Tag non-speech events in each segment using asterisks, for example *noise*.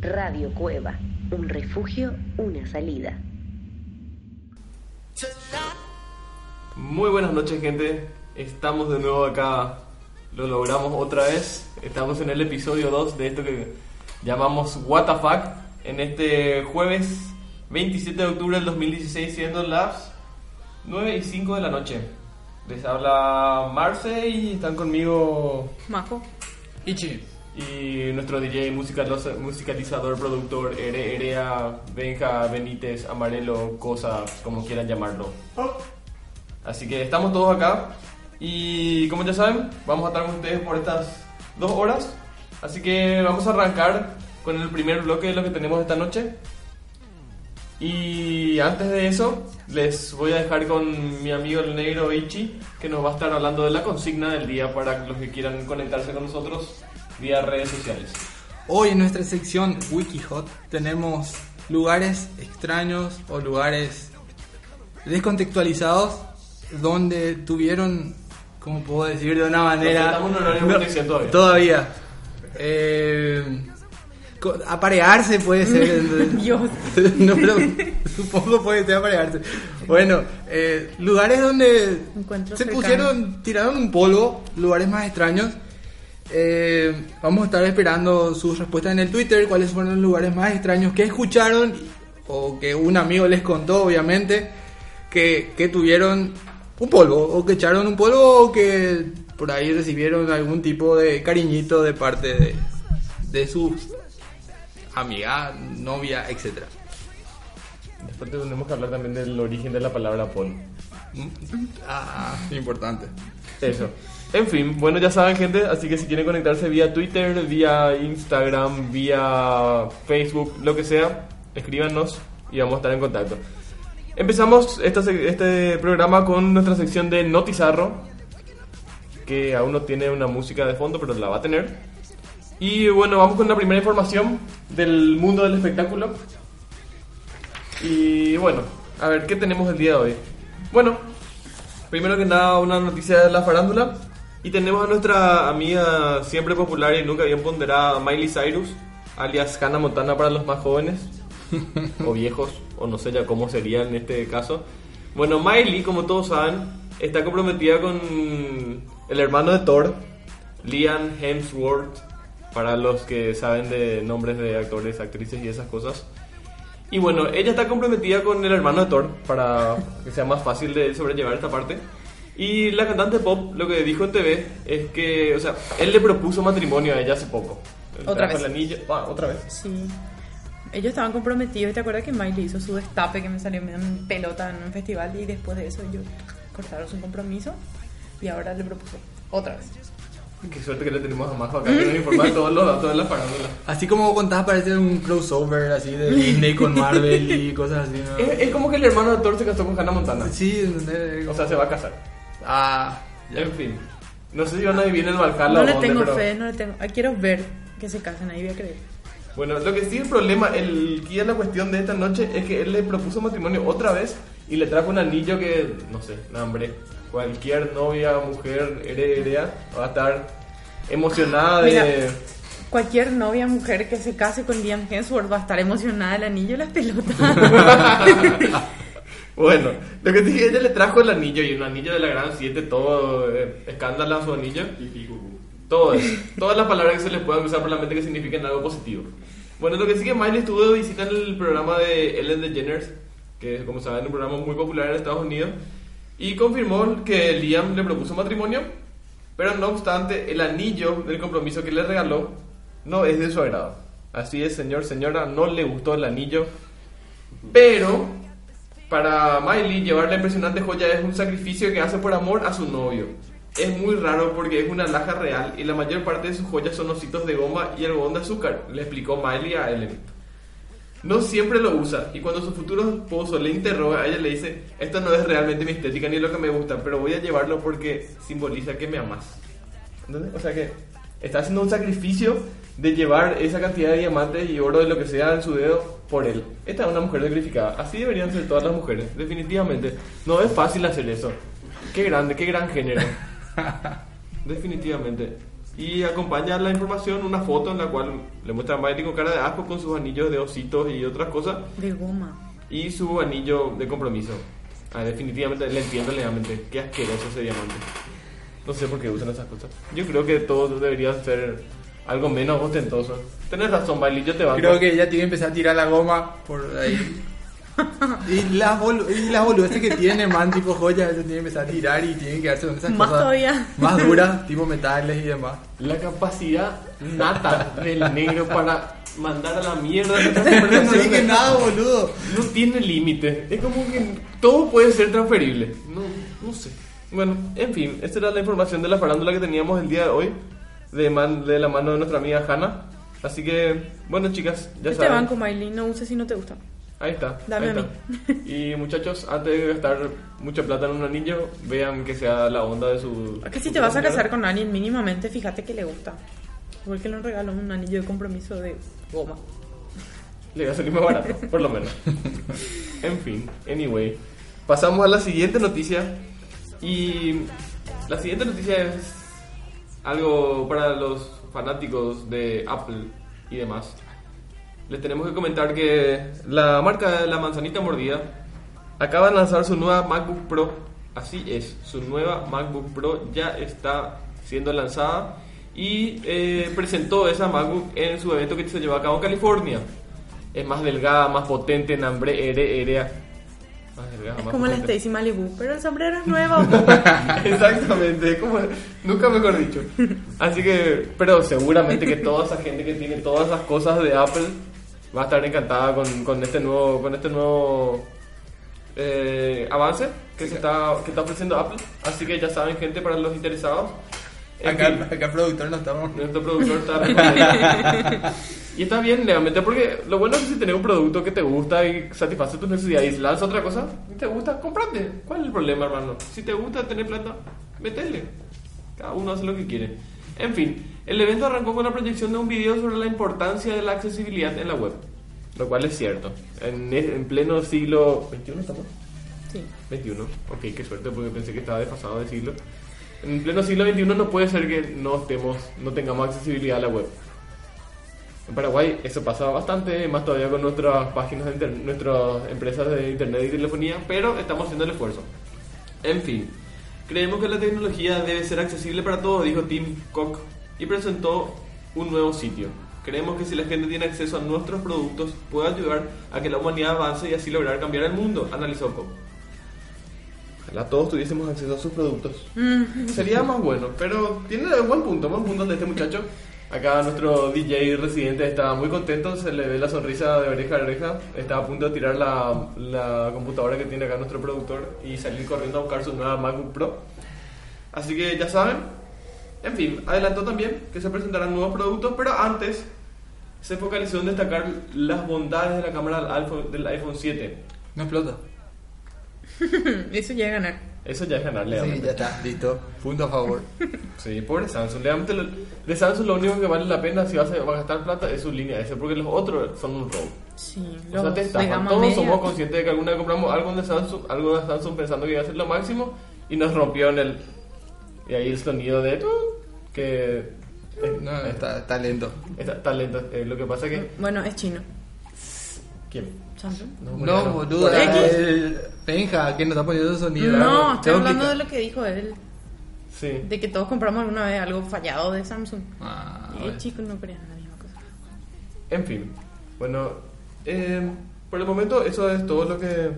Radio Cueva, un refugio, una salida. Muy buenas noches, gente. Estamos de nuevo acá. Lo logramos otra vez. Estamos en el episodio 2 de esto que llamamos What the Fuck. En este jueves 27 de octubre del 2016, siendo las 9 y 5 de la noche. Les habla Marce y están conmigo Majo. Ichi. y nuestro DJ musicalizador, productor, Ere, Erea, Benja, Benítez, Amarelo, Cosa, como quieran llamarlo. Así que estamos todos acá y como ya saben, vamos a estar con ustedes por estas dos horas. Así que vamos a arrancar con el primer bloque de lo que tenemos esta noche. Y antes de eso, les voy a dejar con mi amigo el negro Ichi, que nos va a estar hablando de la consigna del día para los que quieran conectarse con nosotros vía redes sociales. Hoy en nuestra sección WikiHot tenemos lugares extraños o lugares descontextualizados donde tuvieron, ¿cómo puedo decir de una manera? horario No, todavía. Todavía. Eh, aparearse puede ser. *laughs* Dios. *laughs* no, pero *laughs* supongo puede ser aparearse. Bueno, eh, lugares donde Encuentros se cercanos. pusieron, tiraron un polvo, lugares más extraños. Eh, vamos a estar esperando sus respuestas en el Twitter, cuáles fueron los lugares más extraños que escucharon o que un amigo les contó, obviamente, que, que tuvieron un polvo, o que echaron un polvo, o que por ahí recibieron algún tipo de cariñito de parte de, de su amiga, novia, etcétera. Después tenemos que hablar también del origen de la palabra polo. Ah, importante. Eso. En fin, bueno, ya saben, gente, así que si quieren conectarse vía Twitter, vía Instagram, vía Facebook, lo que sea, escríbanos y vamos a estar en contacto. Empezamos esta este programa con nuestra sección de Notizarro, que aún no tiene una música de fondo, pero la va a tener. Y bueno, vamos con la primera información del mundo del espectáculo. Y bueno, a ver, ¿qué tenemos el día de hoy? Bueno, primero que nada, una noticia de la farándula. Y tenemos a nuestra amiga siempre popular y nunca bien ponderada, Miley Cyrus, alias Hannah Montana para los más jóvenes, *laughs* o viejos, o no sé ya cómo sería en este caso. Bueno, Miley, como todos saben, está comprometida con el hermano de Thor, Liam Hemsworth, para los que saben de nombres de actores, actrices y esas cosas. Y bueno, ella está comprometida con el hermano de Thor para que sea más fácil de sobrellevar esta parte. Y la cantante pop lo que dijo en TV es que, o sea, él le propuso matrimonio a ella hace poco. Otra vez. el anillo- ah, otra vez. Sí. Ellos estaban comprometidos y te acuerdas que Miley hizo su destape que me salió en pelota en un festival y después de eso ellos cortaron su compromiso y ahora le propuso otra vez. Qué suerte que le tenemos a Majo acá que nos informa todos los datos de la farándula. Así como contás, parece un crossover así de Disney con Marvel y cosas así, ¿no? Es, es como que el hermano de Thor se casó con Hannah Montana. Sí, ¿entendés? O sea, se va a casar. Ah, ya. En fin. No sé si van a vivir en el Valhalla No o le tengo pero... fe, no le tengo. ah, Quiero ver que se casen, ahí voy a creer. Bueno, lo que sí el problema, el que es la cuestión de esta noche es que él le propuso matrimonio otra vez y le trajo un anillo que, no sé, no, hombre, cualquier novia, mujer, heredera va a estar emocionada de... Mira. Cualquier novia mujer que se case con Liam Hemsworth va a estar emocionada del anillo y las pelotas. *laughs* Bueno, lo que sí ella le trajo el anillo y un anillo de la gran 7, todo eh, escándalo su anillo. Todo eso. Todas las palabras que se les puedan usar por la mente que signifiquen algo positivo. Bueno, lo que sí que Miley estuvo de visita en el programa de Ellen DeGeneres, que es, como saben, un programa muy popular en Estados Unidos, y confirmó que Liam le propuso matrimonio, pero no obstante, el anillo del compromiso que le regaló no es de su agrado. Así es, señor, señora, no le gustó el anillo, pero para Miley llevar la impresionante joya es un sacrificio que hace por amor a su novio. Es muy raro porque es una alhaja real y la mayor parte de sus joyas son ositos de goma y algodón de azúcar, le explicó Miley a Ellen. No siempre lo usa y cuando su futuro esposo le interroga, ella le dice, esto no es realmente mi estética ni lo que me gusta, pero voy a llevarlo porque simboliza que me amas. ¿Entendés? O sea que está haciendo un sacrificio de llevar esa cantidad de diamantes y oro de lo que sea en su dedo por él. Esta es una mujer sacrificada. Así deberían ser todas las mujeres, definitivamente. No es fácil hacer eso. Qué grande, qué gran género. *laughs* Definitivamente. Y acompaña la información una foto en la cual le muestra a Miley con cara de asco con sus anillos de ositos y otras cosas De goma. y su anillo de compromiso. Ah, definitivamente le entiendo legalmente. Qué asqueroso ese diamante. No sé por qué usan esas cosas. Yo creo que todo debería ser algo menos ostentoso. Tienes razón, Miley, yo te banco. Creo que ella tiene que empezar a tirar la goma por ahí. Y las bolu y las boludeces que tiene, man, tipo joyas, eso tiene que empezar a tirar y tiene que quedarse con esas Más cosas todavía. más duras, tipo metales y demás. La capacidad nata del negro para mandar a la mierda *laughs* no dije nada, boludo. No tiene límite. Es como que todo puede ser transferible. No, no sé. Bueno, en fin, esta era la información de la farándula que teníamos el día de hoy. De, man- de la mano de nuestra amiga Hanna. Así que, bueno, chicas, ya Este saben. banco, Miley, no uses si no te gusta. Ahí está. Dame ahí a está. *laughs* Y muchachos, antes de gastar mucha plata en un anillo, vean que sea la onda de su. Que si te vas a casar con alguien, mínimamente fíjate que le gusta. Igual que le regaló un anillo de compromiso de goma. *laughs* Le va a salir más barato, por lo menos. *laughs* en fin, anyway. Pasamos a la siguiente noticia. Y la siguiente noticia es algo para los fanáticos de Apple y demás. Les tenemos que comentar que la marca la manzanita mordida acaba de lanzar su nueva MacBook Pro. Así es, su nueva MacBook Pro ya está siendo lanzada y eh, presentó esa MacBook en su evento que se llevó a cabo en California. Es más delgada, más potente, en hambre, ere, erea. Más delgada, Es más como la. Stacy Malibu, pero el sombrero es nuevo. *laughs* Exactamente, como nunca mejor dicho. Así que, pero seguramente que toda esa gente que tiene todas esas cosas de Apple va a estar encantada con, con este nuevo, con este nuevo eh, avance que se está, que está ofreciendo Apple. Así que ya saben, gente, para los interesados. En Acá, fin, acá el productor no estamos. nuestro productor está. *laughs* Y está bien, realmente, porque lo bueno es que si tenés un producto que te gusta y satisface tus necesidades lanza otra cosa, y te gusta, comprate. ¿Cuál es el problema, hermano? Si te gusta tener plata, metele. Cada uno hace lo que quiere. En fin, el evento arrancó con la proyección de un video sobre la importancia de la accesibilidad en la web. lo cual es cierto. En, en pleno siglo XXI estamos. Sí. 21. Ok, qué suerte porque pensé que estaba desfasado de siglo. En pleno siglo XXI no puede ser que no estemos, no tengamos accesibilidad a la web. En Paraguay eso pasa bastante, más todavía con nuestras páginas de internet, nuestras empresas de internet y telefonía, pero estamos haciendo el esfuerzo. En fin, creemos que la tecnología debe ser accesible para todos, dijo Tim Cook y presentó un nuevo sitio. Creemos que si la gente tiene acceso a nuestros productos, puede ayudar a que la humanidad avance y así lograr cambiar el mundo, analizó Cook. Ojalá todos tuviésemos acceso a sus productos. Sería más bueno, pero tiene buen punto, buen punto de este muchacho. Acá nuestro DJ residente está muy contento, se le ve la sonrisa de oreja a oreja. Está a punto de tirar la, la computadora que tiene acá nuestro productor y salir corriendo a buscar su nueva MacBook Pro. Así que ya saben. En fin, adelantó también que se presentarán nuevos productos, pero antes se focalizó en destacar las bondades de la cámara del iPhone, del iPhone 7. No explota. *laughs* Eso ya es ganar. Eso ya es ganarle Sí, realmente. ya está, listo. Punto a favor. *laughs* Sí, pobre Samsung. Realmente lo- de Samsung lo único que vale la pena si vas a, va a gastar plata es su línea S, porque los otros son un robo. Sí, O sea, los te de estafan. Todos media. somos conscientes de que alguna vez compramos algo de Samsung, algo de Samsung pensando que iba a ser lo máximo y nos rompió en el. Y ahí el sonido de. que. eh, No, eh, está, está lento. está, está lento. Eh, lo que pasa que. Bueno, es chino. ¿Quién? Samsung. No, coreano. boludo. El Benja, que no está poniendo sonido. No, estoy hablando que- de lo que dijo él. Sí. De que todos compramos alguna vez algo fallado de Samsung. Ah, y bueno. el chico no quería la misma cosa. En fin, bueno, eh, por el momento eso es todo lo que,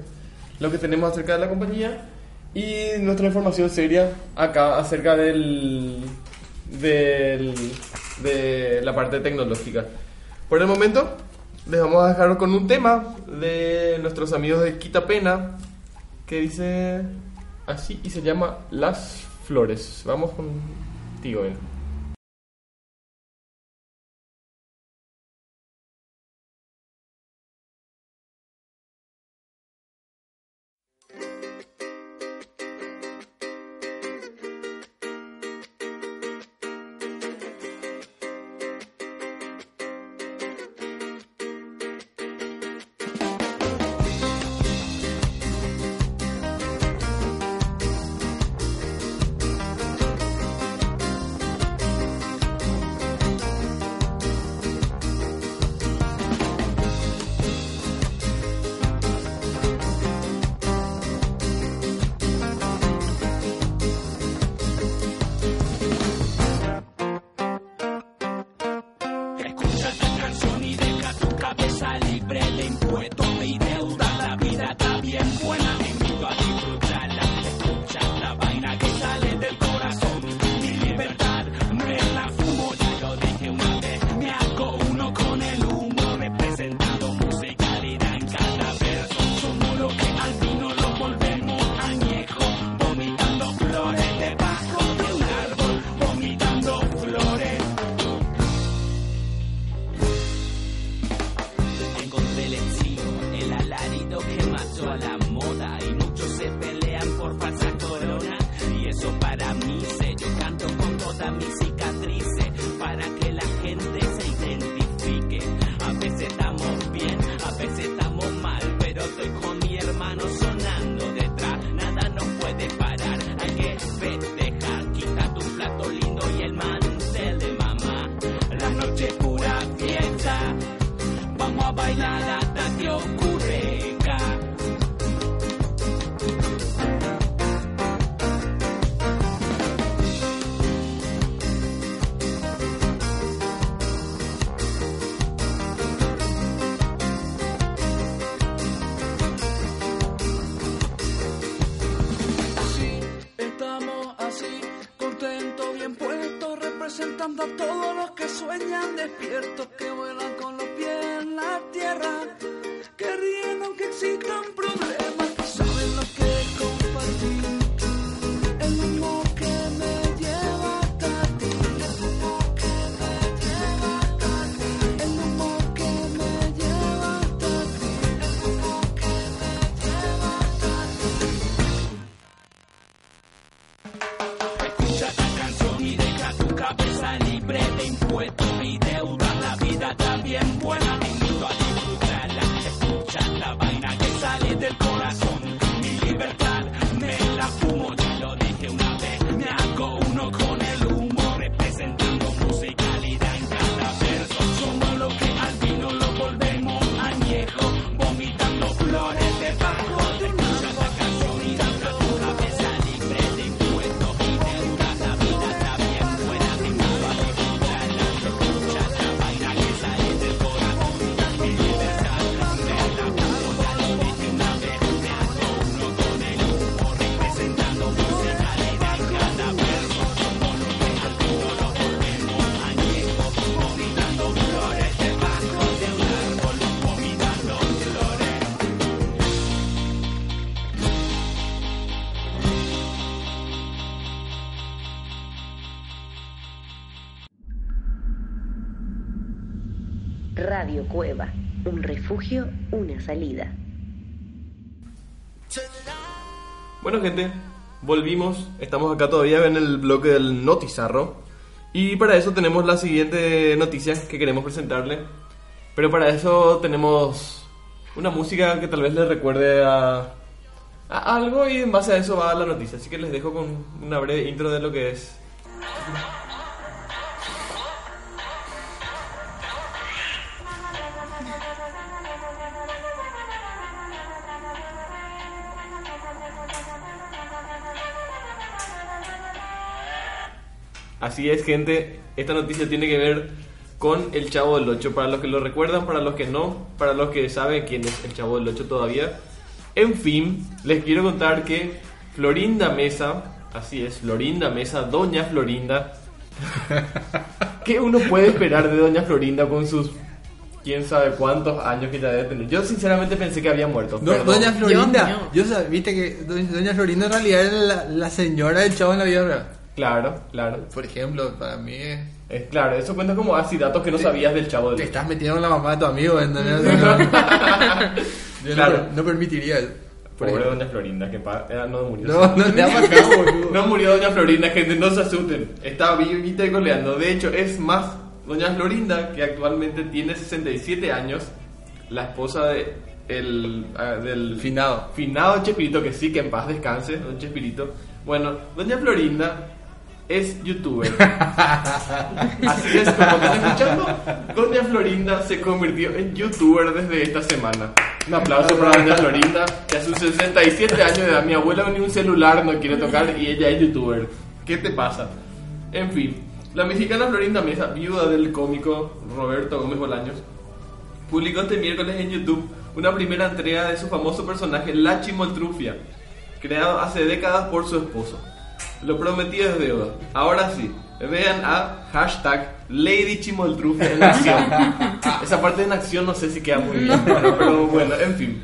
lo que tenemos acerca de la compañía y nuestra información seria acá acerca del, del, de la parte tecnológica. Por el momento les vamos a dejar con un tema de nuestros amigos de Quita Pena que dice así y se llama Las Flores. Vamos contigo, Ben. Representando a todos los que sueñan despiertos, que vuelan con los pies en la tierra, salida. Bueno, gente, volvimos. Estamos acá todavía en el bloque del notizarro. Y para eso tenemos la siguiente noticia que queremos presentarle. Pero para eso tenemos una música que tal vez les recuerde a, a algo y en base a eso va la noticia. Así que les dejo con una breve intro de lo que es. Así es, gente. Esta noticia tiene que ver con el Chavo del 8. Para los que lo recuerdan, para los que no, para los que saben quién es el Chavo del 8 todavía. En fin, les quiero contar que Florinda Mesa, así es, Florinda Mesa, Doña Florinda. *laughs* ¿Qué uno puede esperar de Doña Florinda con sus quién sabe cuántos años que ya debe tener? Yo sinceramente pensé que había muerto. Do- perdón. Doña Florinda, yo sab- viste que Doña, Doña Florinda en realidad era la, la señora del chavo en la vida real. Claro, claro. Por ejemplo, para mí es- Es claro, eso cuenta como así datos que no sabías del Chavo del te 8. estás metiendo con la mamá de tu amigo, ¿entendés? *laughs* Yo no- Claro. no, no permitiría eso. Por Pobre ejemplo. Doña Florinda, que pa- eh, no murió. No, no boludo. No murió Doña Florinda, gente, no se asusten. Está vivita y coleando. De hecho, es más Doña Florinda, que actualmente tiene 67 años, la esposa de el, ah, del Finado. finado Chespirito, que sí, que en paz descanse, don Chespirito. Bueno, Doña Florinda es youtuber. *laughs* Así es, como están escuchando, Doña Florinda se convirtió en youtuber desde esta semana. Un aplauso para Doña Florinda, que a sus 67 años de edad, mi abuela ni un celular no quiere tocar y ella es youtuber. ¿Qué te pasa? En fin, la mexicana Florinda Mesa, viuda del cómico Roberto Gómez Bolaños, publicó este miércoles en YouTube una primera entrega de su famoso personaje La Chimoltrufia, creado hace décadas por su esposo. Lo prometido es deuda. Ahora sí, vean a hashtag Lady Chimoltrufia en acción. *laughs* Esa parte en acción no sé si queda muy bien, pero, pero bueno, en fin,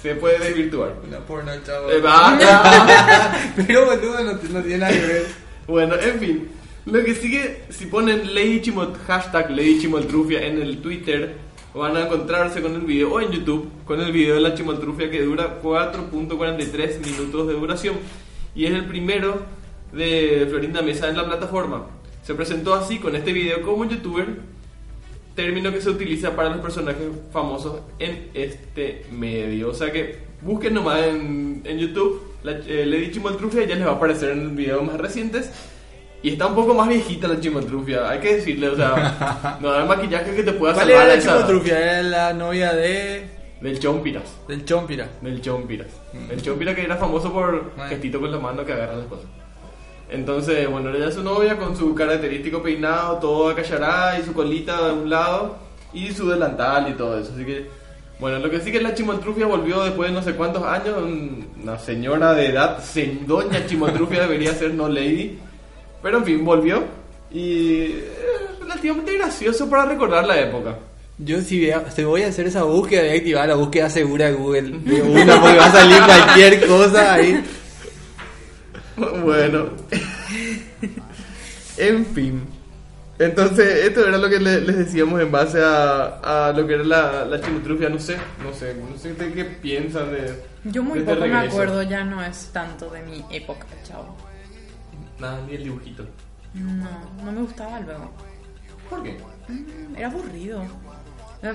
se puede desvirtuar. Una porno, chavo. Eh. *laughs* Pero boludo, no, no tiene nada que ver. Bueno, en fin. Lo que sigue, si ponen Lady Chimol, hashtag Lady Chimoltrufia en el Twitter, van a encontrarse con el video, o en YouTube, con el video de la Chimoltrufia que dura 4.43 minutos de duración. Y es el primero de Florinda Mesa en la plataforma. Se presentó así con este video como youtuber, término que se utiliza para los personajes famosos en este medio. O sea que busquen nomás en, en YouTube la, eh, Lady Chimoltrufia y ya les va a aparecer en videos más recientes. Y está un poco más viejita la Chimoltrufia, hay que decirle, o sea, *laughs* no hay maquillaje que te pueda ¿Cuál salvar era a la chimotrufia? Era la novia de... Del Chompiras. del Chompira. Del Chompiras. El Chompira que era famoso por gestito con la mano que agarran las cosas. Entonces, bueno, ella es su novia con su característico peinado, todo acallará y su colita de un lado y su delantal y todo eso. Así que, bueno, lo que sí que la Chimoltrufia volvió después de no sé cuántos años, un- una señora de edad, doña Chimoltrufia debería ser no lady, pero en fin, volvió y es relativamente gracioso para recordar la época. Yo si, si voy a hacer esa búsqueda, voy a activar la búsqueda segura de Google. *laughs* De una, porque va a salir cualquier cosa ahí. *laughs* Bueno, en fin. Entonces, esto era lo que le- les decíamos en base a, a lo que era la, la chimitrufia. No sé, no sé, no sé de qué piensan de. Yo muy de este poco me acuerdo, ya no es tanto de mi época, chavo. Nada, ni el dibujito. No, no me gustaba luego. ¿Por qué? Mm, Era aburrido.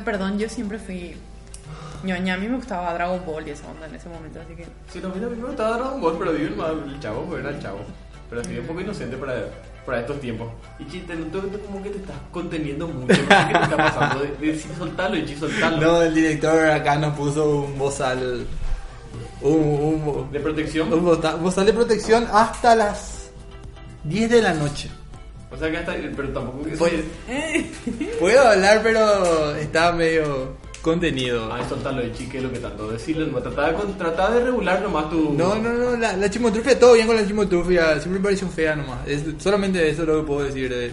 Perdón, yo siempre fui ñoña. A mí me gustaba Dragon Ball y esa onda en ese momento, así que... Sí, no, mira, a mí me gustaba Dragon Ball, pero digo, el, el chavo pues, era el chavo. Pero así un poco inocente para, para estos tiempos. Y chiste, no te como que te estás conteniendo mucho. Qué te está pasando. De, de, soltalo, Ichi, soltalo. No, el director acá nos puso un bozal. Un, un, De protección. un bozal, de protección hasta las 10 de la noche. O sea que hasta. Pero tampoco. que- Pues- Puedo hablar, pero está medio contenido. Ay, soltalo de chique, lo que tanto decirle, no, tratá de, regular nomás tu... No, no, no, la, la chimotrufia, todo bien con la chimotrufia, siempre me pareció fea nomás. Es, solamente eso es lo que puedo decir de,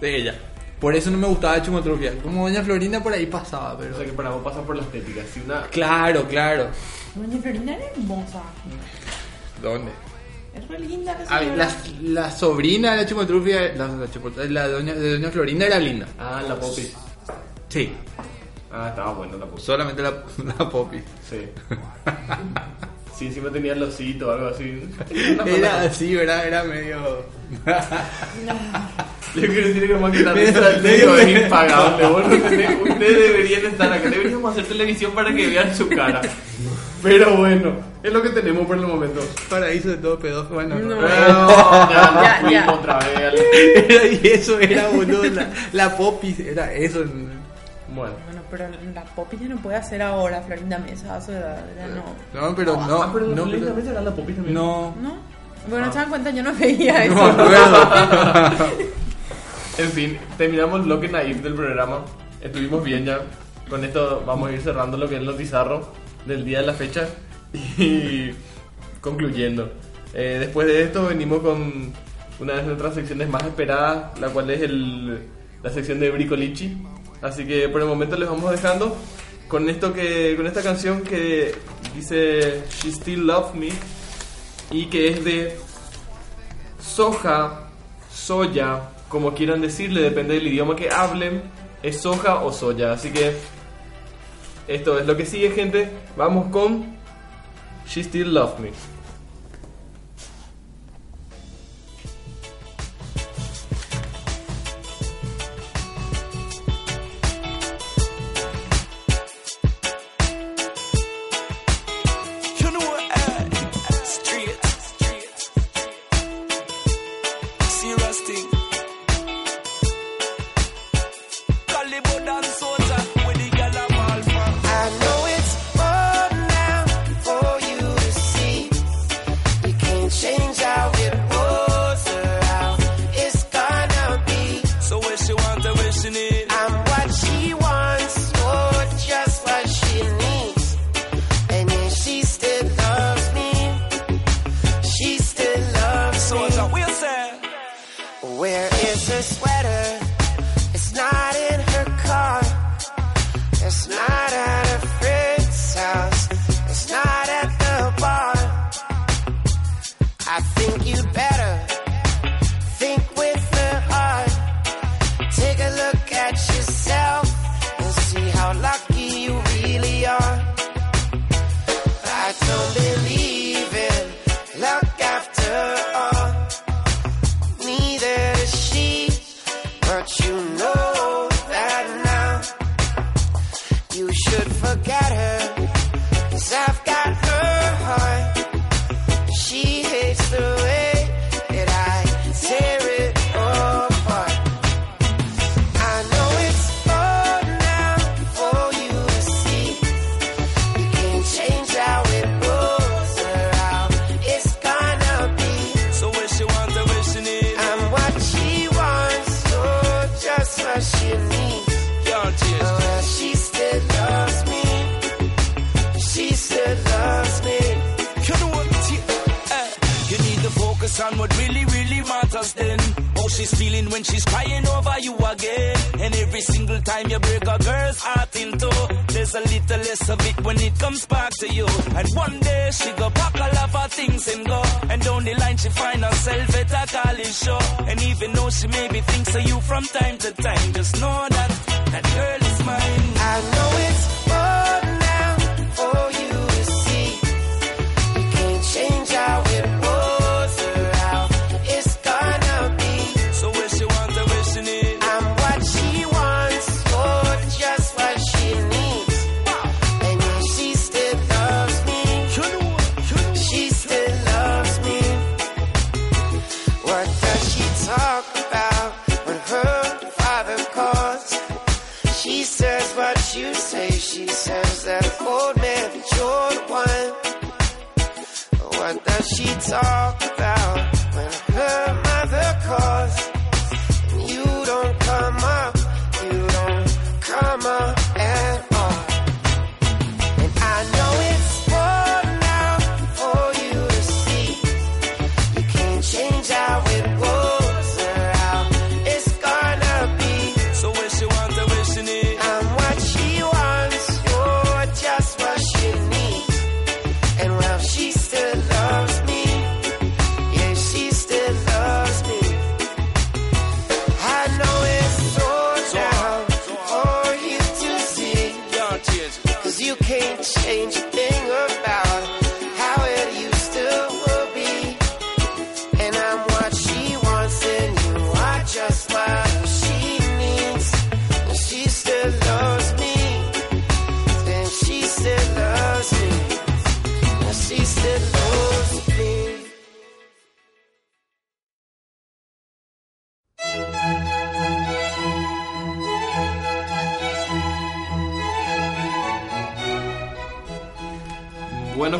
de ella. Por eso no me gustaba la chimotrufia. Como doña Florinda por ahí pasaba, pero... O sea que para vos pasa por la estética. Si una... Claro, claro. Doña Florinda era hermosa. ¿Dónde? Es re linda la señora. la, la sobrina de la chimotrufia, la, la, chimo- la doña, de doña Florinda era linda. Ah, la Poppy. Sí. Ah, estaba bueno la puso. Solamente la, *laughs* la Poppy. Sí. Sí, encima tenía el osito o algo así. Era así, ¿verdad? Era medio. Yo quiero decir que más que la risa del negro es impagable. Vos no tenés- ustedes deberían estar acá. Deberíamos hacer televisión para que vean su cara. Pero bueno, es lo que tenemos por el momento. Paraíso de todo pedófilo. Bueno, No. No, *laughs* ya, nos Ya, fuimos ya. otra vez. y eso era, boludo. La, la Poppy era eso. Bueno. Pero la Poppy ya no puede hacer ahora, Florinda Mesa a su edad, ya no. No, pero no. ah, pero no, no, pero- pero, era la popita también. no. ¿No? Bueno, se dan cuenta, yo no veía eso. No me acuerdo. *laughs* En fin, terminamos el bloque naif del programa. Estuvimos bien ya. Con esto vamos a ir cerrando lo que es lo bizarro del día de la fecha. *laughs* Y concluyendo. Eh, después de esto venimos con una de nuestras secciones más esperadas, la cual es el, la sección de Bricolichi. Así que por el momento les vamos dejando con esto que con esta canción que dice She Still Love Me y que es de soja, soya, como quieran decirle, depende del idioma que hablen, es soja o soya. Así que esto es lo que sigue, gente. Vamos con She Still Love Me.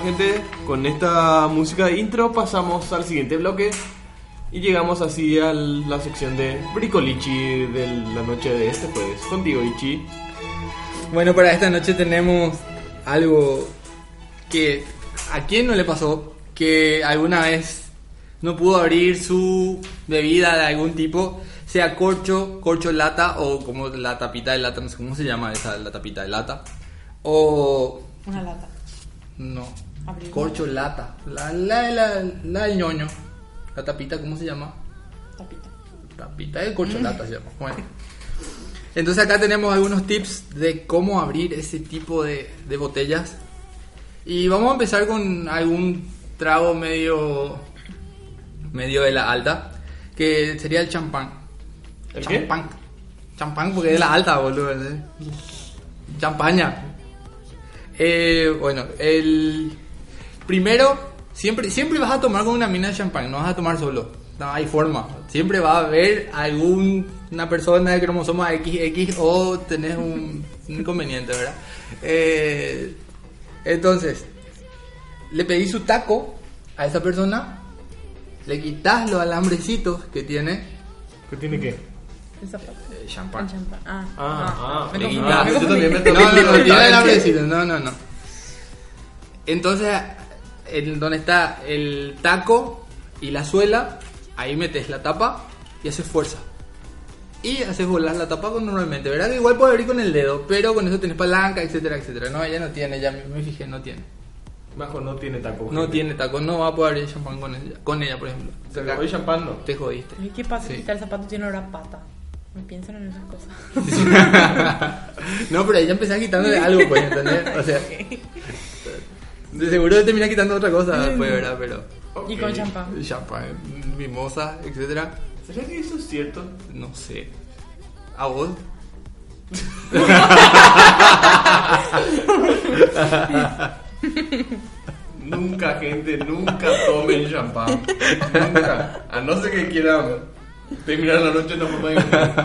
Gente, con esta música de intro pasamos al siguiente bloque y llegamos así a la sección de Bricolichi de la noche de este jueves. Contigo Ichi. Bueno, para esta noche tenemos algo que a quién no le pasó que alguna vez no pudo abrir su bebida de algún tipo, sea corcho, corcho lata o como la tapita de lata, no sé cómo se llama esa, la tapita de lata, o Una lata. no. Corcho lata, la, la, la, la del ñoño, la tapita, ¿cómo se llama? Tapita. Tapita de corcholata se llama. Bueno. Entonces acá tenemos algunos tips de cómo abrir ese tipo de, de botellas. Y vamos a empezar con algún trago medio medio de la alta, que sería el champán. ¿El qué? champán. Champán porque es de la alta, boludo. ¿eh? Champaña. Eh, bueno, el primero, siempre, siempre vas a tomar con una mina de champán, no vas a tomar solo. No hay forma. Siempre va a haber alguna persona de cromosoma XX o tenés un, un inconveniente, ¿verdad? Eh, entonces, le pedís su taco a esa persona, le quitas los alambrecitos que tiene, ¿Qué tiene qué? Eh, champán. Ah, Ah, ah, me Le confundí, quitas. también me *laughs* No, no, no, no. Entonces, en donde está el taco y la suela, ahí metes la tapa y haces fuerza. Y haces volar la tapa con normalmente, ¿verdad? Que igual puede abrir con el dedo, pero con eso tenés palanca, etcétera, etcétera. No, ella no tiene, ya me, me fijé, no tiene. Bajo no tiene taco. No gente. tiene taco, no va a poder abrir champán con ella, con ella por ejemplo. Se acabó el champán, no. Te jodiste. Ay, ¿Qué pasa? Sí. Si el zapato tiene olor a pata. Me piensan en esas cosas. *laughs* no, pero ella empezó quitándole algo, pues, ¿entendés? O sea, *laughs* de seguro termina quitando otra cosa después, ¿verdad? Pero. Y con champán. Champán, mimosa, etcétera. ¿Será que eso es cierto? No sé. ¿A vos? *laughs* Nunca, gente, nunca tomen champán. Nunca. A no ser que quieran terminar la noche de una forma diferente.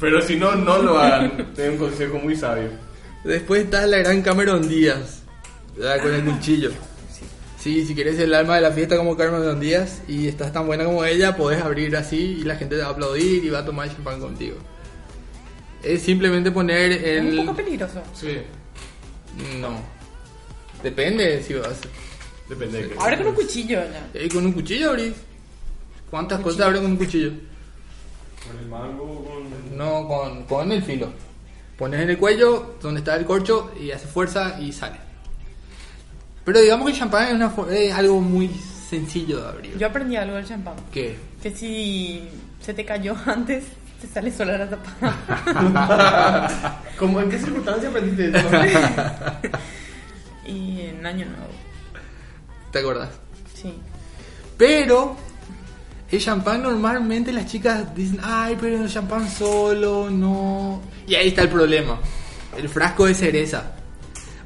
Pero si no, no lo hagan. Tengo un consejo muy sabio. Después está la gran Cameron Díaz, ¿verdad? con el cuchillo. Sí, si quieres el alma de la fiesta como Cameron Díaz y estás tan buena como ella, podés abrir así y la gente te va a aplaudir y va a tomar champán contigo. Es simplemente poner Es un el... poco peligroso. Sí. No. Depende si vas. Depende de qué. Ahora con un cuchillo, ¿no? Eh, con un cuchillo abrís. ¿Cuántas cosas abres con un cuchillo? Con el mango, con. No, con, con el filo. Pones en el cuello donde está el corcho y hace fuerza y sale. Pero digamos que el champán es, una fo- es algo muy sencillo de abrir. Yo aprendí algo del champán. ¿Qué? Que si se te cayó *laughs* antes, te sale sola la tapa. *laughs* ¿Cómo, ¿En qué circunstancia aprendiste eso? *laughs* y en año nuevo. ¿Te acordás? Sí. Pero el champán normalmente las chicas dicen, ay, pero el champán solo, no. Y ahí está el problema. El frasco de cereza.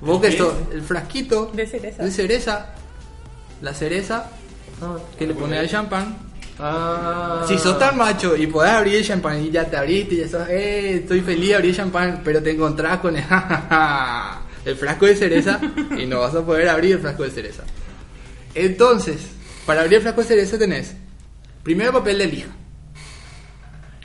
Vos que sos el frasquito De cereza. de cereza, la cereza que le pones al champán. Ah. Si sos tan macho y podés abrir el champán y ya te abriste, ya sos, eh, estoy feliz de abrir el champán, pero te encontrás con el, *laughs* el frasco de cereza y no vas a poder abrir el frasco de cereza. Entonces, para abrir el frasco de cereza tenés primero papel de lija.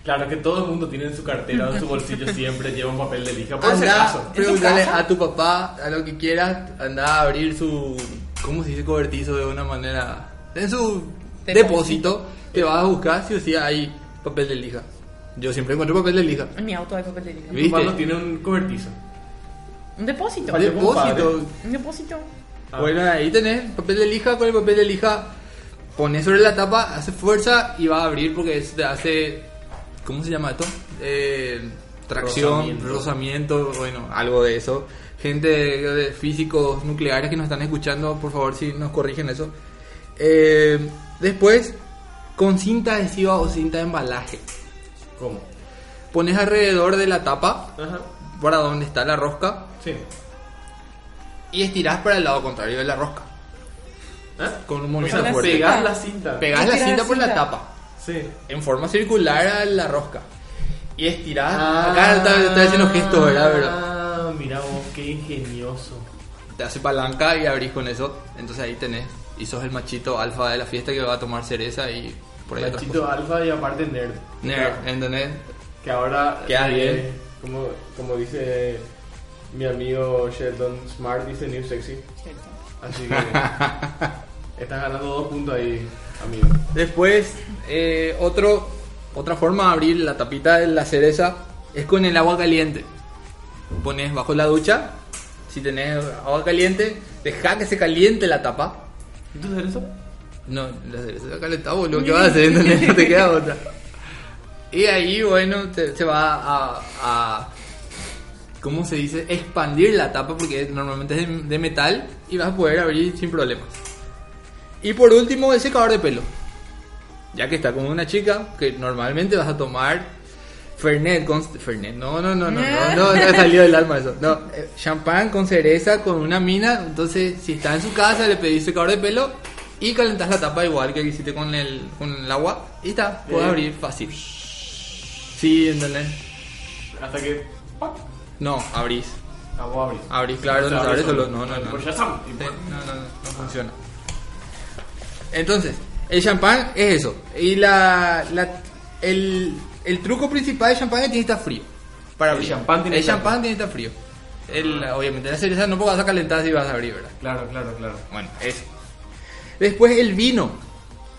Claro que todo el mundo tiene en su cartera o en su bolsillo *laughs* siempre lleva un papel de lija. Por si Anda, acaso. pregúntale a tu papá, a lo que quieras, anda a abrir su, ¿cómo se dice cobertizo de una manera? En su Depósito. depósito, te vas a buscar si o sí hay papel de lija. Yo siempre encuentro papel de lija. En mi auto hay papel de lija. ¿Viste? Cuando tiene un cobertizo. Un depósito. Vale. Depósito. Un depósito. Ah. Bueno, ahí tenés papel de lija, con el papel de lija pones sobre la tapa, hace fuerza y va a abrir porque es- te hace, ¿cómo se llama esto? Eh, tracción, Rozamiento. rozamiento, bueno, algo de eso. Gente de, de físicos nucleares que nos están escuchando, por favor, si nos corrigen eso. Eh, después, con cinta adhesiva o cinta de embalaje. ¿Cómo? Pones alrededor de la tapa, Ajá. para donde está la rosca, Sí. y estirás para el lado contrario de la rosca. ¿Ah? Con un O movimiento sea, fuerte. pegás la cinta. Pegás la cinta la por la tapa. Sí. en forma circular a la rosca. Y estirás. Acá está, está haciendo gestos, ¿verdad? Pero Ah, mira vos, qué ingenioso. te hace palanca y abrís con eso. Entonces ahí tenés. Y sos el machito alfa de la fiesta que va a tomar cereza y por ahí Machito alfa y aparte nerd. Nerd, ¿entendés? Que ahora. Queda eh, bien. Como, como dice mi amigo Sheldon Smart, dice New Sexy. Así que. *laughs* estás ganando dos puntos ahí, amigo. Después, eh, otro, otra forma de abrir la tapita de la cereza es con el agua caliente. Pones bajo la ducha. Si tenés agua caliente, deja que se caliente la tapa. ¿Y tú hacer eso? No, la cereza está calentada, boludo. ¿Qué vas a hacer? No te queda otra. Y ahí, bueno, te- se va a, a- ¿Cómo se dice? Expandir la tapa porque normalmente es de, de metal y vas a poder abrir sin problemas. Y por último, el secador de pelo. Ya que está con una chica que normalmente vas a tomar Fernet con Fernet. No, no, no, no, no, no, no salió del alma eso. No, eh, champán con cereza con una mina. Entonces, si está en su casa, le pedís secador de pelo y calentás la tapa igual que hiciste con el, con el agua. Y está, puedes Bien. abrir fácil. Sí, ¿entendés? Hasta que. ¡pac! No, abrís. Ah, vos abrís. Abrís, claro, no abrís solo. No, no, no. Y Sí, ¡pac! No, no, no, no funciona. Entonces, el champán es eso. Y la, la- el, el truco principal del champán es que tiene que estar frío. Para El abrir. champán tiene el que champán tiene que estar frío. El- obviamente, la cereza no vas a calentar si vas a abrir, ¿verdad? Claro, claro, claro. Bueno, eso. Después el vino.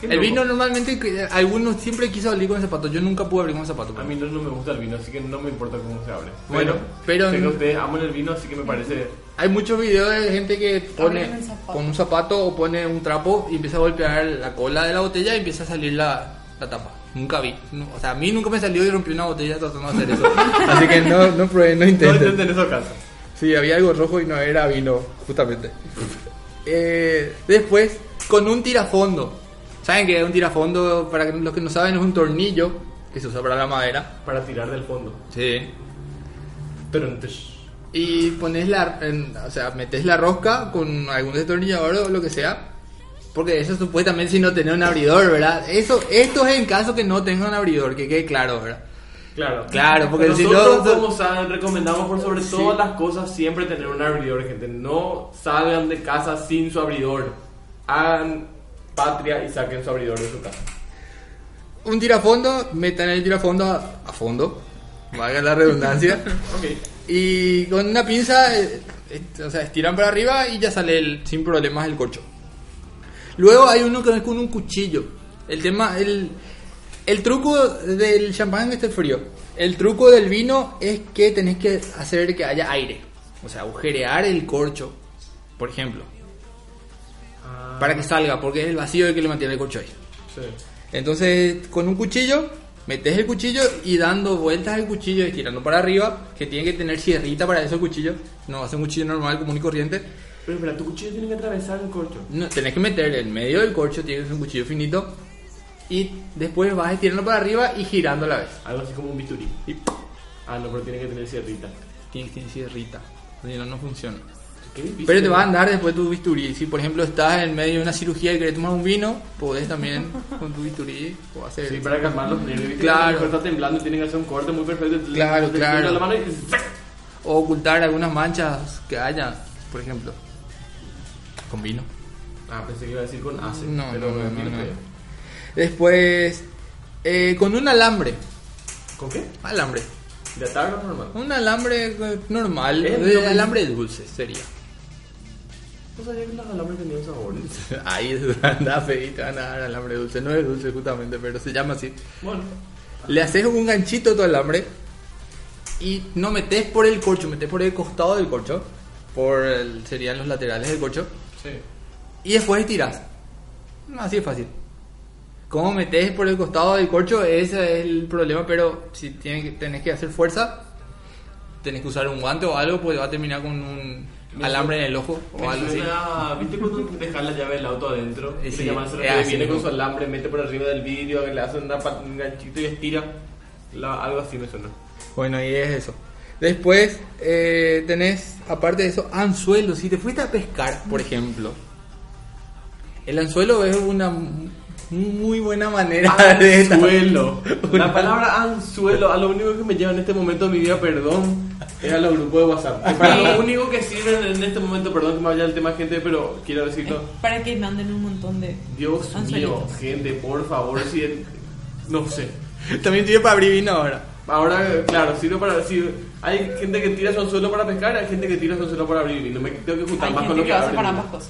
El vino normalmente, algunos siempre quiso abrir con zapatos. Yo nunca pude abrir con zapatos. A mí no, no me gusta el vino, así que no me importa cómo se abre. Bueno, pero- Sé que ustedes aman el vino, así que me parece. Hay muchos videos de gente que pone con un zapato o pone un trapo y empieza a golpear la cola de la botella y empieza a salir la, la tapa. Nunca vi. No, o sea, a mí nunca me salió y rompí una botella tratando de hacer eso. *laughs* Así que no, no prueben, no No intenten. intenten eso caso. Sí, había algo rojo y no era vino, justamente. Eh, después, con un tirafondo. ¿Saben qué es un tirafondo? Para los que no saben, es un tornillo que se usa para la madera. Para tirar del fondo. Sí. Pero entonces. Y pones la, en- o sea, metes la rosca con algún destornillador o lo que sea. Porque eso supuestamente si no tenés un abridor, ¿verdad? Eso, esto es en caso que no tenga un abridor, que quede claro, ¿verdad? Claro. Claro, porque si Nosotros, no- como saben, recomendamos por sobre todas las cosas siempre tener un abridor, gente. No salgan de casa sin su abridor. Hagan patria y saquen su abridor de su casa. Un tirafondo, metan el tirafondo a, a fondo, valga la redundancia. *laughs* Ok. Y con una pinza, eh, eh, o sea, estiran para arriba y ya sale el- sin problemas el corcho. Luego hay uno que es con un cuchillo. El tema, el, el truco del champán es que esté frío. El truco del vino es que tenés que hacer que haya aire. O sea, agujerear el corcho, por ejemplo. Para que salga, porque es el vacío el que le mantiene el corcho ahí. Sí. Entonces, con un cuchillo, metes el cuchillo y dando vueltas al cuchillo y tirando para arriba, que tiene que tener sierrita para eso el cuchillo. No va a ser un cuchillo normal, común y corriente. Pero espera, tu cuchillo tiene que atravesar el corcho. No, tenés que meter en medio del corcho, tiene que ser un cuchillo finito. Y después vas estirando para arriba y girando a la vez. Algo así como un bisturí. Y Ah, no, pero tiene que tener sierrita. tiene que tener sierrita. Si no, no funciona. Pero te va a andar después tu bisturí. Si por ejemplo estás en medio de una cirugía y querés tomar un vino, podés también *laughs* con tu bisturí o hacer. Sí, para calmar los nervios. Claro. Está temblando y tienen que hacer un corte muy perfecto. Claro, claro. la mano y- O ocultar algunas manchas que haya, por ejemplo. Con vino. Ah, pensé que iba a decir con ace. No, pero no, no. Después, eh, con un alambre. ¿Con qué? Alambre. ¿De atar o normal? Un alambre normal. De alambre dulce sería. No sabía que los alambres tenían sabores. *laughs* Ahí *laughs* anda fe y te van a dar alambre dulce. No es dulce justamente, pero se llama así. Bueno. Le haces un ganchito a tu alambre y no metes por el corcho, metes por el costado del corcho. Por el- serían los laterales del corcho. Sí. Y después estiras. Así es fácil. Cómo metes por el costado del corcho, ese es el problema, pero si tienes tenés que hacer fuerza, tenés que usar un guante o algo, pues va a terminar con un alambre en el ojo o algo así. ¿Viste cuando dejas la llave del auto adentro? Eh, sí, se llama eso, es que así viene con su alambre, mete por arriba del vidrio, le hace una un ganchito y estira. La- algo así me suena. Bueno, y es eso. Después eh, tenés, aparte de eso, anzuelo. Si te fuiste a pescar, por ejemplo, el anzuelo es una muy buena manera *laughs* de... Anzuelo. La palabra anzuelo, a lo único que me lleva en este momento de mi vida, perdón, es a los grupos de WhatsApp. Para lo único que sirven en este momento, perdón que me vaya el tema, gente, pero quiero decirlo. Para que manden un montón de. Dios mío, Anzuelitos. gente, por favor, si el- no sé. También sirve para abrir vino ahora. Ahora, claro, sirve para decir, hay gente que tira su anzuelo para pescar, hay gente que tira su anzuelo para abrir vino. Me tengo que juntar Hay más gente con lo que que hace para ambas cosas.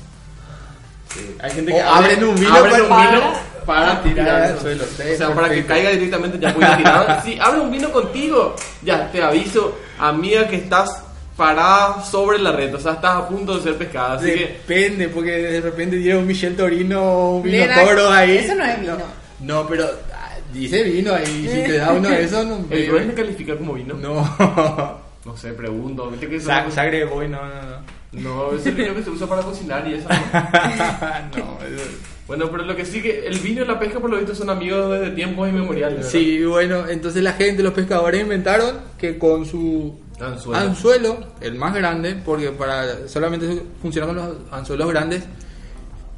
Sí, Hay gente O que abren un vino abren para- un vino para- para tirar tirar al suelo. Sí, O sea, para que perfecto. caiga directamente ya muy tirado. *laughs* Si abre un vino contigo, ya te aviso, amiga, que estás parada sobre la red. O sea, estás a punto de ser pescada. Así que Depende, porque de repente llega un Michel Torino o un vino toro ahí. eso no es vino. No, pero ah, dice vino ahí. Si te da uno de esos, no. *laughs* el Rubén me califica como vino. No. *laughs* No sé, pregunto. ¿Viste que eso- Sa- Sangre de boy, no, no, no. No, es el vino que se usa para cocinar y eso. no. *laughs* no, eso- Bueno, pero lo que sí que el vino y la pesca por lo visto son amigos desde tiempos inmemoriales. Sí, bueno, entonces la gente, los pescadores inventaron que con su Anzuelo. anzuelo, el más grande, porque para solamente funciona con los anzuelos grandes,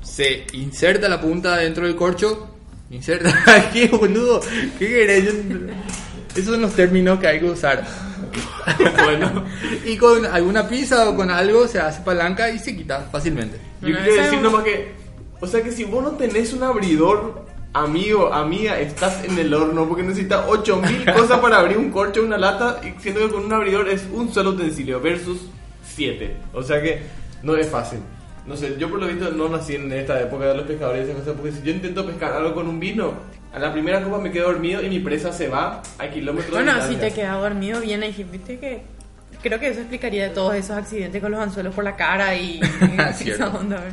se inserta la punta dentro del corcho. Inserta, *laughs* ¿qué boludo? ¿Qué querés? Yo- Esos son los términos que hay que usar. *laughs* bueno, Y con alguna pizza o con algo se hace palanca y se quita fácilmente. yo quiero decir nomás que, o sea que si vos no tenés un abridor, amigo, amiga, estás en el horno porque necesitas *laughs* 8000 cosas para abrir un corcho, una lata, y siendo que con un abridor es un solo utensilio versus 7. O sea que no es fácil. No sé, yo por lo visto no nací en esta época de los pescadores y esas cosas, porque si yo intento pescar algo con un vino, a la primera copa me quedo dormido y mi presa se va a kilómetros de Bueno, si te quedas dormido bien ahí, viste que. Creo que eso explicaría todos esos accidentes con los anzuelos por la cara y. *laughs* esa onda.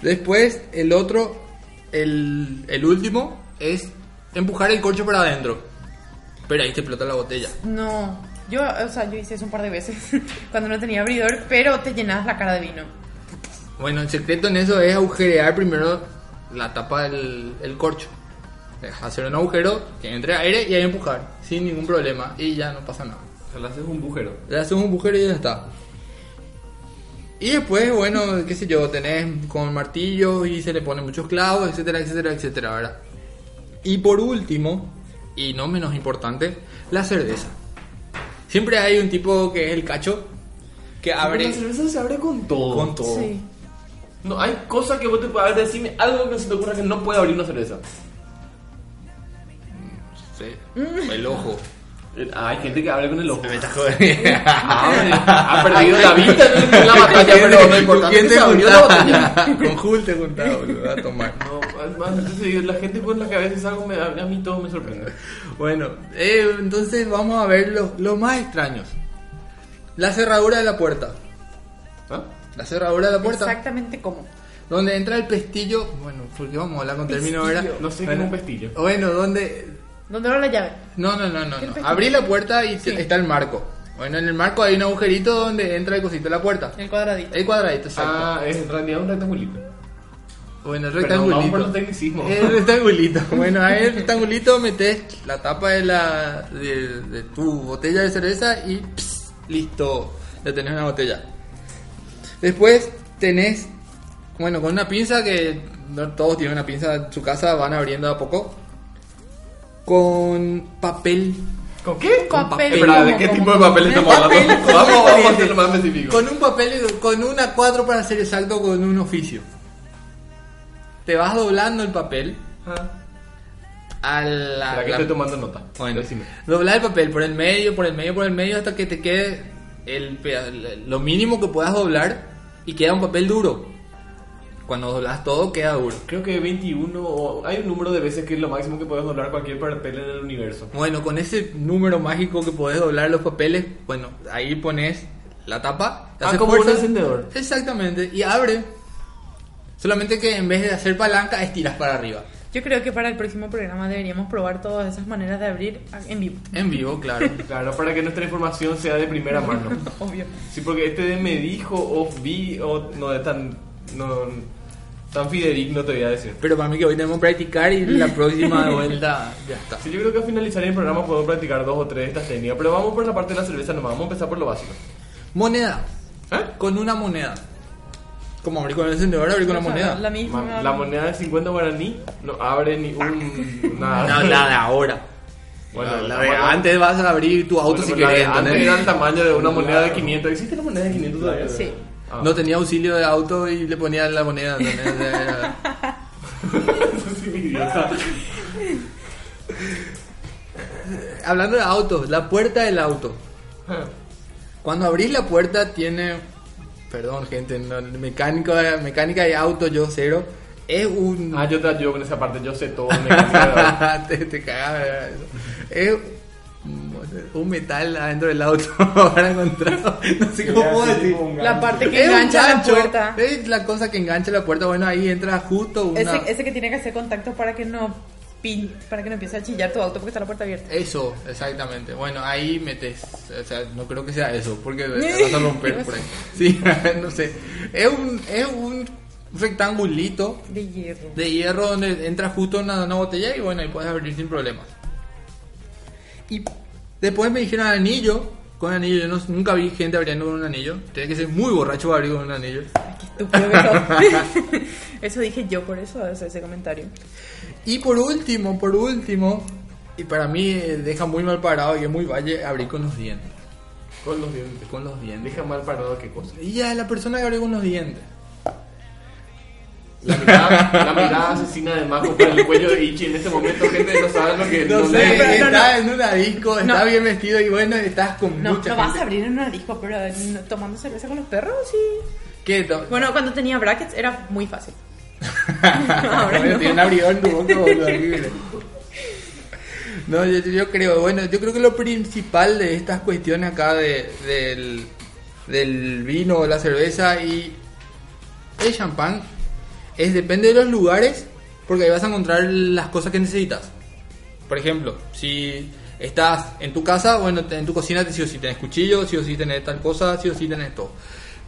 Después, el otro, el, el último, es empujar el corcho para adentro. Pero ahí te explota la botella. No, yo, o sea, yo hice eso un par de veces *laughs* cuando no tenía abridor, pero te llenas la cara de vino. Bueno, el secreto en eso es agujerear primero la tapa del el corcho. Deja Hacer un agujero que entre aire y ahí empujar, sin ningún problema. Y ya no pasa nada. O sea, le haces un bujero. Le haces un agujero y ya está. Y después, bueno, qué sé yo, tenés con martillo y se le ponen muchos clavos, etcétera, etcétera, etcétera, ¿verdad? Y por último, y no menos importante, la cerveza. Siempre hay un tipo que es el cacho, que abre La cerveza se abre con todo. con todo. Sí. No, hay cosas que vos te puedes decirme algo que se te ocurra que no puede abrir una cerveza. Sí, el ojo. Eh, Hay gente que abre con el ojo. Me estás jodiendo. Abre. *laughs* Ha perdido la vista en la batalla, pero no ¿Con importa. quién te Se abrió la juntás? *laughs* Con Jul te juntás, boludo, a tomar. No, además, entonces, la gente con la que a veces algo me, a mí todo me sorprende. Bueno, eh, entonces vamos a ver los, los más extraños. La cerradura de la puerta. ¿Ah? La cerradura de la puerta. Exactamente como. Donde entra el pestillo. Bueno, porque vamos a hablar con término, ¿verdad? No sé Bueno, es un pestillo. Bueno, donde. ¿Dónde va la llave? No, no, no, no. ¿Qué no. Abrí la puerta y Sí. está el marco. Bueno, en el marco hay un agujerito donde entra el cosito de la puerta. El cuadradito. El cuadradito, exacto. Ah, es en realidad un rectangulito. Bueno, el Perdón, rectangulito. vamos por los tecnicismos. El rectangulito. *laughs* Bueno, ahí el rectangulito metes la tapa de la de, de tu botella de cerveza y ps, listo, ya tenés una botella. Después tenés, bueno, con una pinza que no todos tienen una pinza en su casa, van abriendo a poco. Con papel. ¿Con qué? Con Papel. Espera, ¿de ¿Cómo, qué tipo de papel estamos Papel hablando? con Vamos, vamos a hacerlo más específico. Con un papel, con una cuatro para ser exacto, con un oficio. Te vas doblando el papel Ah. a la, que la- estoy tomando nota. Bueno, Decime. doblar el papel por el medio, por el medio, por el medio hasta que te quede el, lo mínimo que puedas doblar y queda un papel duro. Cuando doblas todo queda duro. Creo que 21 o hay un número de veces que es lo máximo que puedes doblar cualquier papel en el universo. Bueno, con ese número mágico que podés doblar los papeles, bueno, ahí pones la tapa. Ah, como un encendedor. Exactamente, y abre. Solamente que en vez de hacer palanca, estiras para arriba. Yo creo que para el próximo programa deberíamos probar todas esas maneras de abrir en vivo. En vivo, claro. *laughs* Claro, para que nuestra información sea de primera mano. *laughs* Obvio. Sí, porque este de me dijo o vi o no es tan, no, tan fidedigno te voy a decir. Pero para mí que hoy tenemos que practicar y la *laughs* próxima vuelta ya está. Sí, yo creo que al finalizar el programa podemos practicar dos o tres de estas técnicas, pero vamos por la parte de la cerveza nomás, vamos a empezar por lo básico. Moneda. ¿Eh? Con una moneda. Como abrir con el encendedor, abrir con la moneda. La misma. Ma- La moneda de 50 guaraní no abre ni un... *laughs* nada. No, la de ahora. Bueno, la, la- de antes vas a abrir tu auto Bueno, si pero la de querés. Antes ¿entendés? era el tamaño de una moneda de 500. ¿Existe la moneda de 500 todavía? Sí. Ah. No tenía auxilio de auto y le ponían la moneda. ¿entendés? *laughs* Era- Sí, idiota. Hablando de autos, la puerta del auto. Cuando abrís la puerta tiene, perdón gente, no, mecánica, mecánica de auto yo cero, es un... Ah, yo te ayudo con esa parte, yo sé todo. *laughs* te, te cagas, ¿verdad? Es un metal adentro del auto *laughs* para encontrar. No sé cómo puedo decir. La parte que Es engancha la puerta. Es la cosa que engancha la puerta. Bueno, ahí entra justo una. Ese, ese que tiene que hacer contacto para que no pin, para que no empiece a chillar tu auto porque está la puerta abierta. Eso, exactamente. Bueno, ahí metes. O sea, no creo que sea eso, porque te *laughs* vas a romper por ahí. Sí, *laughs* no sé. Es un, es un rectangulito De hierro. de hierro donde entra justo una, una botella y bueno, ahí puedes abrir sin problemas. Y después me dijeron anillo. Con anillo, yo no- nunca vi gente abriendo con un anillo. Tiene que ser muy borracho para abrir con un anillo. Ay, qué estúpido que sos. *laughs* Eso dije yo por eso, ese comentario. Y por último, por último, y para mí eh, deja muy mal parado y es muy valle abrir con los dientes. Con los dientes. Con los dientes. Deja mal parado qué cosa. Y ya la persona que abre con los dientes. La mirada, la mirada asesina de Majo por el cuello de Ichi en este momento, gente, no saben lo que No, sé, le- no, está no. en una disco, está No. bien vestido y bueno, estás con No, mucha no vas a abrir en una disco, pero no- tomando cerveza con los perros, sí. ¿Qué? to- Bueno, cuando tenía brackets era muy fácil. Ahora no. tiene un abridor en tu boca, boludo, horrible. No, yo, yo creo, bueno, yo creo que lo principal de estas cuestiones acá de, del, del vino, la cerveza y el champán es depende de los lugares, porque ahí vas a encontrar las cosas que necesitas. Por ejemplo, si estás en tu casa, bueno, en tu cocina sí o sí tenés cuchillo, sí o sí tenés tal cosa, sí o sí tenés todo.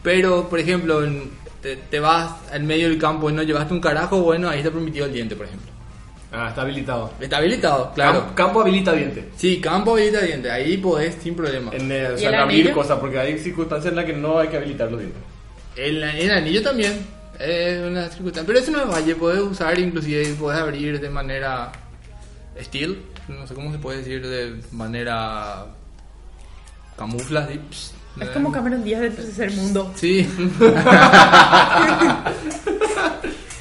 Pero, por ejemplo, en- te, te vas al medio del campo y no llevaste un carajo, bueno, ahí está permitido el diente, por ejemplo. Ah, está habilitado. Está habilitado, claro. Campo, campo habilita diente. Sí, campo habilita diente, ahí podés sin problema. En, eh, o ¿Y sea, en abrir anillo? cosas, porque hay circunstancias en las que no hay que habilitar los dientes. El, el anillo también es una circunstancia, pero eso no es valle, podés usar inclusive, podés abrir de manera steel, no sé cómo se puede decir, de manera camufla, pss, Es como Cameron Díaz del tercer mundo. Sí. *laughs*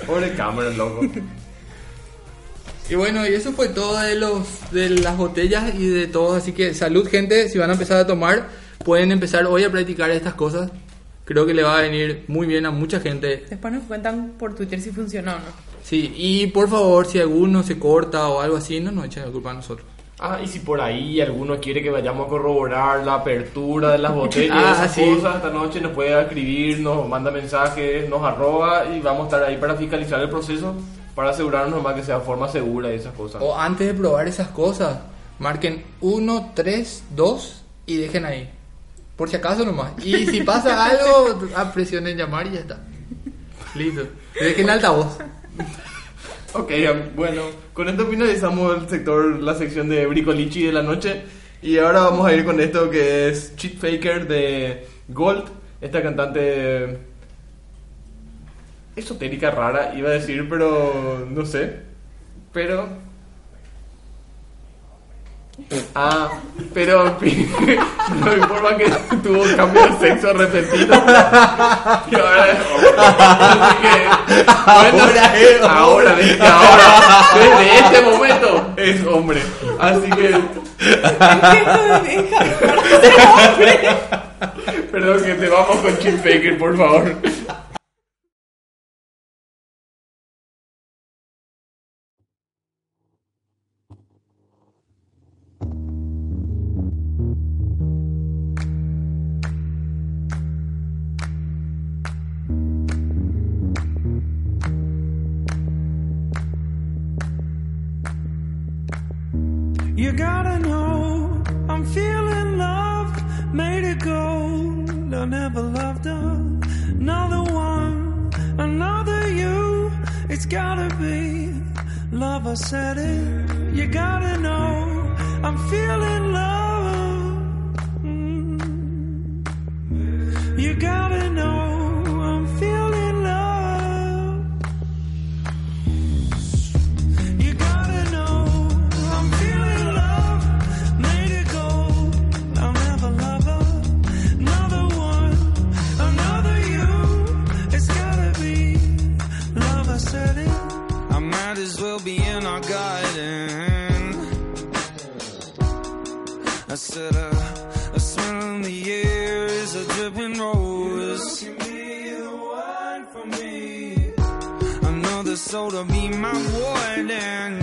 Pobre Cameron, loco. Y bueno, y eso fue todo de los de las botellas y de todo, así que salud gente, si van a empezar a tomar, pueden empezar hoy a practicar estas cosas. Creo que le va a venir muy bien a mucha gente. Después nos cuentan por Twitter si funcionó o no. Sí, y por favor, si alguno se corta o algo así, no nos echen la culpa a nosotros. Ah, y si por ahí alguno quiere que vayamos a corroborar la apertura de las *laughs* botellas Ah, esas sí. cosas, esta noche nos puede escribir, nos manda mensajes, nos arroba y vamos a estar ahí para fiscalizar el proceso, para asegurarnos más que sea de forma segura y esas cosas. O antes de probar esas cosas, marquen 1, 3, 2 y dejen ahí. Por si acaso nomás. Y si *laughs* pasa algo, ah, presionen llamar y ya está. Listo. Dejen *laughs* altavoz. Ok, bueno, con esto finalizamos el sector, la sección de Bricolichi de la noche. Y ahora vamos a ir con esto que es Cheat Faker de Gold, esta cantante esotérica rara, iba a decir, pero no sé. Pero. Ah, pero en *laughs* fin, no informa que tuvo un cambio de sexo repentino. Y ahora es hombre. Así que, bueno, Ahora es ahora, desde ahora, desde este momento es hombre. Así que, *laughs* perdón que te vamos con Chip Faker, por favor. Gotta know I'm feeling love made it gold. I never loved another one, another you. It's gotta be love. I said it. You gotta know I'm feeling love. Said uh, a smell in the air is a dripping rose. Give me the wine for me. Another soul to be my warden.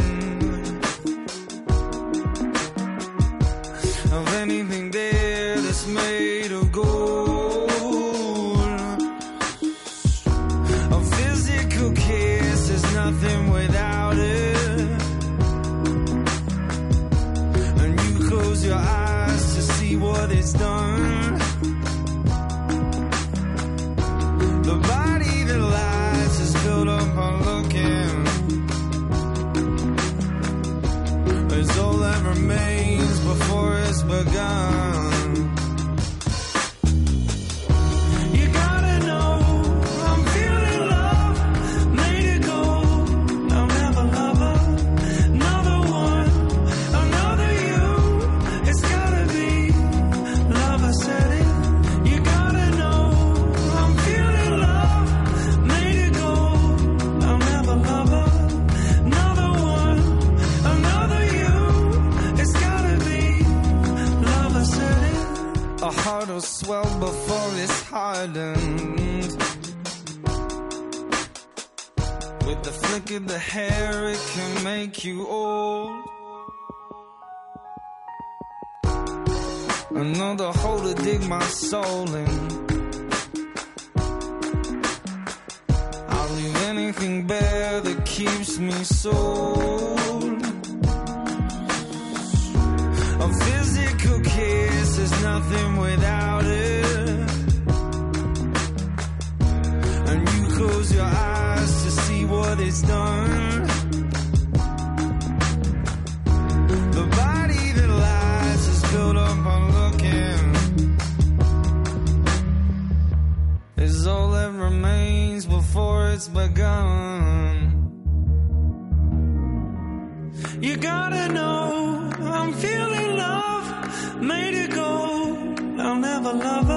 Swell before it's hardened. With the flick of the hair, it can make you old. Another hole to dig my soul in. I'll leave anything bare that keeps me sold. Kiss is nothing without it. And you close your eyes to see what it's done. The body that lies is built up on looking. Is all that remains before it's begun. You gotta know I'm feeling made it gold. I'll never love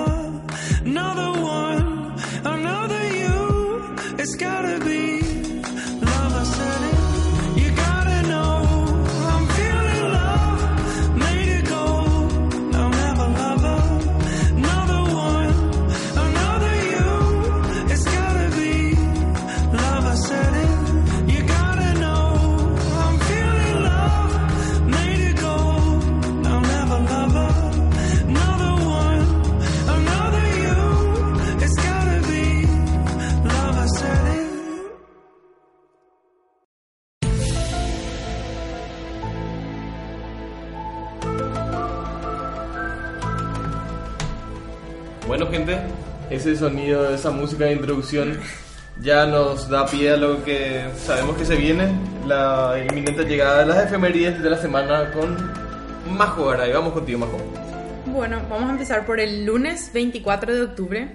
another one, another you. It's gotta gente, ese sonido, esa música de introducción ya nos da pie a lo que sabemos que se viene, la inminente llegada de las efemérides de la semana con Majo Garay. Vamos contigo, Majo. Bueno, vamos a empezar por el lunes 24 de octubre.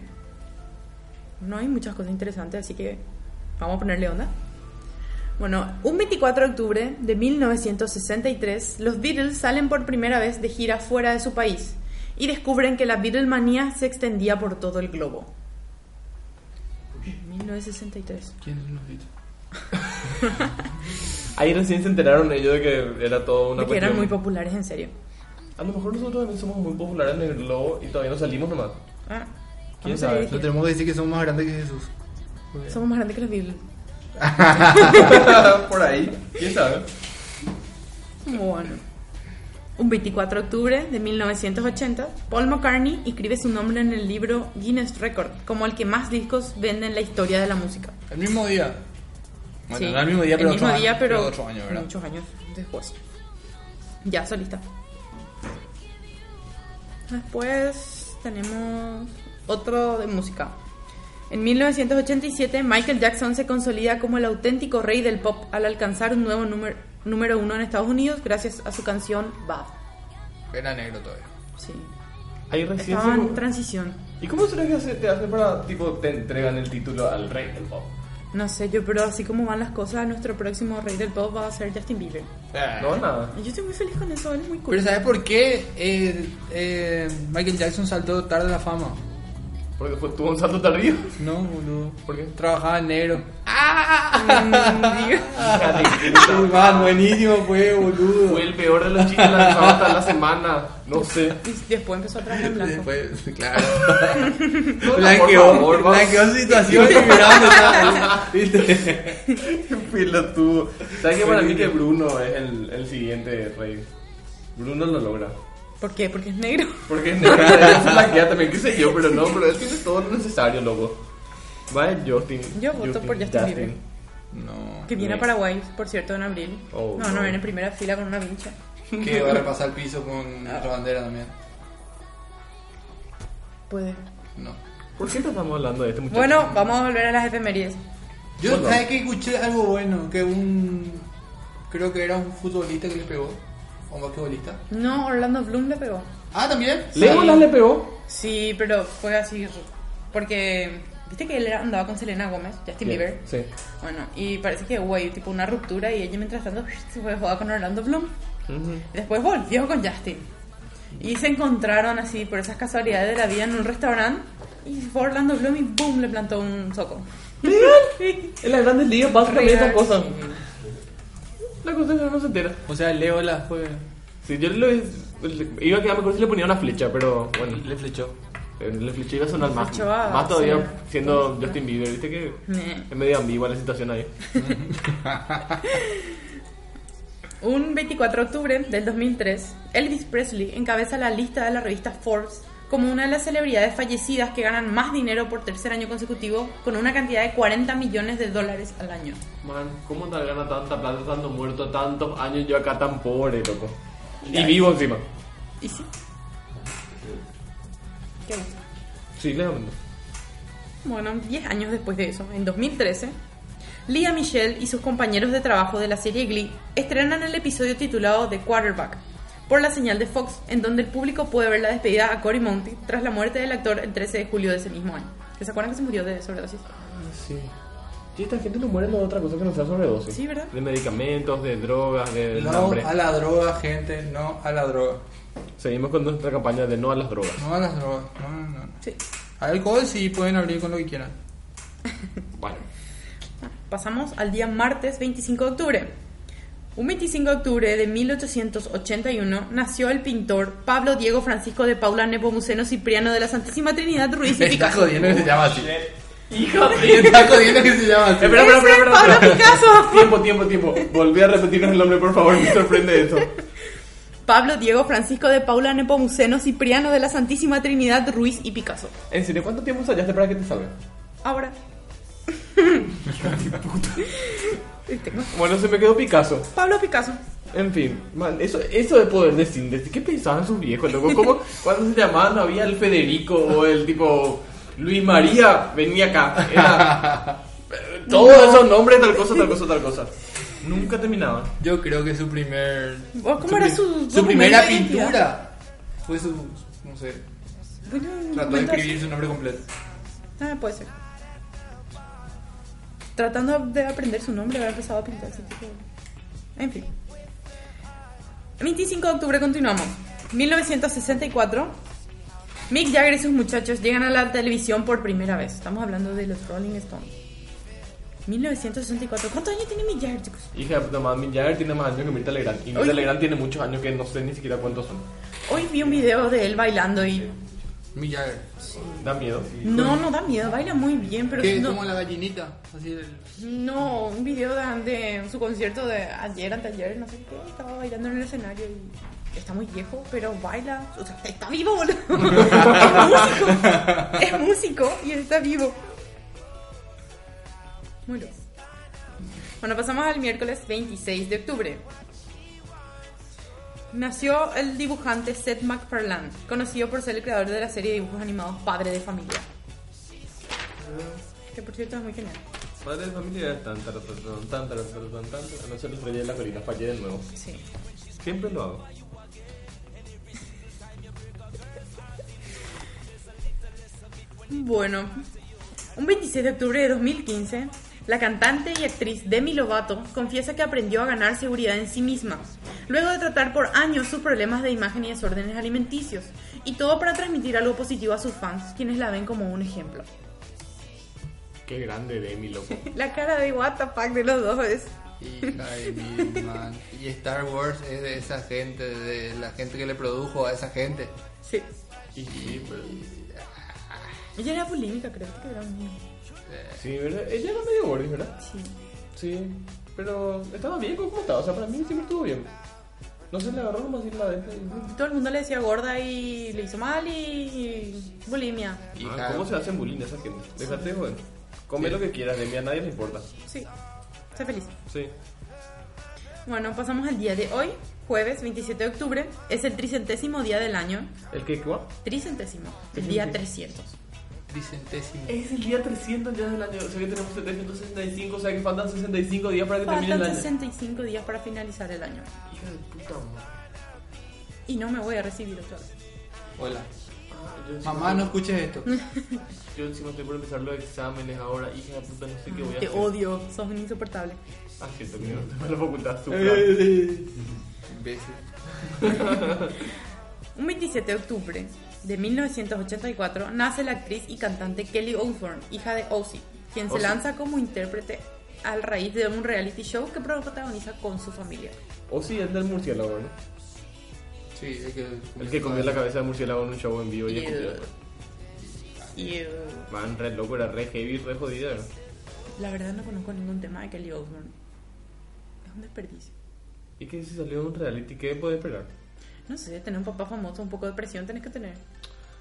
No hay muchas cosas interesantes, así que vamos a ponerle onda. Bueno, un 24 de octubre de 1963, los Beatles salen por primera vez de gira fuera de su país y descubren que la Beatlemanía se extendía por todo el globo. 1963. ¿Quién nos dice? *laughs* Ahí recién se enteraron ellos de que era todo una De que eran muy populares, en serio. A lo mejor nosotros también somos muy populares en el globo y todavía no salimos nomás. Ah, ¿Quién sabe? No tenemos que decir que somos más grandes que Jesús. Somos más grandes que los *laughs* Beatles. *laughs* Por ahí, quién sabe. Bueno. Un 24 de octubre de 1980, Paul McCartney escribe su nombre en el libro Guinness Record como el que más discos vende en la historia de la música. El mismo día. Bueno, Sí, no el mismo día, pero el mismo otro día, año, pero otro año, ¿verdad? muchos años después. Ya, solista. Después tenemos otro de música. En 1987, Michael Jackson se consolida como el auténtico rey del pop al alcanzar un nuevo número, número uno en Estados Unidos gracias a su canción Bad. Era negro todavía. Sí. Ahí recién Estaba en transición. ¿Y cómo será que hace- te hacen para, tipo, te entregan el título al rey del pop? No sé yo, pero así como van las cosas, nuestro próximo rey del pop va a ser Justin Bieber. No, nada. Y yo estoy muy feliz con eso, él es muy cool. Pero ¿sabes por qué eh, eh, Michael Jackson saltó tarde a la fama? Porque fue, tuvo un salto tardío. No, boludo. ¿Por qué? Trabajaba en negro. De puta. Man, buenísimo fue, boludo. Fue el peor de los chistes lanzados hasta la semana. No sé. Y después empezó a trabajar en blanco. Después, claro. *laughs* por blanqueó, blanqueó situación y está. *laughs* ¿Viste? ¿Sabes que para mí que Bruno es el, el siguiente rey? Bruno lo logra. ¿Por qué? Porque es negro. *laughs* Porque es negro, él se blanquea también, qué sé yo, pero no, pero él tiene todo lo necesario, loco. Va el Justin. Yo voto por Justin Bieber. No. Que viene a Sí. Paraguay, por cierto, en abril. Oh, no, no, no. viene en primera fila con una vincha. Que va a *laughs* repasar el piso con nuestra bandera también. Puede. No. ¿Por qué estamos hablando de este muchacho? Bueno, vamos a volver a las efemérides. Yo. ¿sabes que escuché algo bueno? Que un. Creo que era un futbolista que le pegó. O un basquetbolista. No, Orlando Bloom le pegó. Ah, también. Legolas le pegó. Sí, pero fue así. Porque, viste que él andaba con Selena Gómez, Justin Bien, Bieber. Sí. Bueno, y parece que hubo ahí tipo una ruptura y ella mientras tanto *laughs* se fue a jugar con Orlando Bloom. Ujú. Y después volvió con Justin. Y se encontraron así por esas casualidades de la vida en un restaurante. Y fue Orlando Bloom y boom, le plantó un soco. Sí. En las grandes ligas pasa también esa cosa. sí. La que no se entera. O sea, Leola fue. Sí, yo le, iba a quedar mejor si le ponía una flecha, pero bueno. Le flechó. eh, Le fleché iba a sonar más. flechó a- Más todavía sí. siendo Justin Bieber, viste que es medio ambigua la situación ahí. Un 24 de octubre del 2003, Elvis Presley encabeza la lista de la revista Forbes como una de las celebridades fallecidas que ganan más dinero por tercer año consecutivo con una cantidad de 40 millones de dólares al año. Man, ¿cómo te gana tanta plata estando muerto tantos años yo acá tan pobre, loco? Y vivo encima. ¿Y sí? ¿Qué? Sí, le. Bueno, 10 años después de eso, en 2013, Leah Michelle y sus compañeros de trabajo de la serie Glee estrenan el episodio titulado The Quarterback por la señal de Fox, en donde el público puede ver la despedida a Cory Monty tras la muerte del actor el 13 de julio de ese mismo año. ¿Que ¿Se acuerdan que se murió de sobredosis? Sí. Sí, esta gente no muere de otra cosa que no sea sobredosis. Sí, ¿verdad? De medicamentos, de drogas, de No hambre. a la droga, gente. No a la droga. Seguimos con nuestra campaña de no a las drogas. No a las drogas. No, no, no. Sí. Alcohol sí pueden abrir con lo que quieran. Bueno. *laughs* Pasamos al día martes 25 de octubre. Un 25 de octubre de 1881 nació el pintor Pablo Diego Francisco de Paula Nepomuceno Cipriano de la Santísima Trinidad Ruiz y Picasso. jodiendo que se llama así. Hija Me está jodiendo que se llama así. Espera, espera, espera, espera, Pablo espera. Picasso! Tiempo, tiempo, tiempo. Volví a repetirnos el nombre, por favor. Me sorprende eso. Pablo Diego Francisco de Paula Nepomuceno Cipriano de la Santísima Trinidad Ruiz y Picasso. En serio, ¿cuánto tiempo ensayaste para que te salga? Ahora. *laughs* Tengo- Bueno, se me quedó Picasso. Pablo Picasso. En fin, man, eso, eso de poder de síntesis, ¿qué pensaban sus viejos, loco? ¿Cómo *laughs* cuando se llamaban no había el Federico o el tipo Luis María venía acá? Era *laughs* todos esos nombres, tal cosa, tal cosa, tal cosa. Nunca terminaban. Yo creo que su primer. ¿Vos cómo su era su Su primera identidad? pintura. Fue su. No sé. Bueno, Trató de escribir su nombre completo. Ah, puede ser. Tratando de aprender su nombre, había empezado a pintar ese tipo de- En fin. 25 de octubre continuamos. 1964. Mick Jagger y sus muchachos llegan a la televisión por primera vez. Estamos hablando de los Rolling Stones. 1964. ¿Cuántos años tiene Mick Jagger, chicos? Hija de puta madre, Mick Jagger tiene más años que Mirta Legrand. Y Mirta. Legrand tiene muchos años que no sé ni siquiera cuántos son. Hoy vi un video de él bailando y... Mick Jagger. Da miedo. No, no da miedo, baila muy bien, pero Que no... como la gallinita. Así el. No, un video de, de su concierto de ayer, anteayer, no sé qué, estaba bailando en el escenario y está muy viejo, pero baila, o sea, está vivo, boludo. es músico, es músico y está vivo. Muy loco. Bueno, pasamos al miércoles 26 de octubre. Nació el dibujante Seth MacFarlane, conocido por ser el creador de la serie de dibujos animados Padre de Familia. Que por cierto es muy genial. Padre de Familia es tan, tan, tan, tan, tan, tan, tan, Anoche lo frené en la colina, fallé de nuevo. Sí. Siempre lo hago. Bueno, un 26 de octubre de 2015 la cantante y actriz Demi Lovato confiesa que aprendió a ganar seguridad en sí misma, luego de tratar por años sus problemas de imagen y desórdenes alimenticios, y todo para transmitir algo positivo a sus fans, quienes la ven como un ejemplo. Qué grande Demi, loco. *laughs* La cara de what the fuck de los dos es... Hija de mil, man. Y Star Wars es de esa gente, de la gente que le produjo a esa gente. Sí. Y sí, pero... Ella era polémica, creo que era un... Sí, ¿verdad? Ella era medio gorda, ¿verdad? Sí. Sí, pero estaba bien con cómo estaba. O sea, para mí siempre estuvo bien. No se le agarró nomás ir la venta. y- Todo el mundo le decía gorda y le hizo mal y, bulimia. Ah, ¿Cómo se hacen bullying esa gente? Déjate de joder. Come lo que quieras, de mí a nadie le importa. Sí. Sé feliz. Sí. Bueno, pasamos al día de hoy, jueves 27 de octubre. Es el tricentésimo día del año. ¿El qué? ¿Cuál? Tricentésimo. El día 300. Tricentésimo. Es el día 300 ya del año. O sea que tenemos 765, o sea que faltan 65 días para que termine el Faltan año. 65 días para finalizar el año. Hija de puta madre. Y no me voy a recibir otra vez. Hola. Ah, Mamá, no escuches esto. *laughs* Yo encima estoy por empezar los exámenes ahora. Hija de puta, no sé qué voy a Te hacer. odio, sos un insoportable. Ah, cierto, que no tengo la facultad. Sufra. Imbécil. *laughs* Un 27 de octubre de 1984 nace la actriz y cantante Kelly Osbourne, hija de Ozzy, quien se Ozzy. lanza como intérprete a raíz de un reality show que protagoniza con su familia. O sí, es del murciélago, ¿no? Sí, el que, El que comió la cabeza de murciélago en un show en vivo y escupió. Y Man, re loco, era re heavy, re jodida. ¿no? la verdad no conozco ningún tema de Kelly Osbourne. Es un desperdicio. ¿Y que si salió de un reality? ¿Qué puede esperar? No sé, tener un papá famoso, un poco de presión tenés que tener.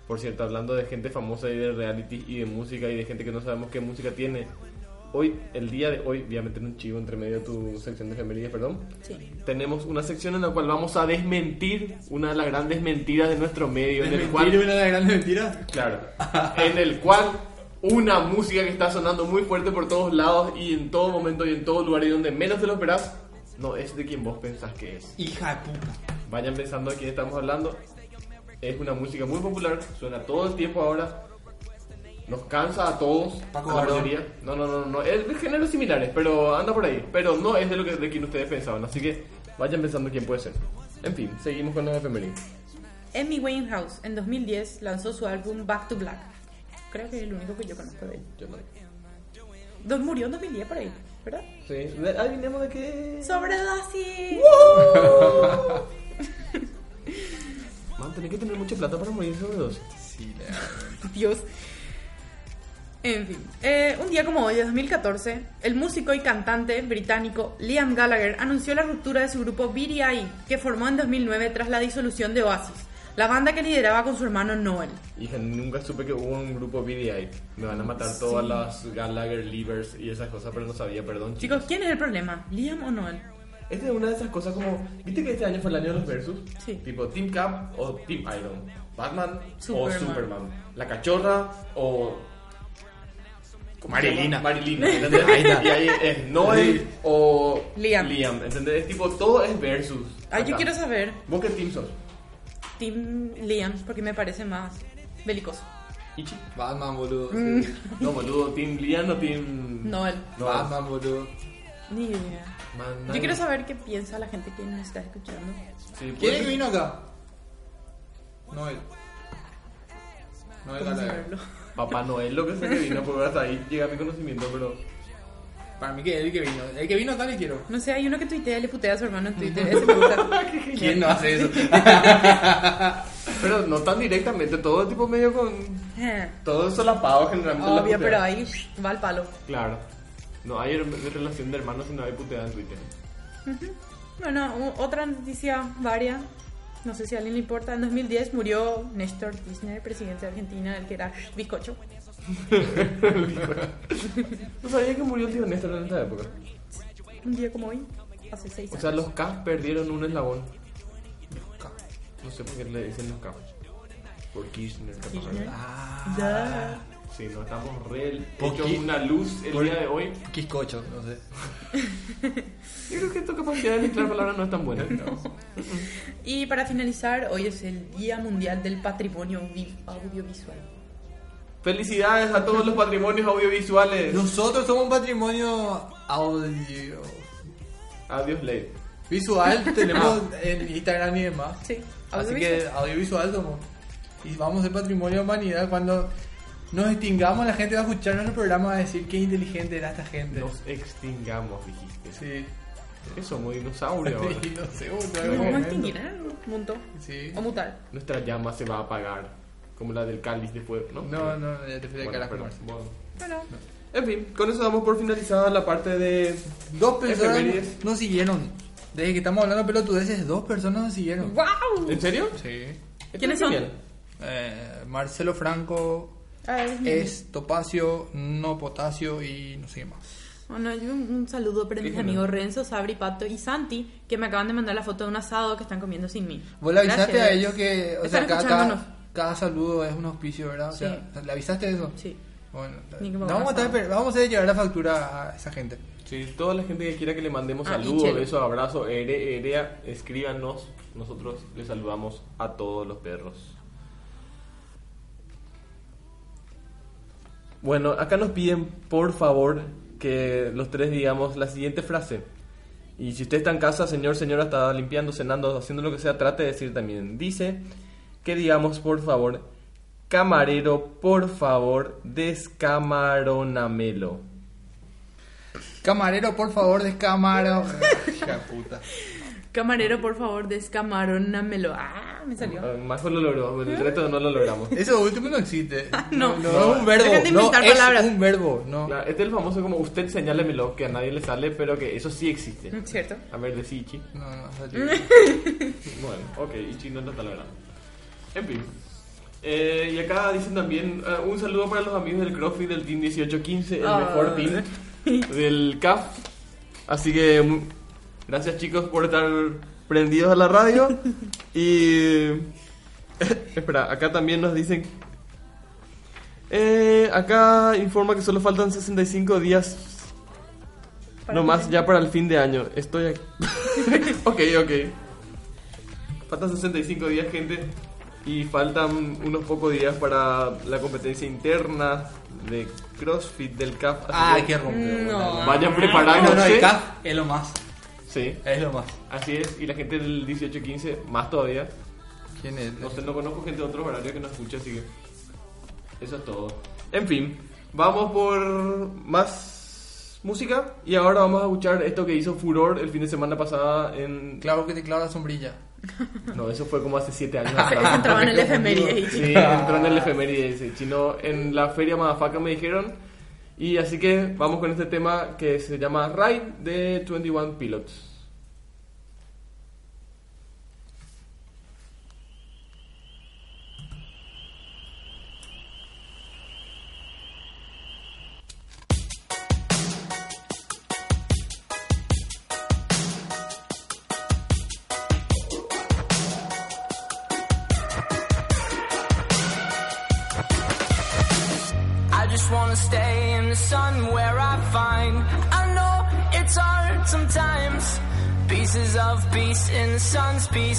Por cierto, hablando de gente famosa y de reality y de música y de gente que no sabemos qué música tiene. Hoy, el día de hoy, voy a meter un chivo entre medio de tu sección de efemérides, perdón. Sí. Tenemos una sección en la cual vamos a desmentir una de las grandes mentiras de nuestro medio. En el ¿Desmentir cual, una de las grandes mentiras? claro, en el cual una música que está sonando muy fuerte por todos lados y en todo momento y en todo lugar y donde menos te lo esperás, no es de quien vos pensás que es. Hija de puta. Vayan pensando de quién estamos hablando. Es una música muy popular, suena todo el tiempo ahora. Nos cansa a todos, Paco a la Barón. mayoría. No, no, no, no, es de géneros similares, pero anda por ahí. Pero no es de lo que de quien ustedes pensaban, así que vayan pensando quién puede ser. En fin, seguimos con los efemérides. Amy Winehouse en 2010 lanzó su álbum Back to Black. Creo que es el único que yo conozco de él. Yo no. Dos murió en 2010 por ahí, ¿verdad? Sí, adivinemos de qué. Sobredosis. *laughs* *laughs* Man, tenés que tener mucha plata para morir sobre dos. Sí, la- *laughs* Dios. En fin, eh, un día como hoy, de 2014, el músico y cantante británico Liam Gallagher anunció la ruptura de su grupo BDI, que formó en 2009 tras la disolución de Oasis, la banda que lideraba con su hermano Noel. Hija, nunca supe que hubo un grupo BDI. Me van a matar todas las Gallagher Levers y esas cosas, pero no sabía, perdón. Chicos, ¿quién es el problema? ¿Liam o Noel? Esta es una de esas cosas como. ¿Viste que este año fue el año de los versus? Sí. Tipo Team Cap o Team Iron. Batman Superman. o Superman. La cachorra o. ¿cómo se Marilina. Marilina, *laughs* ¿entendés? y ahí es Noel o. Liam. Liam, ¿entendés? Es tipo, todo es versus. Ay, yo quiero saber, ¿Vos qué team sos? Team Liam, porque me parece más belicoso. Ichi. Batman, boludo. Mm. sí. No, boludo, Team Liam o Team. Noel. No. Batman, boludo. Ni idea. Yo quiero saber qué piensa la gente que nos está escuchando. Sí, ¿Quién puede es que ser- vino acá? Noel. Noel ¿Cómo Gallagher. saberlo? Papá Noel, lo que sé que vino, porque hasta ahí llega mi conocimiento, pero. Para mí que es el que vino. El que vino acá le quiero. No sé, hay uno que tuitea y le putea a su hermano en Twitter. Ese me *laughs* gusta. ¿Quién no hace eso? *laughs* Pero no tan directamente, todo tipo medio con. Eh, Todo solapado generalmente. Obvio, pero ahí va al palo. Claro. No hay relación de hermanos si no hay puteada en Twitter. Bueno, u- otra noticia varia. No sé si a alguien le importa. En 2010 murió Néstor Kirchner, presidente de Argentina, el que era bizcocho. *laughs* No sabía que murió el tío Néstor en esta época. Un día como hoy, hace seis O años. sea, los K perdieron un eslabón. No sé por qué le dicen los K. Por Kirchner. Kirchner. Ah. Sí, nos estamos re hecho una luz el por- día de hoy. Quiscocho, no sé. *laughs* Yo creo que tu capacidad de mezclar palabras no es tan buena. Y para finalizar, hoy es el Día Mundial del Patrimonio Vi- Audiovisual. Felicidades a todos los patrimonios audiovisuales. Nosotros somos un patrimonio audio. Adiós, Ley. Visual, tenemos en Instagram y demás. Sí, Así que audiovisual somos. Y vamos de patrimonio de humanidad. Cuando nos extingamos, la gente va a escuchar nuestro programa y va a decir qué inteligente era esta gente. Nos extingamos, dijiste. Sí. Eso, como dinosaurio. ahora. *laughs* Sí, no sé, otra Nos vamos a extinguir, ¿eh? Un montón. Sí. O mutar. Nuestra llama se va a apagar. Como la del cáliz de fuego, ¿no? No, no, ya te fui Bueno, a comerse. bueno. Bueno, En fin, con eso damos por finalizada la parte de. Dos personas Efemérides. nos siguieron. Desde que estamos hablando de pelotudeces, dos personas nos siguieron. ¡Wow! ¿En serio? Sí. ¿Quiénes son? Eh, Marcelo Franco, Ay, es Topacio, no Potasio y no sé qué más. Bueno, yo un, un saludo para mis amigos Renzo, Sabri, Pato y Santi, que me acaban de mandar la foto de un asado que están comiendo sin mí. Vos le avisaste Gracias. a ellos que, o sea, cada, cada, cada saludo es un auspicio, ¿verdad? O sea, ¿le avisaste eso? Sí. Bueno, me vamos, a vamos a llegar la factura a esa gente. Sí, toda la gente que quiera que le mandemos Ah, saludos, besos, abrazos, ere, erea, escríbanos. Nosotros les saludamos a todos los perros. Bueno, acá nos piden, por favor, que los tres digamos la siguiente frase. Y si usted está en casa, señor, señora, está limpiando, cenando, haciendo lo que sea, trate de decir también. Dice que digamos, por favor, camarero, por favor, descamaronamelo. Camarero, por favor, descamaro. *laughs* Hija puta. Camarero, por favor, descamarónamelo. Ah, me salió. Ah, Majo lo logró, el resto no lo logramos. Eso último no existe. *laughs* No. no, es un verbo. Dejen de no, es palabras. un verbo, no. Claro, este es el famoso como usted señálemelo, que a nadie le sale, pero que eso sí existe. ¿Cierto? A ver, de Ichi. No, no, *laughs* Bueno, ok, Ichi no lo está logrando. En fin. Eh, y acá dicen también eh, un saludo para los amigos del CrossFit del Team 1815, el Ah. mejor team *laughs* del CAF. Así que mu- gracias chicos por estar prendidos a la radio. *laughs* y *laughs* espera, acá también nos dicen eh, acá informa que solo faltan 65 días no más ya para el fin de año. Estoy aquí. *laughs* ok, ok. Faltan 65 días, gente. Y faltan unos pocos días para la competencia interna de CrossFit del CAF. Ah, que qué rompe. No. Vayan No, preparándose. no, el CAF es lo más. Sí, Es lo más. así es. Y la gente del 18-15, más todavía. ¿Quién es? No sé, no conozco gente de otros horarios que nos escucha, así que. Eso es todo. En fin, vamos por más música. Y ahora vamos a escuchar esto que hizo Furor el fin de semana pasada en. Claro que te clava la sombrilla. *laughs* No, eso fue como hace 7 años Eso atrás. entraba en el *laughs* efeméride. Sí, entró en el efeméride ese chino. En la feria Madafaca me dijeron. Y así que vamos con este tema que se llama Ride de 21 Pilots.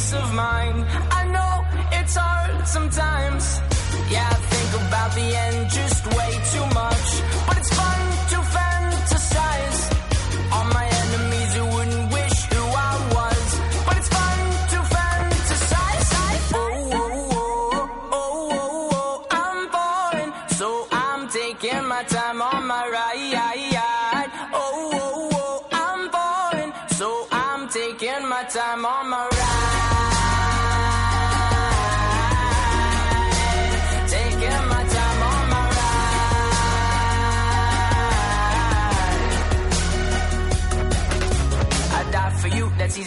Peace of mind. I know it's hard sometimes. Yeah, I think about the end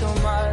thinking too much.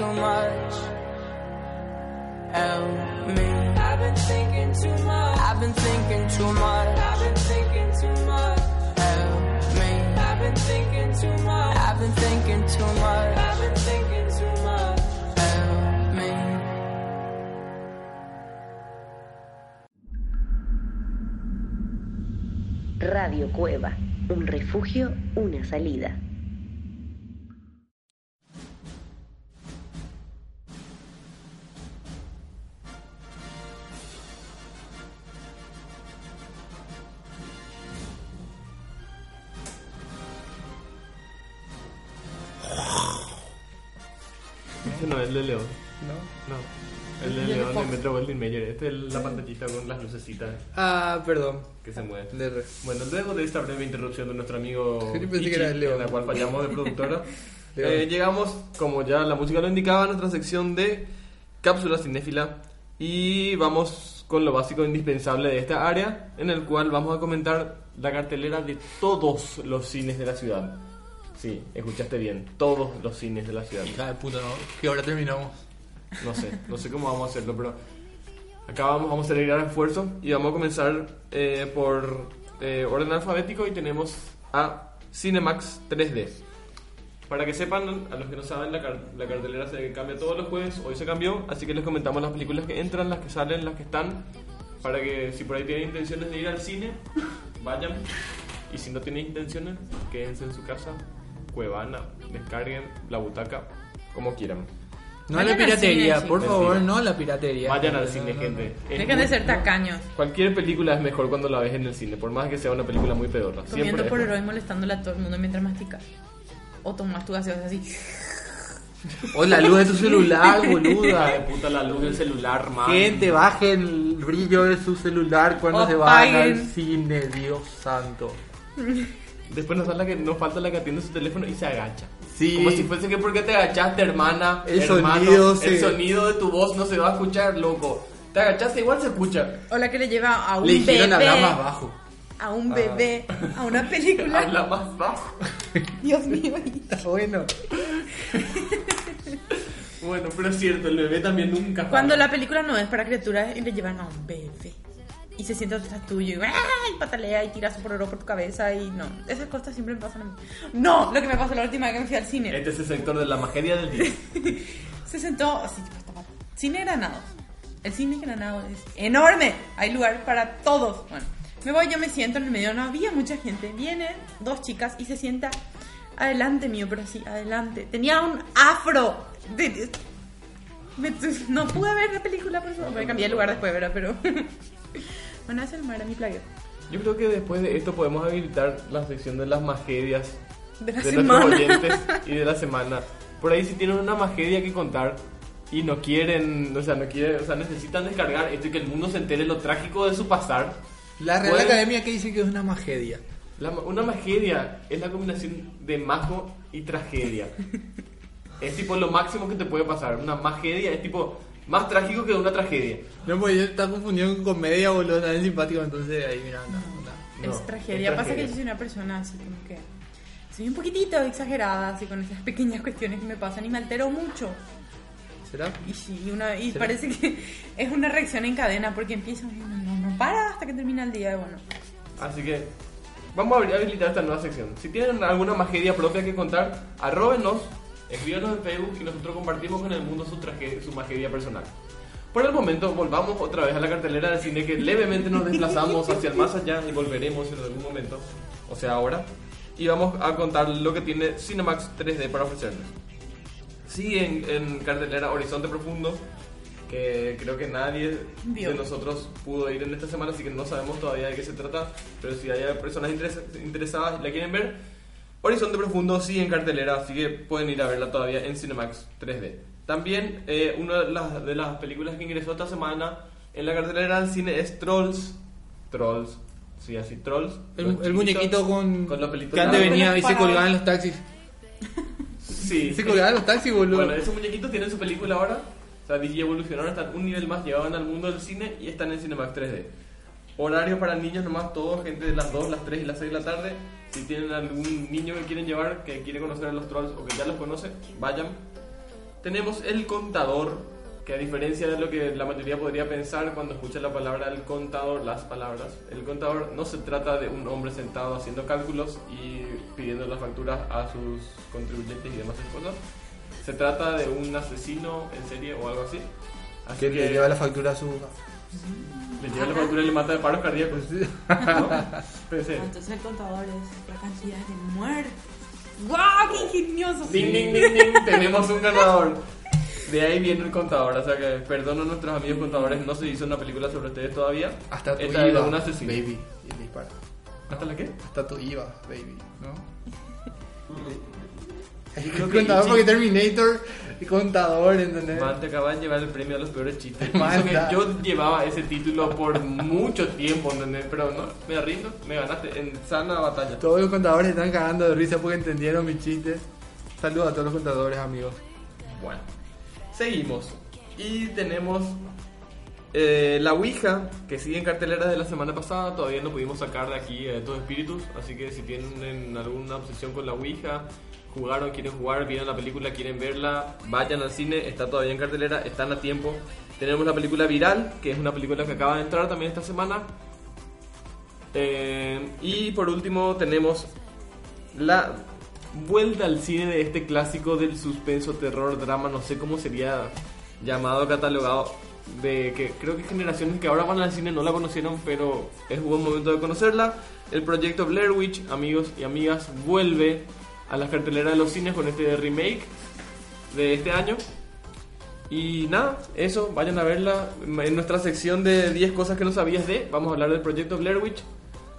Too much. Help me. I've been thinking too much. I've been thinking too much. I've been thinking too much. Help me. I've been thinking too much. I've been thinking too much. I've been thinking too much. Help me. Radio Cueva, un refugio, una salida. El de León. ¿No? No. El de el León de Fox. Metro Goldwyn Mayer. Este es la pantallita con las lucecitas Ah, perdón. que se. Le re- Bueno, luego de esta breve interrupción de nuestro amigo Yo *laughs* pensé que Ichi, era el León. en la cual fallamos de productora, *laughs* León. eh, llegamos, como ya la música lo indicaba, a nuestra sección de cápsula cinéfila y vamos con lo básico indispensable de esta área, en el cual vamos a comentar la cartelera de todos los cines de la ciudad. Sí, escuchaste bien, todos los cines de la ciudad. Hija de puta, ¿no? Que ahora terminamos. No sé, no sé cómo vamos a hacerlo, pero acá vamos, vamos a hacer el gran esfuerzo y vamos a comenzar eh, por eh, orden alfabético y tenemos a Cinemax 3D. Para que sepan, a los que no saben, la, car- la cartelera se cambia todos los jueves, hoy se cambió, así que les comentamos las películas que entran, las que salen, las que están, para que si por ahí tienen intenciones de ir al cine, vayan. Y si no tienen intenciones, quédense en su casa, Cuevana, descarguen la butaca, como quieran. No a Vayan la piratería, cine, por favor, no a la piratería. Vayan al No, cine, no, no. gente. Es Dejen de ser tacaños. Cualquier película es mejor cuando la ves en el cine, por más que sea una película muy pedorra. Comiendo por es héroe y molestándole a todo el mundo mientras masticas. O tomas tu gaseosa así. *laughs* O la luz de tu celular, Hija de boluda. puta la luz del celular, man. Gente, bajen el brillo de su celular cuando O se van al cine, Dios santo. *laughs* Después nos, falta la que, nos falta la que atiende su teléfono y se agacha. Sí. Como si fuese que porque te agachaste, hermana. El hermano, sonido El sonido de tu voz no se va a escuchar, loco. Te agachaste, igual se escucha. O la que le lleva a un Le bebé. hablar más bajo. A un bebé. A una película. *laughs* Habla más bajo. *laughs* Dios mío. Bueno. *laughs* Bueno, pero es cierto, el bebé también nunca. Cuando la película no es para criaturas y le llevan a un bebé. Y se sienta atrás tuyo y, ¡ay! patalea y tira su pororo por tu cabeza y no. Esas cosas siempre me pasan a mí. No, lo que me pasó la última vez que me fui al cine. Este es el sector de la magia del día. *laughs* Se sentó así, tipo, estaba- Cine Granados. El cine Granados es enorme. Hay lugar para todos. Bueno, me voy, yo me siento en el medio. No había mucha gente. Vienen dos chicas y se sienta adelante mío, pero sí, adelante. Tenía un afro. de- de- Me- no pude ver la película, por eso me cambié de lugar después, ¿verdad? Pero. *laughs* bueno, ese no era mi playo. Yo creo que después de esto podemos habilitar la sección de las magedias De la de semana. nuestros oyentes *laughs* y de la semana. Por ahí si tienen una magedia que contar y no quieren, o sea, no quieren, o sea, necesitan descargar esto y que el mundo se entere lo trágico de su pasar. La Real Pueden- Academia que dice que es una magedia. La una magedia es la combinación de mago y tragedia. *laughs* es tipo lo máximo que te puede pasar. Una magedia es tipo más trágico que una tragedia. No, pues yo estaba confundido con comedia, boludo, también simpático, entonces ahí mira, no, no. No, es tragedia. es Pasa que yo soy una persona así como que. Soy un poquitito exagerada, así con esas pequeñas cuestiones que me pasan y me altero mucho. ¿Será? Y sí, y una, y ¿Será? parece que *laughs* es una reacción en cadena porque empieza y no, no, no para hasta que termina el día. Bueno, Así que vamos a abrir- habilitar esta nueva sección. Si tienen alguna magedia propia que contar, arróbenos, escríbanos en Facebook y nosotros compartimos con el mundo su, traje- su magedia personal. Por el momento, volvamos otra vez a la cartelera del cine que levemente nos desplazamos hacia el más allá y volveremos en algún momento, o sea ahora, y vamos a contar lo que tiene Cinemax 3D para ofrecerles. Sigue en, en cartelera Horizonte Profundo, que creo que nadie Vio. de nosotros pudo ir en esta semana, así que no sabemos todavía de qué se trata, pero si hay personas interes- interesadas y la quieren ver, Horizonte Profundo sigue en cartelera, así que pueden ir a verla todavía en Cinemax 3D. También eh, una de las, de las películas que ingresó esta semana en la cartelera del cine es Trolls. Trolls, sí, así, Trolls. El, el muñequito con, con los pelitos que antes venía y se colgaba en los taxis. Sí, *laughs* Se colgaba en los taxis, boludo. Bueno, esos muñequitos tienen su película ahora. O sea, DJ evolucionaron, están un nivel más, llegaban al mundo del cine y están en Cinemax 3D. Horario para niños nomás, todos, gente de las 2, las 3 y las 6 de la tarde. Si tienen algún niño que quieren llevar, que quiere conocer a los trolls o que ya los conoce, vayan. Tenemos El Contador, que a diferencia de lo que la mayoría podría pensar cuando escucha la palabra El Contador, las palabras, El Contador no se trata de un hombre sentado haciendo cálculos y pidiendo las facturas a sus contribuyentes y demás cosas. Se trata de un asesino en serie o algo así. Así que que, le lleva la factura a su. Le lleva la factura y le mata de paros cardíacos. ¿No? Pensé. entonces el contador es la cantidad de muertes. ¡Guau! ¡Qué ingenioso! Ding, ding, ding, ding, tenemos un ganador. De ahí viene el contador, o sea que perdono a nuestros amigos contadores, no se hizo una película sobre ustedes todavía. Hasta tu Esta es IVA, un asesino. baby. Y dispara. ¿Hasta la qué? Hasta tu IVA, baby, ¿no? *laughs* que contador porque Terminator contador, ¿entendés? Man, te acaban de llevar el premio a los peores chistes. *laughs* Man, que yo llevaba ese título por mucho tiempo, ¿entendés? Pero no, me rindo, me ganaste en sana batalla. Todos los contadores están cagando de risa porque entendieron mi chiste. Saludos a todos los contadores, amigos. Bueno, seguimos. Y tenemos eh, la Ouija, que sigue en cartelera de la semana pasada. Todavía no pudimos sacar de aquí a estos espíritus. Así que si tienen alguna obsesión con la Ouija, jugaron, quieren jugar, vieron la película, quieren verla, vayan al cine. Está todavía en cartelera, están a tiempo. Tenemos la película Viral, que es una película que acaba de entrar también esta semana. Eh, y por último tenemos la vuelta al cine de este clásico del suspenso, terror, drama, no sé cómo sería llamado, catalogado, de que creo que generaciones que ahora van al cine no la conocieron, pero es buen momento de conocerla. El proyecto Blair Witch, amigos y amigas, vuelve a las carteleras de los cines con este remake de este año. Y nada, eso, vayan a verla. En nuestra sección de 10 cosas que no sabías de, vamos a hablar del proyecto Blair Witch.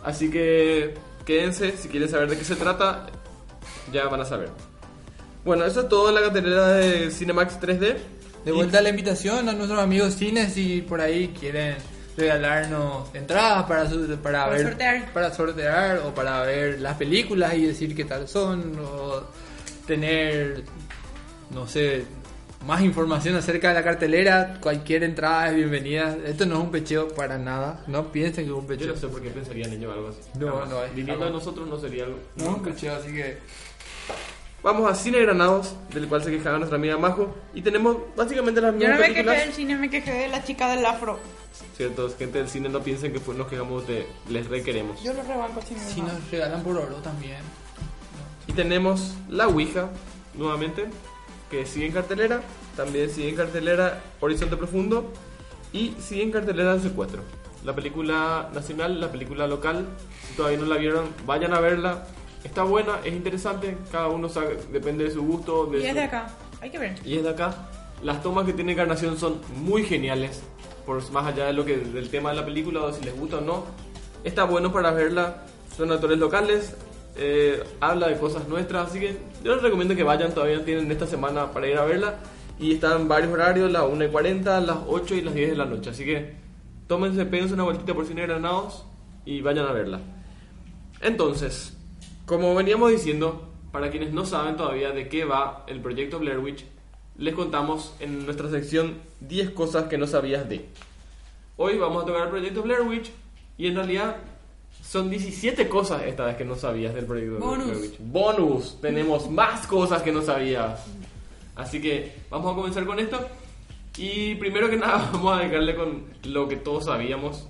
Así que quédense, si quieren saber de qué se trata, ya van a saber. Bueno, eso es todo en la cartelera de Cinemax 3D. De vuelta la invitación a nuestros amigos cines si por ahí quieren regalarnos entradas para su- para, Para ver sortear. para sortear o para ver las películas y decir qué tal son o tener no sé más información acerca de la cartelera cualquier entrada es bienvenida esto no es un pecheo para nada no piensen que es un Yo pecheo no sé por qué pensarían ellos algo así. No, Jamás. no es, Viniendo de nosotros no sería algo. no es un pecheo así que Vamos a Cine Granados, del cual se quejaba nuestra amiga Majo. Y tenemos básicamente las Yo mismas no me quejé películas. del cine, me quejé de la chica del afro. Cierto, gente del cine no piensen que fue- nos quejamos de les requeremos. Yo lo rebanco sin si nos regalan por oro también Y tenemos La Ouija, nuevamente, que sigue en cartelera. También sigue en cartelera Horizonte Profundo. Y sigue en cartelera El Secuestro. La película nacional, la película local. Si todavía no la vieron, vayan a verla. Está buena, es interesante. Cada uno sabe, depende de su gusto. De Y es su- de acá, hay que ver. Y es de acá. Las tomas que tiene Encarnación son muy geniales, por más allá de lo que del tema de la película o si les gusta o no. Está bueno para verla. Son actores locales, eh, habla de cosas nuestras, así que yo les recomiendo que vayan. Todavía tienen esta semana para ir a verla. Y están varios horarios, las 1 y 40, las 8 y las 10 de la noche. Así que tómense, péguense una vueltita por Cine Granados y vayan a verla. Entonces, como veníamos diciendo, para quienes no saben todavía de qué va el proyecto Blair Witch, les contamos en nuestra sección 10 cosas que no sabías de. Hoy vamos a tocar el proyecto Blair Witch y en realidad son 17 cosas esta vez que no sabías del proyecto Bonus. Blair Witch. Bonus, tenemos más cosas que no sabías. Así que vamos a comenzar con esto. Y primero que *laughs* nada vamos a dedicarle con lo que todos sabíamos,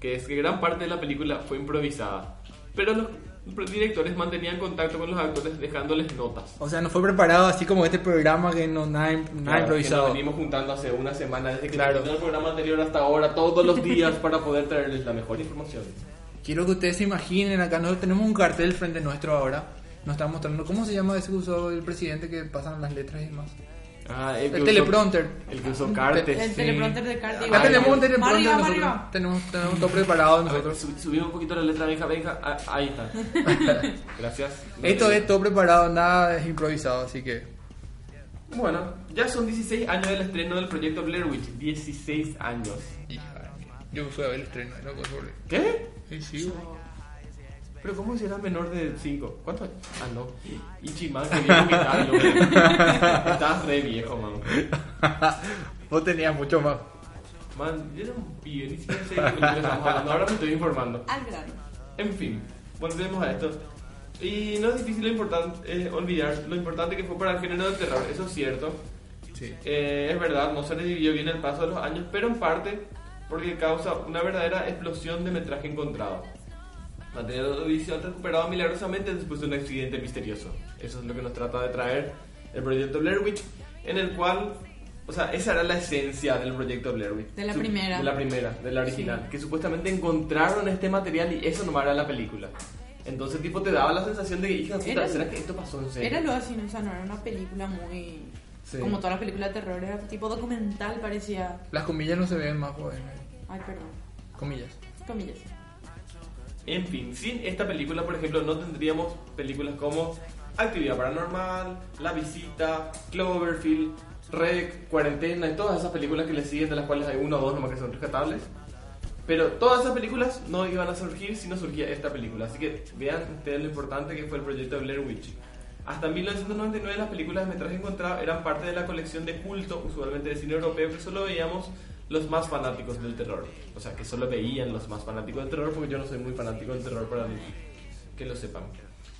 que es que gran parte de la película fue improvisada. Pero los directores mantenían contacto con los actores dejándoles notas. O sea, no fue preparado así como este programa que no nada, nada Claro, que improvisado. nos venimos juntando hace una semana desde que Claro. el programa anterior hasta ahora, todos los días para poder traerles la mejor información. Quiero que ustedes se imaginen, acá nosotros tenemos un cartel frente nuestro ahora. Nos está mostrando, ¿cómo se llama ese que usó el presidente que pasan las letras y demás? Ah, El usó- teleprompter. El que usó cartes. El sí. teleprompter de Carti. Acá tenemos un teleprompter Arriba, nosotros. arriba. Tenemos, tenemos todo preparado ver, nosotros. sub- subimos un poquito la letra, Benja, Benja. Ah, ahí está. *laughs* Gracias. Esto es todo preparado, nada es improvisado, así que... Bueno, ya son 16 años del estreno del proyecto Blair Witch. 16 años. Hija, yo fui a ver el estreno, sobre. ¿Qué? Sí, sí. Pero ¿cómo si eras menor de 5? ¿Cuánto? Ah, no. Ichiman, que viejo que estás, loco. Estás re viejo, man. *laughs* Vos tenías mucho más. Man, yo era un pibe, ni siquiera sé de qué estamos hablando. Ahora me estoy informando. Al grano. En fin, volvemos a esto. Y no es difícil lo importante, eh, olvidar lo importante que fue para el género del terror, eso es cierto. Sí. Eh, es verdad, no se le dividió bien el paso de los años, pero en parte porque causa una verdadera explosión de metraje encontrado. Material audiovisual recuperado milagrosamente después de un accidente misterioso. Eso es lo que nos trata de traer el proyecto Blair Witch, en el cual, o sea, esa era la esencia del proyecto Blair Witch. De la Su- primera. De la primera, de la original. Sí. Que supuestamente encontraron este material y eso nomás era la película. Entonces, tipo, te daba la sensación de que, hija puta, Era- ¿será que esto pasó en serio? Era lo así, ¿no? o sea, no era una película muy... Sí. Como todas las películas de terror, era tipo documental, parecía... Las comillas no se ven más, joder. Ay, perdón. Comillas. Comillas. En fin, sin esta película, por ejemplo, no tendríamos películas como Actividad Paranormal, La Visita, Cloverfield, Rec, Cuarentena y todas esas películas que le siguen, de las cuales hay uno o dos nomás que son rescatables. Pero todas esas películas no iban a surgir si no surgía esta película. Así que vean ustedes lo importante que fue el proyecto de Blair Witch. Hasta 1999 las películas de metraje encontrado eran parte de la colección de culto, usualmente de cine europeo, que solo veíamos los más fanáticos del terror. O sea, que solo veían los más fanáticos del terror, porque yo no soy muy fanático del terror para que lo sepan.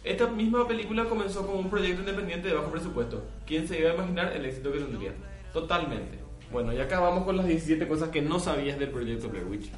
Esta misma película comenzó como un proyecto independiente de bajo presupuesto. ¿Quién se iba a imaginar el éxito que tendría? Totalmente. Bueno, y acá vamos con las 17 cosas que no sabías del proyecto Blair Witch.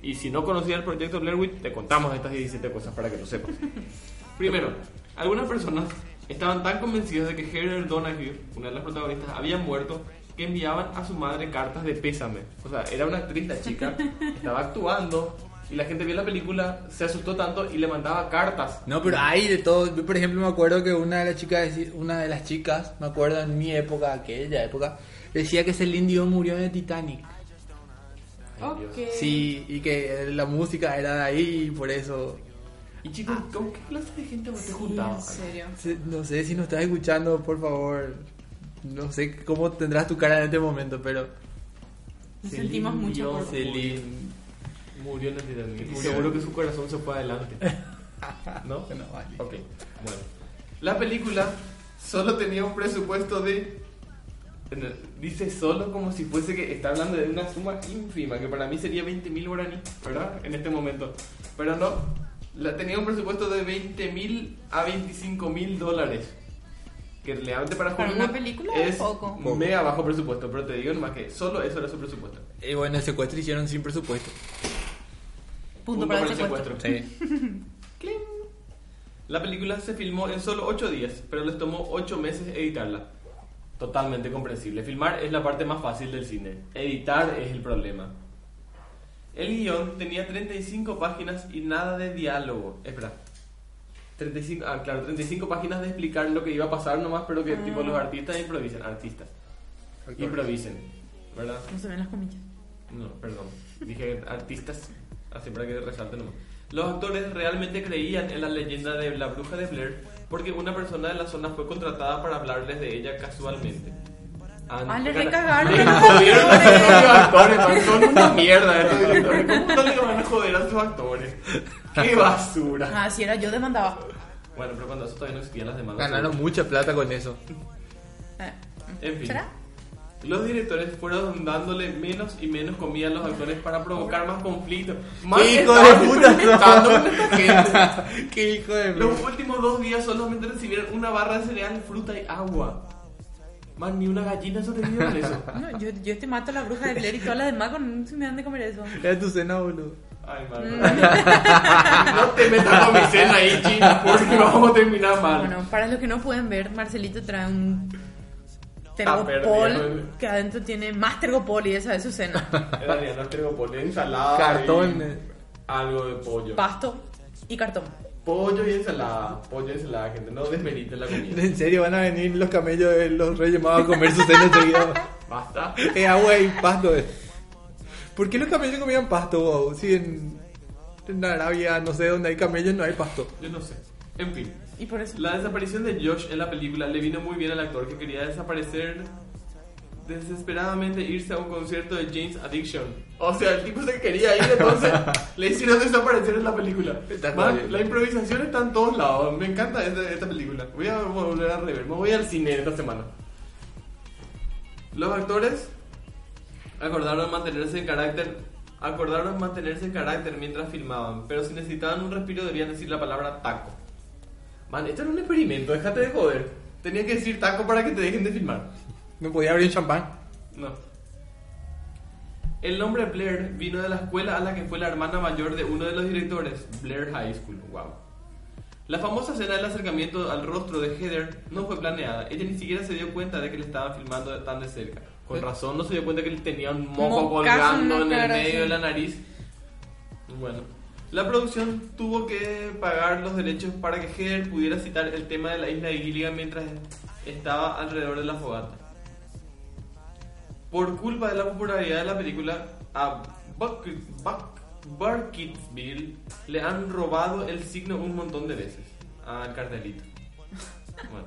Y si no conocías el proyecto Blair Witch, te contamos estas 17 cosas para que lo sepas. *laughs* Primero, algunas personas estaban tan convencidas de que Heather Donahue, una de las protagonistas, había muerto que enviaban a su madre cartas de pésame. O sea, era una actriz la chica, *laughs* estaba actuando y la gente vio la película, se asustó tanto y le mandaba cartas. No, pero hay de todo. Yo, por ejemplo, me acuerdo que una de las chicas, una de las chicas, me acuerdo en mi época, aquella época, decía que Celine Dion murió en el Titanic. Ay, Dios. Ok. Sí, y que la música era de ahí y por eso. Y chicos, ¿con qué clase de gente vos te Sí, juntabas? en serio. Se- No sé si nos estás escuchando, por favor. No sé cómo tendrás tu cara en este momento, pero. Nos sentimos mucho por... Celine murió en el Titanic. Seguro que su corazón se fue adelante. *laughs* ¿No? No, vale. Ok, bueno. La película solo tenía un presupuesto de. Dice solo como si fuese que está hablando de una suma ínfima, que para mí sería 20 mil guaraní, ¿verdad? En este momento. Pero no, la tenía un presupuesto de 20 mil a 25 mil dólares. Que realmente para Para Hollywood una película es poco. mega bajo presupuesto, pero te digo nomás que solo eso era su presupuesto. Y bueno, el secuestro hicieron sin presupuesto. Punto, para el secuestro. Sí. *laughs* Cling. La película se filmó en solo 8 días, pero les tomó 8 meses editarla. Totalmente comprensible. Filmar es la parte más fácil del cine. Editar es el problema. El guion tenía 35 páginas y nada de diálogo. Espera. 35, ah, claro, 35 páginas de explicar lo que iba a pasar nomás, pero que Ah. tipo los artistas improvisan. Artistas. improvisen, ¿verdad? No se ven las comillas. No, perdón. Dije artistas, así para que resalte nomás. Los actores realmente creían en la leyenda de la bruja de Blair porque una persona de la zona fue contratada para hablarles de ella casualmente. Ah, le cara- recagaron le *laughs* a los jodieron a sus actores. actores, son una mierda estos directores. ¿Cómo no le van a joder a sus actores? ¡Qué basura! Ah, si era yo demandaba. Bueno, pero cuando eso todavía no existían las demandas. Ganaron mucha plata con eso. Eh, En fin. ¿Será? Los directores fueron dándole menos y menos comida a los actores para provocar más conflicto. Más ¡Qué hijo de puta desconectando con esta gente. ¡Qué hijo de Los últimos dos días solamente recibieron una barra de cereal, fruta y agua. Man, ni una gallina sobrevivió con eso. No, yo, yo te mato a la bruja de Blair y todas las demás con si me dan de comer eso. Era tu cena, boludo. Ay, man. *laughs* No te metas con mi cena ahí, china, porque vamos a terminar mal. Bueno, para los que no pueden ver, Marcelito trae un tergopol que adentro tiene más tergopol y esa es su cena. No tengo pollo, ensalada. Cartón, eh. Algo de pollo. Pasto y cartón. Pollo y ensalada. Pollo y ensalada, gente. No desmeriten la comida. En serio, van a venir los camellos de los reyes magos a comer su cena seguido. *laughs* Basta. Es agua y pasto. eh. ¿Por qué los camellos comían pasto, wow? Si en, en Arabia, no sé, donde hay camellos no hay pasto. Yo no sé. En fin. Y por eso. La desaparición de Josh en la película le vino muy bien al actor que quería desaparecer desesperadamente irse a un concierto de James Addiction. O sea, el tipo se quería ir, entonces *laughs* le hicieron desaparecer en la película. Está Man, la improvisación está en todos lados. Me encanta esta, esta película. Voy a volver a rever. Me voy al cine esta semana. Los actores acordaron mantenerse en carácter acordaron mantenerse en carácter mientras filmaban, pero si necesitaban un respiro debían decir la palabra taco. Man, esto era un experimento, déjate de joder. Tenían que decir taco para que te dejen de filmar. No podía abrir un champán. No. El nombre Blair vino de la escuela a la que fue la hermana mayor de uno de los directores, Blair High School. Wow. La famosa escena del acercamiento al rostro de Heather no fue planeada. Ella ni siquiera se dio cuenta de que le estaban filmando tan de cerca. Con razón no se dio cuenta que él tenía un moco colgando en el medio de la nariz. Bueno. La producción tuvo que pagar los derechos para que Heather pudiera citar el tema de la isla de Gilligan mientras estaba alrededor de la fogata. Por culpa de la popularidad de la película, a Buck, Buck- Burkittsville le han robado el signo un montón de veces al cartelito. *laughs* Bueno.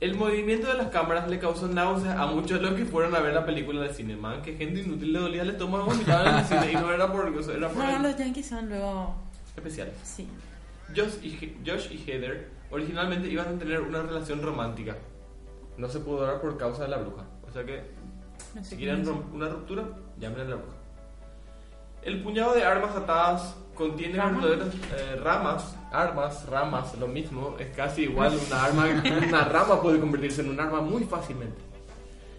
El movimiento de las cámaras le causó náuseas a muchos de los que fueron a ver la película de cine. Man, que gente inútil le dolía el estómago *laughs* vomitar en el cine y no era por, o sea, era por No, el- los yankees son luego. especial. Sí. Josh y, He- Josh y Heather originalmente iban a tener una relación romántica. No se pudo dar por causa de la bruja. O sea que No sé si quieren una ruptura, llamen a la bruja. El puñado de armas atadas contiene ¿Ramas? verdaderas eh, ramas, armas, ramas, lo mismo, es casi igual una arma, una rama puede convertirse en un arma muy fácilmente.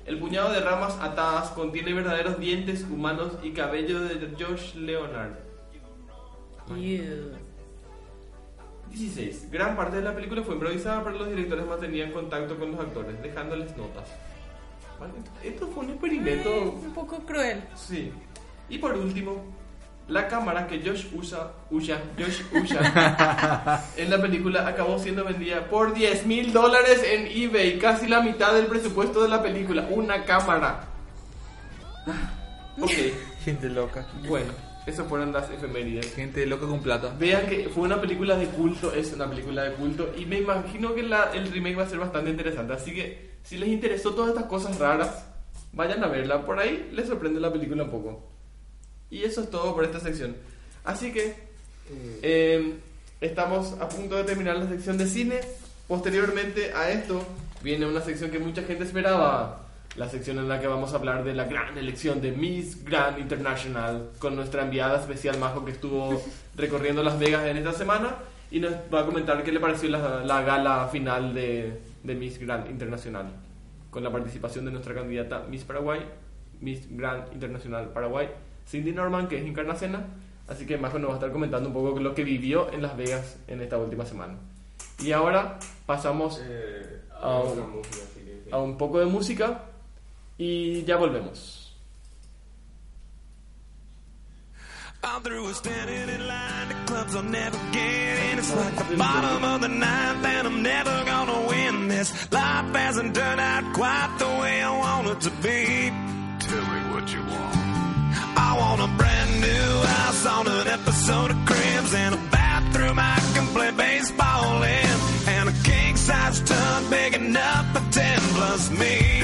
El puñado de ramas atadas contiene verdaderos dientes humanos y cabello de Josh Leonard. Ew. 16. Gran parte de la película fue improvisada, pero los directores mantenían contacto con los actores, dejándoles notas. Esto fue un experimento. Eh, un poco cruel. Sí. Y por último, la cámara que Josh usa, usa, Josh usa *laughs* en la película acabó siendo vendida por 10 mil dólares en eBay, casi la mitad del presupuesto de la película. Una cámara. Ok, *laughs* Gente loca. bueno, esas fueron las efemérides. Gente loca con plata. Vean que fue una película de culto, es una película de culto y me imagino que la- el remake va a ser bastante interesante. Así que si les interesó todas estas cosas raras, vayan a verla. Por ahí les sorprende la película un poco. Y eso es todo por esta sección. Así que eh, estamos a punto de terminar la sección de cine. Posteriormente a esto viene una sección que mucha gente esperaba. La sección en la que vamos a hablar de la gran elección de Miss Grand International con nuestra enviada especial Majo que estuvo *laughs* recorriendo Las Vegas en esta semana y nos va a comentar qué le pareció la, la gala final de, de Miss Grand International con la participación de nuestra candidata Miss Paraguay, Miss Grand International Paraguay, Cindy Norman, que es encarnacena. Así que Majo nos va a estar comentando un poco lo que vivió en Las Vegas en esta última semana. Y ahora pasamos a, un, a un poco de música y ya volvemos. I'm through with standing in line to clubs I'll never get in. It's like the bottom of the ninth and I'm never gonna win this life hasn't turned out quite the way I want it to be. Tell me what you want. I want a brand new house on an episode of Cribs and a bathroom I can play baseball in and a king size tub big enough for ten plus me.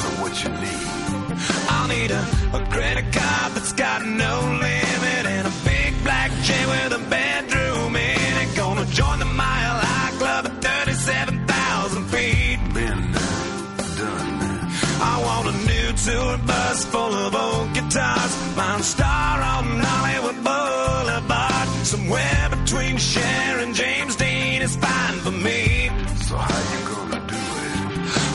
So what you need? I'll need a, a credit card that's got no limit and James Dean is fine for me. So how you gonna do it?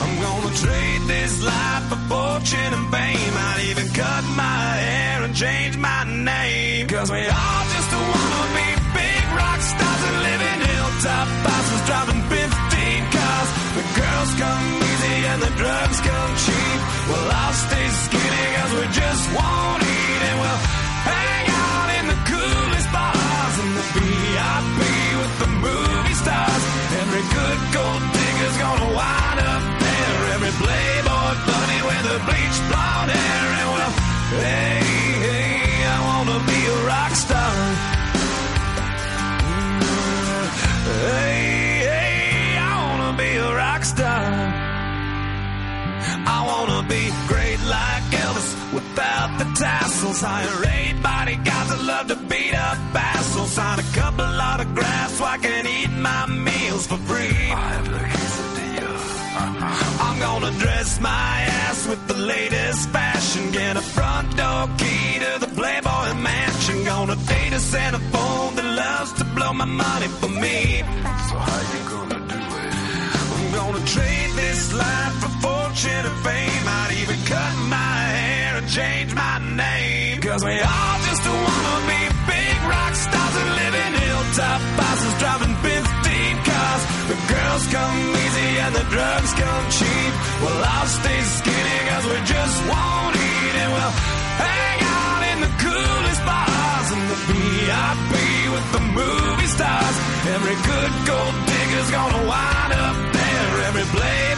I'm gonna trade this life for fortune and fame. I'd even cut my hair and change my name. Cause we all just wanna be big rock stars and live in hilltop houses driving 15 cars. The girls come easy and the drugs come cheap. Well, I'll stay skinny cause we just won't I wanna be great like Elvis without the tassels. Hire eight bodyguards that love to beat up assholes. Sign a couple autographs so I can eat my meals for free. I have the quesadilla. I'm gonna dress my ass with the latest fashion. Get a front door key to the Playboy mansion. Gonna date a Santa phone that loves to blow my money for me. So how you gonna do it? I'm gonna trade this life for fortune and fame. I'd even cut my hair and change my name. Cause we all just wanna be big rock stars and live in hilltop houses driving 15 cars. The girls come easy and the drugs come cheap. Well, I'll stay skinny cause we just won't eat and we'll hang out in the coolest bars and the VIP with the movie stars. Every good gold digger's gonna wind up there. Every a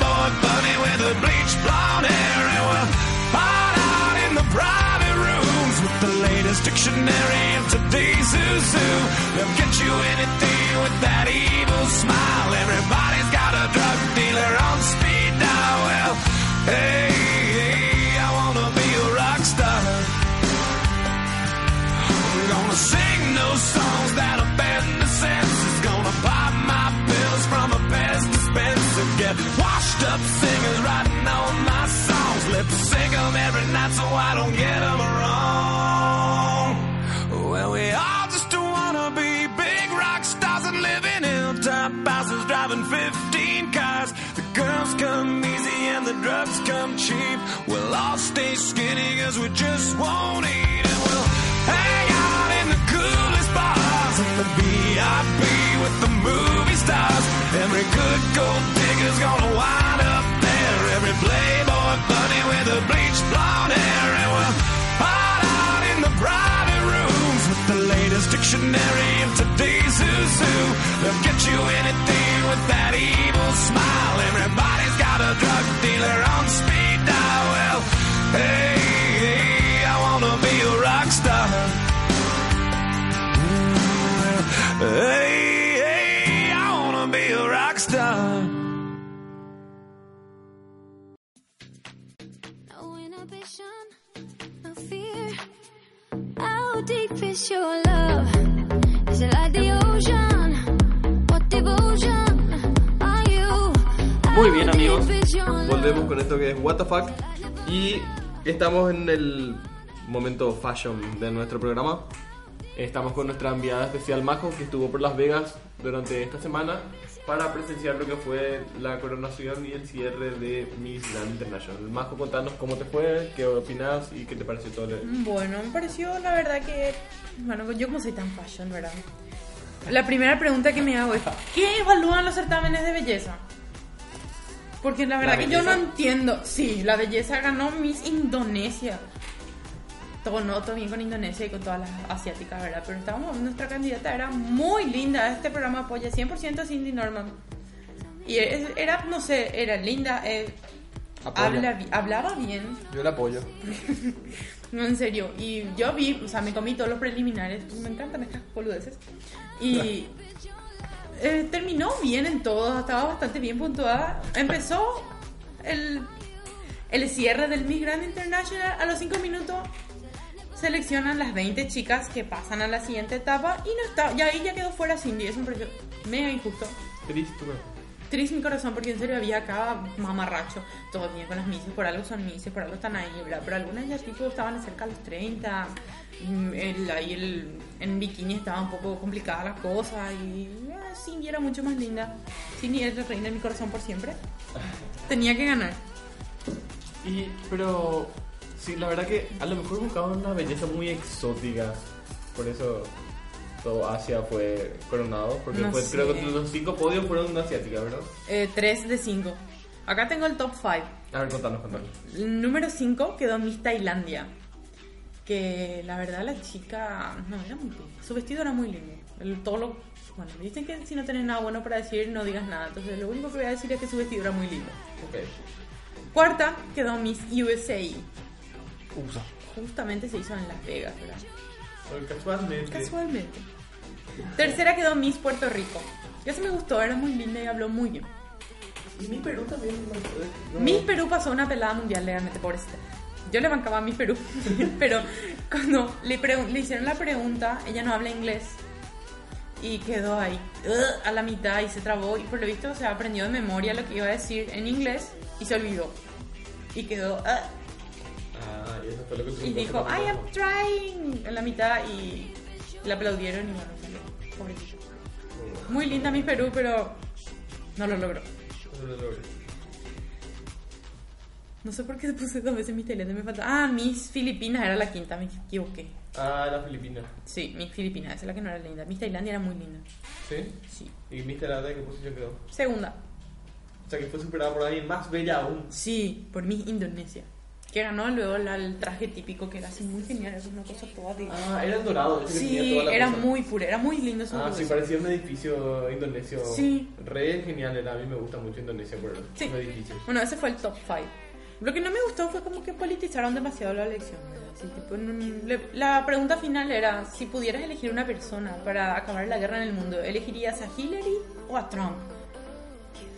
bleached blonde. And we'll hide out in the private rooms with the latest dictionary of today's who's who. They'll get you anything with that evil smile. Everybody's got a drug dealer on speed dial. Well, hey, come cheap. We'll all stay skinny cause we just won't eat and we'll hang out in the coolest bars in the VIP with the movie stars. Every good gold digger's gonna wind up there. Every playboy bunny with a bleached blonde hair and we'll hide out in the private rooms with the latest dictionary of today's who's who. They'll get you anything with that evil smile. Everybody's Hey, hey, I wanna be a rock star. No inhibition, no fear. How deep is your love? Is it like the ocean? What devotion are you? Muy bien, amigos. Volvemos con esto que es What the Fuck. Y estamos en el momento fashion de nuestro programa. Estamos con nuestra enviada especial Majo, que estuvo por Las Vegas durante esta semana para presenciar lo que fue la coronación y el cierre de Miss Grand International. Majo, contanos cómo te fue, qué opinas y qué te pareció todo el... Bueno, me pareció la verdad que. Bueno, yo como soy tan fashion, ¿verdad? La primera pregunta que me hago es: ¿qué evalúan los certámenes de belleza? Porque la verdad que yo no entiendo. Sí, la belleza ganó Miss Indonesia. Todo no, todo bien con Indonesia y con todas las asiáticas, ¿verdad? Pero estábamos, nuestra candidata era muy linda. Este programa apoya 100% a Cindy Norman. Y era, no sé, era linda. eh, habla hablaba bien. Yo la apoyo. *laughs* No, en serio. Y yo vi, o sea, me comí todos los preliminares. Me encantan estas boludeces. Y *laughs* eh, terminó bien en todo. Estaba bastante bien puntuada. Empezó el, el cierre del Miss Grand International. A los 5 minutos seleccionan las 20 chicas que pasan a la siguiente etapa. Y no está, ya ahí ya quedó fuera Cindy. Es un precio mega injusto. Triste, Triste mi corazón porque en serio había acá mamarracho. Todo bien con las mises, por algo son mises, por algo están ahí, ¿verdad? Pero algunas ya tipo estaban cerca de los 30. mm, El, ahí el, en bikini estaba un poco complicada la cosa y eh, Cindy era mucho más linda. Cindy es la reina de mi corazón por siempre. *laughs* Tenía que ganar. Y, pero, sí, la verdad que a lo mejor buscaban una belleza muy exótica. Por eso todo Asia fue coronado. Porque No fue- sé. creo que los cinco podios fueron asiáticas, ¿verdad? Eh, 3 de 5. Acá tengo el top 5. A ver, contanos, contanos. El número 5 quedó Miss Tailandia. Que la verdad la chica no era muy linda. Su vestido era muy lindo. El, todo lo, bueno, dicen que si no tenés nada bueno para decir, no digas nada. Entonces lo único que voy a decir es que su vestido era muy lindo. Ok. Cuarta quedó Miss USA. Usa. Justamente se hizo en Las Vegas, ¿verdad? Casualmente. Casualmente. Tercera quedó Miss Puerto Rico. Ya se me gustó, era muy linda y habló muy bien. Y mi Perú también. no- no- Miss Perú pasó una pelada mundial legalmente, pobrecita. Yo le bancaba a Miss Perú, *laughs* pero cuando le, hicieron la pregunta, ella no habla inglés y quedó ahí a la mitad y se trabó y por lo visto se aprendió de memoria lo que iba a decir en inglés y se olvidó. Y quedó Ah, y eso fue lo que y triunfó dijo, I am trying en la mitad y le aplaudieron y bueno, salió. Pobrecita. Muy linda Miss Perú, pero no lo logró. Eso lo logré. No sé por qué puse dos veces Miss Tailandia, me falta. Ah, Miss Filipinas era la quinta, me equivoqué. Ah, la Filipina. Sí, Miss Filipinas, esa es la que no era linda. Miss Tailandia era muy linda. ¿Sí? Sí. ¿Y. Ada en qué posición quedó? Segunda. O sea, que fue superada por alguien más bella aún. Sí, por Miss Indonesia. Que ganó luego la- el traje típico que era así muy genial, era una cosa toda de... Ah, era dorado. Sí, era cosa. muy pura, era muy lindo Ah, sí, parecía un edificio indonesio. Sí. Re genial era. A mí me gusta mucho Indonesia por Sí. los edificios. Bueno, ese fue el top 5. Lo que no me gustó fue como que politizaron demasiado la elección. tipo, le- la pregunta final era, si pudieras elegir una persona para acabar la guerra en el mundo, ¿elegirías a Hillary o a Trump?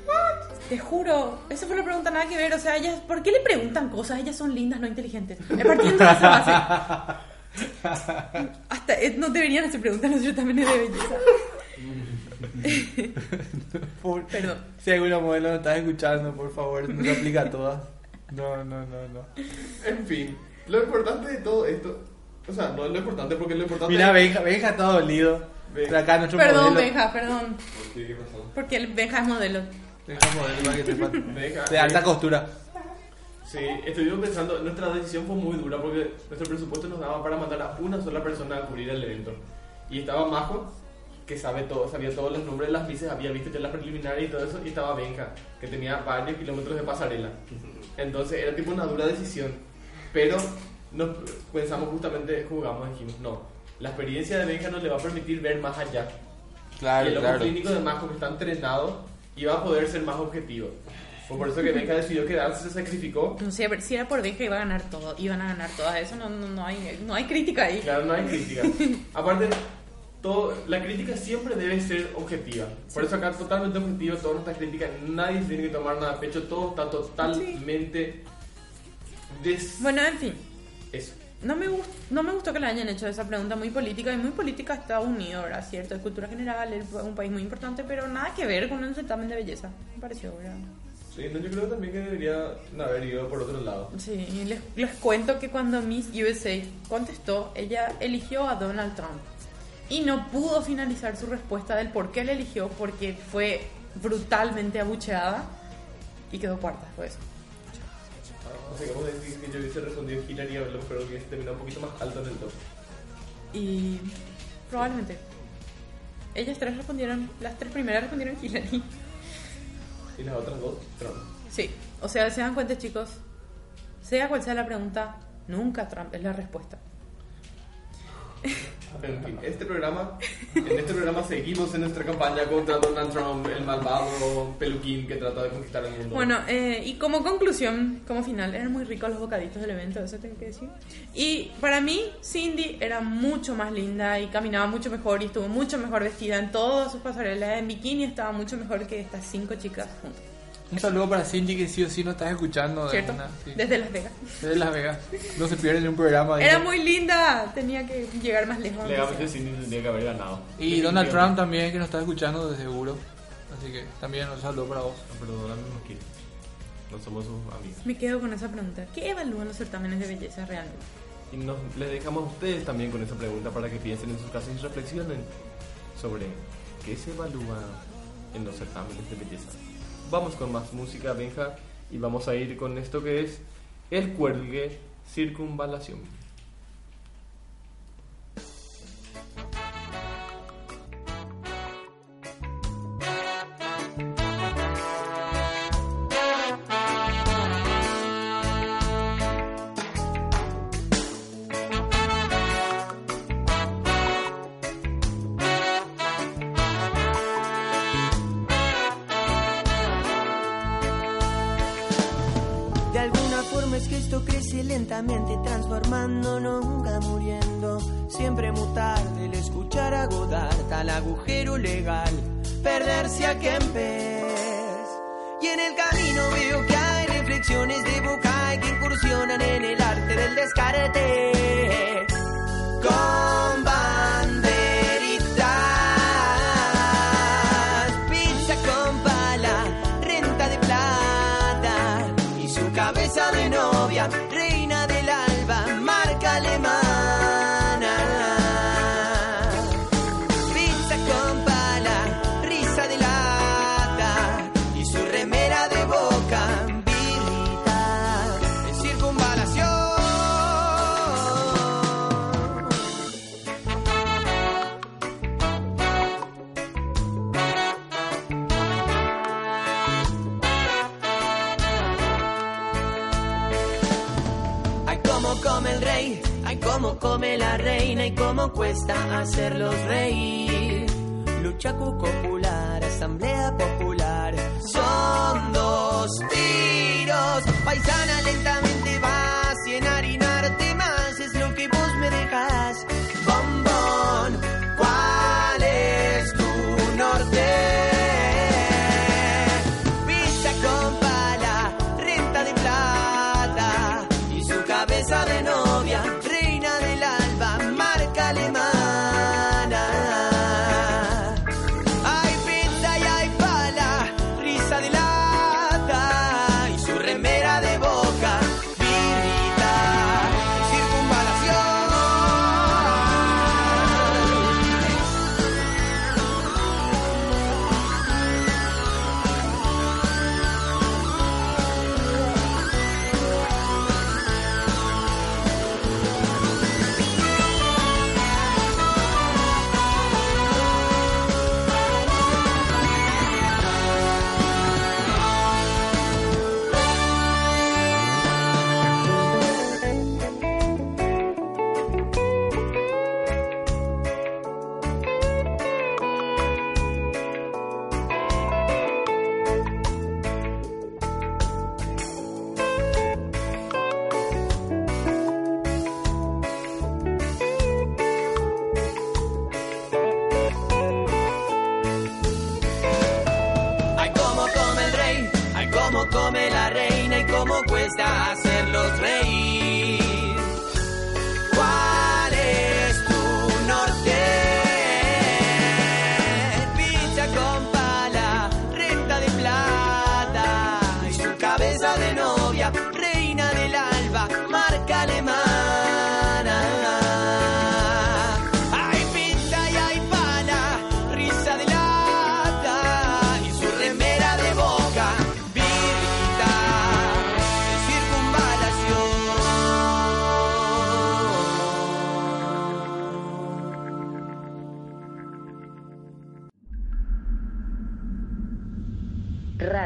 What? Te juro, esa fue la pregunta nada que ver. O sea, ellas, ¿por qué le preguntan cosas? Ellas son lindas, no inteligentes. Eh, Partiendo de esa base. *laughs* Hasta eh, no deberían hacer preguntas los certámenes de belleza. *laughs* Por- Perdón. Si alguna modelo nos estás escuchando, por favor, no se aplica a todas. No, no, no, no. En fin, lo importante de todo esto. O sea, no es lo importante porque lo importante. Mira, Benja, Benja está dolido. Benja. Acá nuestro Perdón, modelo. Benja, perdón. ¿Qué pasó? Porque el Benja es modelo. Modelo para que. *laughs* De alta costura. Sí, estuvimos pensando, nuestra decisión fue muy dura porque nuestro presupuesto nos daba para mandar a una sola persona a cubrir el evento. Y estaba Majo, que sabe todo, sabía todos los nombres de las mises, había visto ya las preliminares y todo eso, y estaba Benja, que tenía varios kilómetros de pasarela. Entonces era tipo una dura decisión. Pero nos pensamos justamente, jugamos, dijimos, no, la experiencia de Benja nos le va a permitir ver más allá. Claro, y el ojo claro. clínico de Majo que está entrenado iba a poder ser más objetivo. Fue por eso que Benja decidió quedarse, se sacrificó. No sé, si era por Benja iba a ganar todo, iban a ganar todas. Eso no, no, no hay, no hay crítica ahí. Claro, no hay crítica. *laughs* Aparte, todo, la crítica siempre debe ser objetiva. Por eso acá totalmente objetiva, toda nuestra crítica, nadie tiene que tomar nada a pecho, todo está totalmente des... Bueno, en fin. Eso. No me, gust- no me gustó que le hayan hecho esa pregunta muy política y muy política Estados Unidos, ¿verdad? Cierto, es cultura general, es un país muy importante, pero nada que ver con un certamen de belleza, me pareció, ¿verdad? Sí, no, yo creo también que debería haber ido por otro lado. Sí, y les, les cuento que cuando Miss USA contestó, ella eligió a Donald Trump y no pudo finalizar su respuesta del por qué le eligió, porque fue brutalmente abucheada y quedó cuarta, fue eso. O sea, que vamos a decir que yo hubiese respondido Hillary, a lo mejor hubiese terminado un poquito más alto en el top. Y probablemente. Ellas tres respondieron, las tres primeras respondieron *laughs* Hillary. Y las otras dos, Trump. Sí, o sea, se dan cuenta chicos, sea cual sea la pregunta, nunca Trump es la respuesta. Peluquín. Este programa, en este programa seguimos en nuestra campaña contra Donald Trump, el malvado peluquín que trata de conquistar el mundo. Bueno, eh, y como conclusión, como final, eran muy ricos los bocaditos del evento, eso tengo que decir. Y para mí, Cindy era mucho más linda y caminaba mucho mejor y estuvo mucho mejor vestida en todas sus pasarelas. En bikini estaba mucho mejor que estas cinco chicas juntas. Un saludo para Cindy que sí o sí no estás escuchando. de ¿Cierto? una- sí. Desde Las Vegas. Desde Las Vegas. No se pierden en un programa. Era digo. muy linda, tenía que llegar más lejos. Legalmente sea. Cindy tendría que haber ganado. Y Donald Trump también que nos está escuchando de seguro. Así que también un saludo para vos. Pero Donald no nos quiere. No somos sus amigos. Me quedo con esa pregunta. ¿Qué evalúan los certámenes de belleza realmente? Y nos, les dejamos a ustedes también con esa pregunta para que piensen en sus casas y reflexionen sobre qué se evalúa en los certámenes de belleza. Vamos con más música, Benja, y vamos a ir con esto que es el cuelgue circunvalación.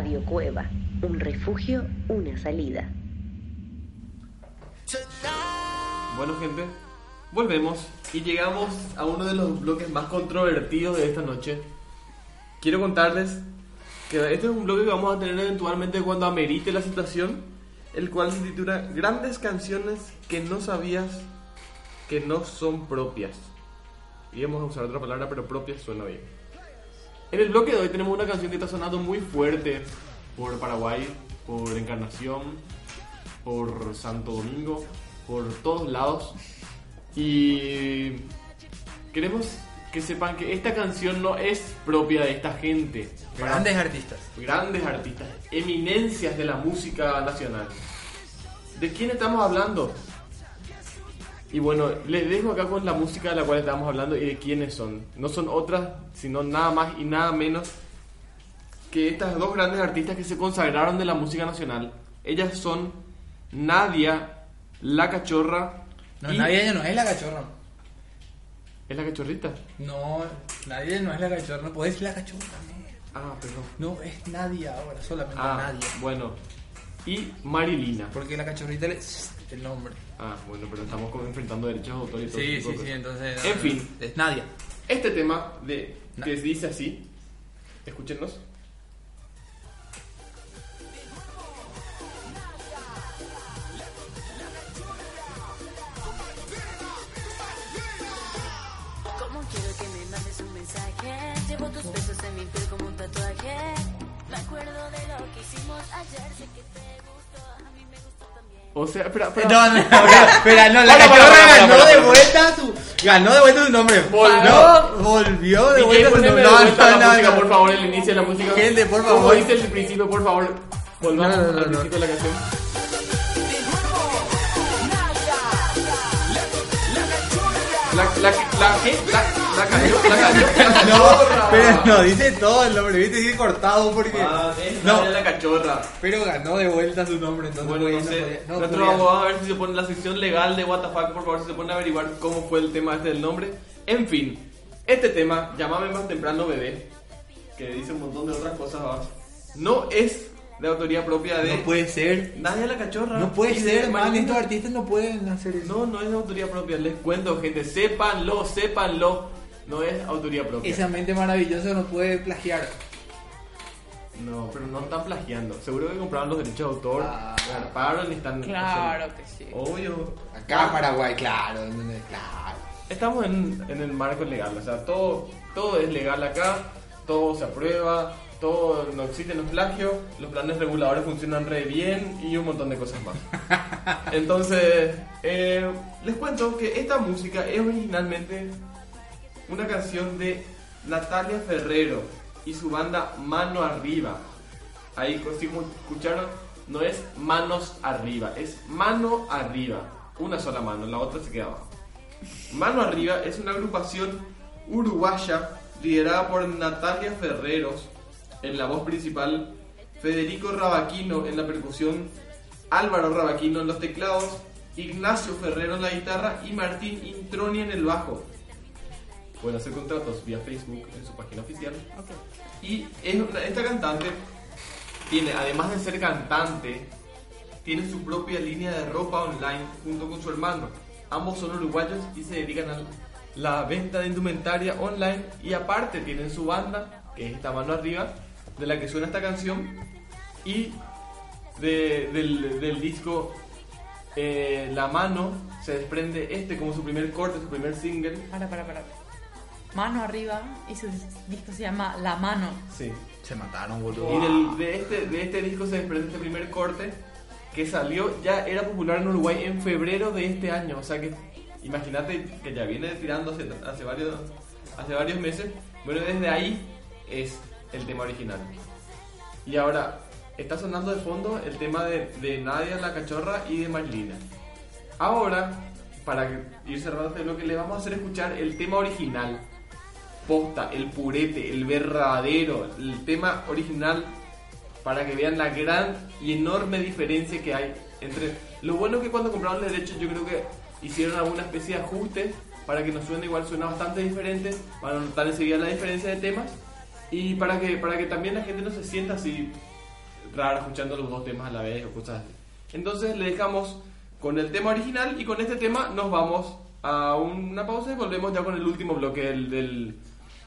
Radio Cueva, un refugio, una salida. Bueno, gente, volvemos Y llegamos a uno de los bloques más controvertidos de esta noche. Quiero contarles que este es un bloque que vamos a tener eventualmente cuando amerite la situación, el cual se titula Grandes canciones que no sabías que no son propias. Y vamos a usar otra palabra, pero propias suena bien. En el bloque de hoy tenemos una canción que está sonando muy fuerte por Paraguay, por Encarnación, por Santo Domingo, por todos lados. Y queremos que sepan que esta canción no es propia de esta gente. Grandes artistas. Grandes artistas, eminencias de la música nacional. ¿De quién estamos hablando? Y bueno, les dejo acá con la música de la cual estamos hablando y de quiénes son. No son otras, sino nada más y nada menos que estas dos grandes artistas que se consagraron de la música nacional. Ellas son Nadia, La Cachorra. No, y- nadie ya no es la cachorra. ¿Es la cachorrita? No, nadie no es la cachorra. No decir la cachorra. Ah, perdón. No, es nadie ahora, solamente Ah, nadie. bueno. Y Marilina. Porque la cachorrita es el nombre. Ah, bueno, pero estamos como enfrentando derechos de autor y todo Sí, tipo sí, de sí, cosas. entonces. En fin, Es Nadia. este tema de Na- que dice así. Escúchenos. Como quiero que me mandes un mensaje. Llevo tus besos en mi piel como un tatuaje. Me acuerdo de lo que hicimos ayer. Sé que te O sea, espera, espera. No, no, espera, espera, no, la Para, para, cachorra para, ganó para, de vuelta su. Ganó de vuelta su nombre. Volvió. No, volvió de DJ, vuelta su nombre. No, no, la no, música, no. por favor, el inicio de la música. Gente, por Como favor. dice el principio, por favor, volvamos No, no, no, al no. principio de la canción. La, la, la, ¿qué? La, la cayó, la cayó, *laughs* la cachorra. Pero no, dice todo el nombre, viste, dice cortado porque. Ah, es No. La cachorra. Pero ganó de vuelta su nombre, entonces. Bueno, no sé. no Nuestro abogado a ver si se pone la sección legal de WTF, por favor, si se pone a averiguar cómo fue el tema este del nombre. En fin, este tema, llámame más temprano bebé, que dice un montón de otras cosas, no es de autoría propia de No puede ser. Nadia la cachorra. No puede ser, man. Estos artistas no pueden hacer eso. No, no es de autoría propia, les cuento, gente, sépanlo, sépanlo. No es autoría propia. Esa mente maravillosa no puede plagiar. No, pero no están plagiando. Seguro que compraron los derechos de autor, garparon y están. Claro que sí. Obvio. Acá en Paraguay, claro. Claro. Estamos en, en el marco legal, o sea, todo, todo es legal acá, todo se aprueba, todo no existen los plagios, los planes reguladores funcionan re bien y un montón de cosas más. *laughs* Entonces, eh, les cuento que esta música es originalmente una canción de Natalia Ferrero y su banda Mano Arriba. Ahí, si escucharon, no es manos arriba, es mano arriba. Una sola mano, la otra se queda abajo. Mano Arriba es una agrupación uruguaya liderada por Natalia Ferreros en la voz principal, Federico Rabaquino en la percusión, Álvaro Rabaquino en los teclados, Ignacio Ferrero en la guitarra y Martín Introni en el bajo. Pueden hacer contratos vía Facebook en su página oficial. Y es una- esta cantante tiene, además de ser cantante, tiene su propia línea de ropa online junto con su hermano. Ambos son uruguayos y se dedican a la venta de indumentaria online y aparte tienen su banda, que es esta mano arriba, de la que suena esta canción y de- del, del disco eh, La Mano se desprende este como su primer corte, su primer single. Para, para, para. Mano arriba y su disco se llama La Mano. Sí. Se mataron, boludo. Y del- de, este, de este disco se desprende este primer corte que salió, ya era popular en Uruguay en febrero de este año. O sea que imagínate que ya viene tirando hace, hace, varios, hace varios meses. Bueno, desde ahí es el tema original. Y ahora está sonando de fondo el tema de, de Nadia la cachorra y de Marilina. Ahora, para ir cerrando este bloque, le vamos a hacer escuchar el tema original posta, el purete, el verdadero, el tema original para que vean la gran y enorme diferencia que hay entre... Lo bueno es que cuando compraron los derechos yo creo que hicieron alguna especie de ajuste para que nos suene igual, suena bastante diferente, para notar enseguida la diferencia de temas y para que, para que también la gente no se sienta así rara escuchando los dos temas a la vez o cosas así. Entonces le dejamos con el tema original y con este tema nos vamos a una pausa y volvemos ya con el último bloque del, del,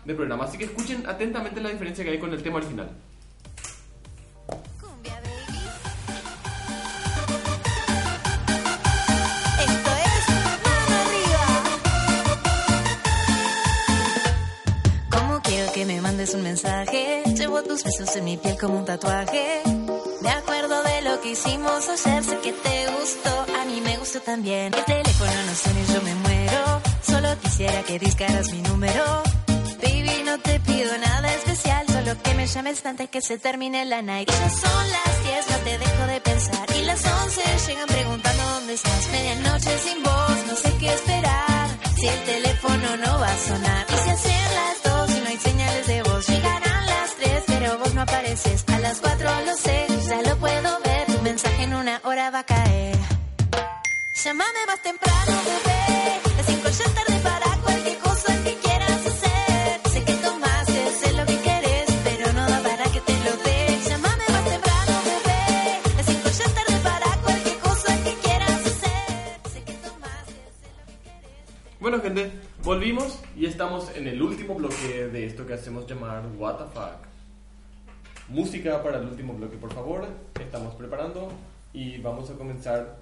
del programa. Así que escuchen atentamente la diferencia que hay con el tema original. Mandes un mensaje? Llevo tus besos en mi piel como un tatuaje. Me acuerdo de lo que hicimos ayer, sé que te gustó, a mí me gustó también. El teléfono no suena y yo me muero. Solo quisiera que discaras mi número. Baby, no te pido nada especial, solo que me llames antes que se termine la night. Ya son las 10, no te dejo de pensar. Y las 11 llegan preguntando dónde estás. Medianoche sin voz, no sé qué esperar. Si el teléfono no va a sonar. Y si hacen las 2 y no hay señales de. Llegarán las 3, pero vos no apareces. A las 4 lo sé, ya lo puedo ver. Tu mensaje en una hora va a caer. Llámame más temprano, bebé. Las 5 ya es tarde para cualquier cosa que quieras hacer. Sé que tomaste, sé lo que querés, pero no da para que te lo dé. Llámame más temprano, bebé. Las 5 ya es tarde para cualquier cosa que quieras hacer. Sé que tomaste, sé lo que. Bueno, gente, volvimos y estamos en el último bloque de esto que hacemos llamar What the. Música para el último bloque, por favor. Estamos preparando y vamos a comenzar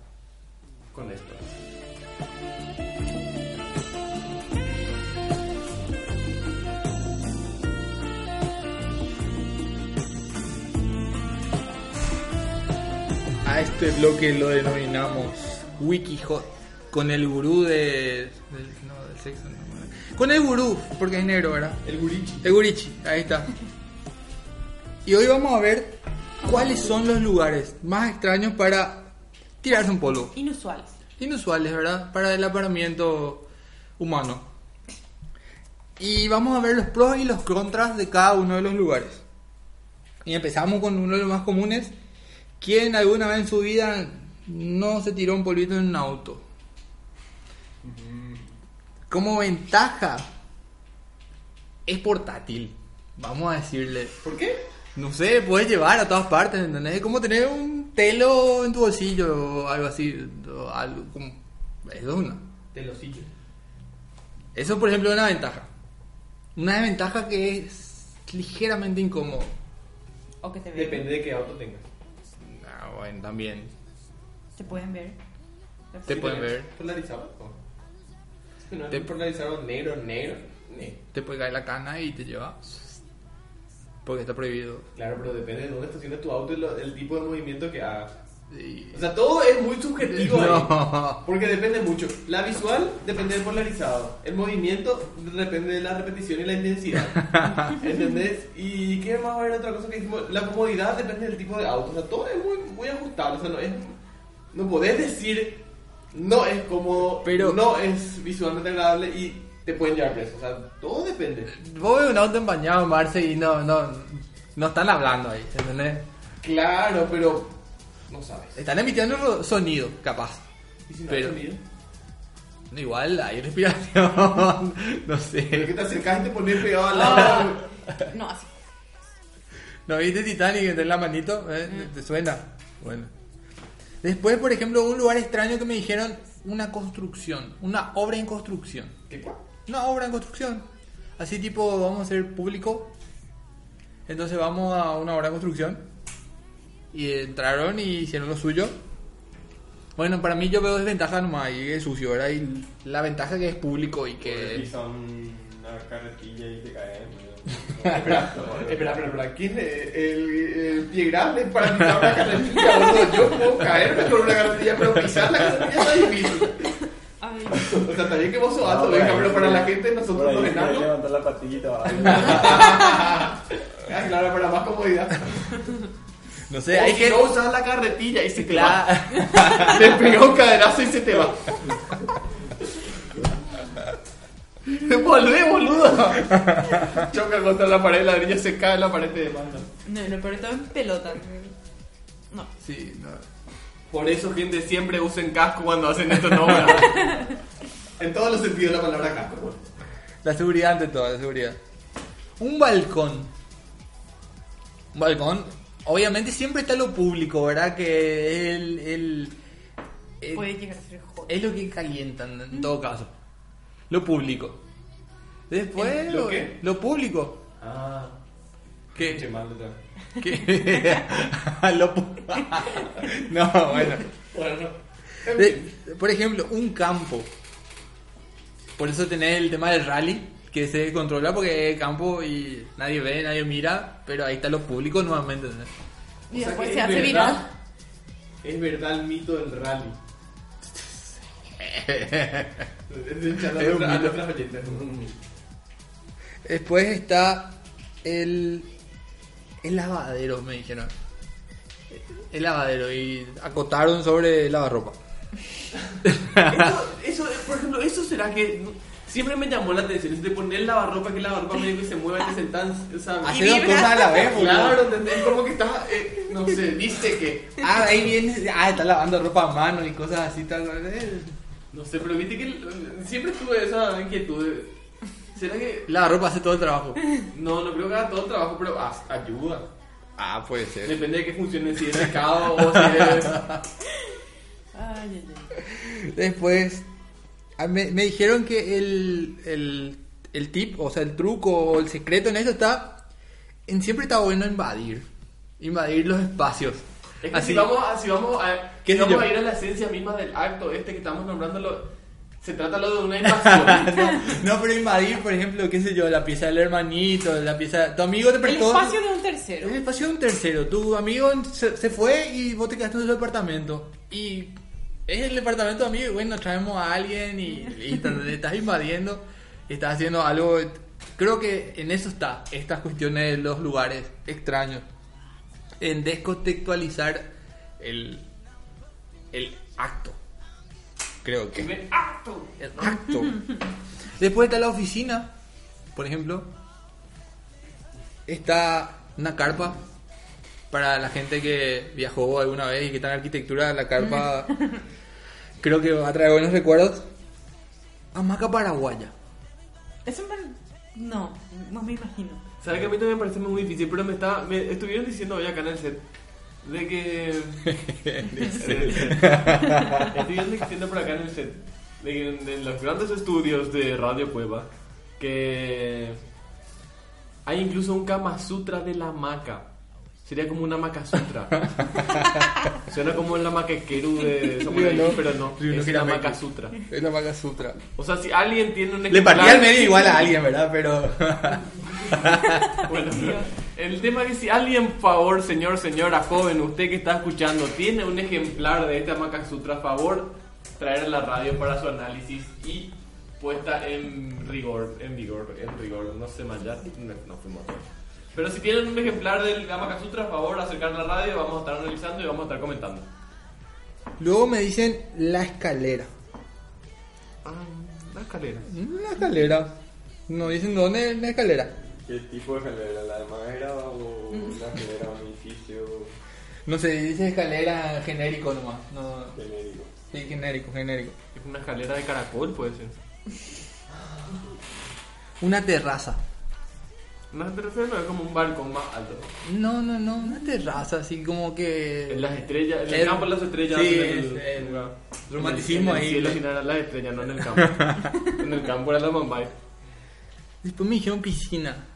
con esto. A este bloque lo denominamos Wikihot. Con el gurú de. Sexo. no. Con el gurú, porque es negro, ¿verdad? El gurichi. El gurichi, ahí está. Y hoy vamos a ver cuáles son los lugares más extraños para tirarse un polvo. Inusuales. Inusuales, ¿verdad? Para el aparamiento humano. Y vamos a ver los pros y los contras de cada uno de los lugares. Y empezamos con uno de los más comunes. ¿Quién alguna vez en su vida no se tiró un polvito en un auto? Como ventaja, es portátil. Vamos a decirle. ¿Por qué? No sé, puedes llevar a todas partes, ¿entendés? Es como tener un telo en tu bolsillo o algo así. o algo como... Eso es una. De los sitios. Eso, por ejemplo, es una ventaja. Una desventaja que es ligeramente incómodo. O que te ven. Depende de qué auto tengas. Ah, bueno, también. Te pueden ver. Te pueden ver. ¿Polarizado? No. No Te- es polarizado negro, negro. ne. Te puede caer la cana y te lleva. Porque está prohibido. Claro, pero depende de dónde estaciones tu auto y lo- el tipo de movimiento que hagas. Y- O sea, todo es muy subjetivo ahí. No. Porque depende mucho. La visual depende del polarizado. El movimiento depende de la repetición y la intensidad. *laughs* ¿Entendés? Y qué más va a haber otra cosa que dijimos. La comodidad depende del tipo de auto. O sea, todo es muy, muy ajustable. O sea, no es. No podés decir no es cómodo, Pero- no es visualmente agradable y te pueden llevar preso. O sea, todo depende. Vos ves un auto empañado en Marce y no, no, no están hablando ahí, ¿entendés? Claro, pero no sabes. Están emitiendo ro- sonido, capaz. ¿Y si no Pero- hay sonido? Igual hay respiración, *laughs* no Pero que sé. te acercas y te pones pegado al lado. No, así. ¿No viste Titanic en la manito? ¿Eh? ¿Te suena? Bueno. Después, por ejemplo, un lugar extraño que me dijeron una construcción, una obra en construcción. ¿Qué cuál? Una obra en construcción. Así tipo, vamos a hacer público. Entonces vamos a una obra en construcción. Y entraron y hicieron lo suyo. Bueno, para mí yo veo desventaja nomás y es sucio, ¿verdad? Y la ventaja que es público y que... son una carretilla y te espera, espera, espera. ¿Quién es el, el pie grande para pisar una carretilla? boludo? Yo puedo caerme con una carretilla, pero pisar la carretilla está difícil. Ay, O sea, está bien que vos sos alto, venga, pero para la gente, nosotros los enanos. levantar la patillita. Ah, claro, para más comodidad. No sé, O hay si que... no usas la carretilla y se te va. Te *laughs* pega un caderazo y se te va. Volvé, boludo. *laughs* Choca contra la pared, la ladrillo se cae en la pared de demanda. no, no, pero estaba en pelota. No. Sí, no. Por eso, gente, siempre usen casco cuando hacen esto obra. en todos los sentidos de la palabra casco. La seguridad ante todo, la seguridad. Un balcón. Un balcón. Obviamente siempre está lo público, ¿verdad? Que el, el, el- Puede llegar a ser hot. es lo que calientan en todo caso. Lo público. Después, ¿Lo qué? lo público. Ah. ¿Qué? Che, mal. ¿Qué? *laughs* Lo *laughs* no, bueno. Bueno. De- por ejemplo, un campo. Por eso tenés el tema del rally, que se controla porque es campo y nadie ve, nadie mira, pero ahí está lo público nuevamente. Y O sea después se hace viral. Es verdad el mito del rally. Después está el, el lavadero, me dijeron. El lavadero y acotaron sobre el lavarropa. Eso, eso, por ejemplo, eso será que siempre me llamó la atención. Es de poner el lavarropa, que el lavarropa medio que se mueva, que se tan. O sea, Hacer dos cosas a la vez. Claro, ¿entendés? Como que estás, eh, no sé, viste que. Ah, ahí viene, ah, está lavando ropa a mano y cosas así, tal. eh. No sé, pero viste que siempre tuve esa inquietud. de, ¿Será que.? La ropa hace todo el trabajo. No, no creo que haga todo el trabajo, pero ayuda. Ah, puede ser. Depende de que funcione, si es secado o si es. *laughs* Ay, ay, ay. Después, ah, me, me dijeron que el, el, el tip, o sea, el truco o el secreto en eso está. En siempre está bueno invadir. Invadir los espacios. Es que Así. si vamos, a, si vamos, a, ¿Qué si vamos a ir a la esencia misma del acto este que estamos nombrándolo, se trata lo de una invasión. *laughs* no, no, pero invadir, por ejemplo, qué sé yo, la pieza del hermanito, la pieza. Tu amigo te El prestó. espacio de un tercero. El espacio de un tercero. Tu amigo se, se fue y vos te quedaste en su departamento. Y es el departamento de amigo y bueno, traemos a alguien y listo, le estás invadiendo y estás haciendo algo. Creo que en eso está, estas cuestiones de los lugares extraños. En descontextualizar el, el acto. Creo que. Primer acto. El acto. Después está la oficina, por ejemplo. Está una carpa para la gente que viajó alguna vez y que está en arquitectura. La carpa *laughs* creo que va a traer buenos recuerdos. Hamaca paraguaya. Eso me... No, no me imagino. ¿Sabes que a mí también me parece muy difícil? Pero me, está, me estuvieron diciendo hoy acá en el set de que. *laughs* estuvieron diciendo por acá en el set de que en, en los grandes estudios de Radio Cueva que hay incluso un Kama Sutra de la maca. Sería como una maca sutra. *laughs* Suena como la maquequeru de Samurai no. pero no, es la maca sutra. Es la Hamaca Sutra. O sea, si alguien tiene un Le partía al medio igual a alguien, ¿verdad? Pero. *laughs* Bueno, el tema es que si alguien, por favor, señor, señora, joven, usted que está escuchando, tiene un ejemplar de esta Maca Sutra, favor, traer a la radio para su análisis y puesta en rigor, en vigor, en rigor, no sé más ya, no, no fuimos. Pero si tienen un ejemplar del Maca Sutra, favor, acercar a la radio, vamos a estar analizando y vamos a estar comentando. Luego me dicen la escalera. Ah, la escalera. La escalera. No dicen dónde es la escalera. ¿Qué tipo de escalera? ¿La de madera o la escalera de un edificio No sé, dice escalera genérico nomás. No, genérico? sí, genérico, genérico. Es una escalera de caracol, puede ser. Una terraza. No, pero no es como un balcón más alto. No, no, no, una terraza, así como que. En las estrellas, en el, El- campo de las estrellas. sí, en el, es el romanticismo en el, ahí, cielo eran las estrellas, no en el campo. *laughs* en el campo era la Mumbai. Después me dijeron piscina.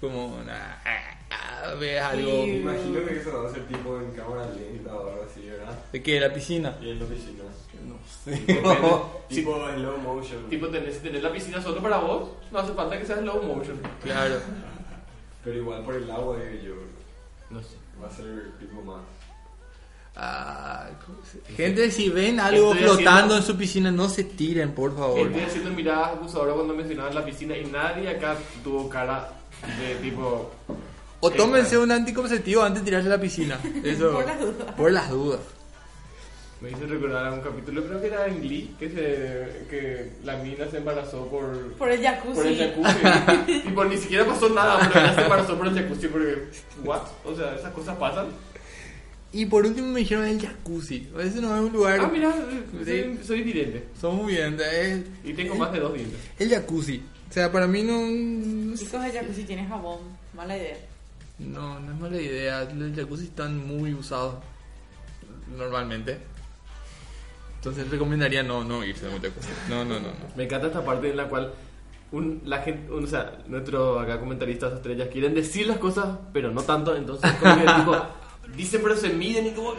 Como una. ah, Ves algo. Me imagino que eso va a ser tipo en cámara lenta o algo así, ¿verdad? ¿De qué? ¿La piscina? Y en la piscina. No Depende. *laughs* Tipo en slow motion. Tipo, tenés, tenés la piscina solo para vos, no hace falta que sea slow motion. Claro. Pero igual por el agua, yo. No sé. Va a ser tipo más. Ah, gente, si ven algo Estoy flotando haciendo- en su piscina, no se tiren, por favor. Estoy haciendo miradas acusadoras cuando mencionaban la piscina y nadie acá tuvo cara de tipo. O tómense un anticonceptivo antes de tirarse a la piscina. *laughs* Eso. Por las dudas. Por las dudas. Me hizo recordar a un capítulo, creo que era en Glee, que, se, que la mina se embarazó por, Por el jacuzzi. por el jacuzzi. *laughs* tipo, ni siquiera pasó nada, pero ella se embarazó por el jacuzzi porque, ¿what? O sea, esas cosas pasan. Y por último me dijeron el jacuzzi. Ese no es un lugar. Ah, mira, soy, soy vidente. Son muy bien. es- Y tengo más de dos dientes. El jacuzzi. O sea, para mí no. Chicos, el jacuzzi tiene jabón. Mala idea. No, no es mala idea. Los jacuzzi están muy usados. Normalmente. Entonces recomendaría no, no irse muy lejos. No, no, no, no. Me encanta esta parte en la cual un, la gente, un- o sea, nuestro acá comentaristas estrellas quieren decir las cosas, pero no tanto, entonces como que *laughs* tipo, dicen pero se miden y como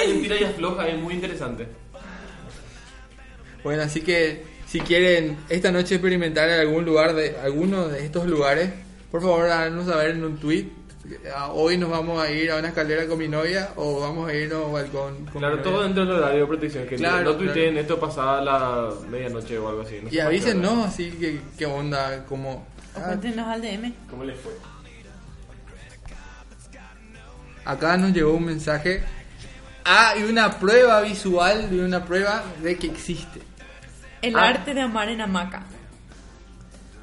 hay un tira y afloja, es muy interesante. Bueno, así que si quieren esta noche experimentar en algún lugar de alguno de estos lugares, por favor háganos saber en un tweet. Ah, Hoy nos vamos a ir a una escalera con mi novia o vamos a irnos a un balcón con Claro, mi todo novia. dentro del horario de protección, que Claro, no tuiteen claro. esto pasada la medianoche o algo así. no Y hora. avísennos así que qué onda, como... Ah, cuéntenos al DM. ¿Cómo les fue? acá nos llegó un mensaje. Ah, y una prueba visual de una prueba de que existe. El Ah. arte de amar en hamaca.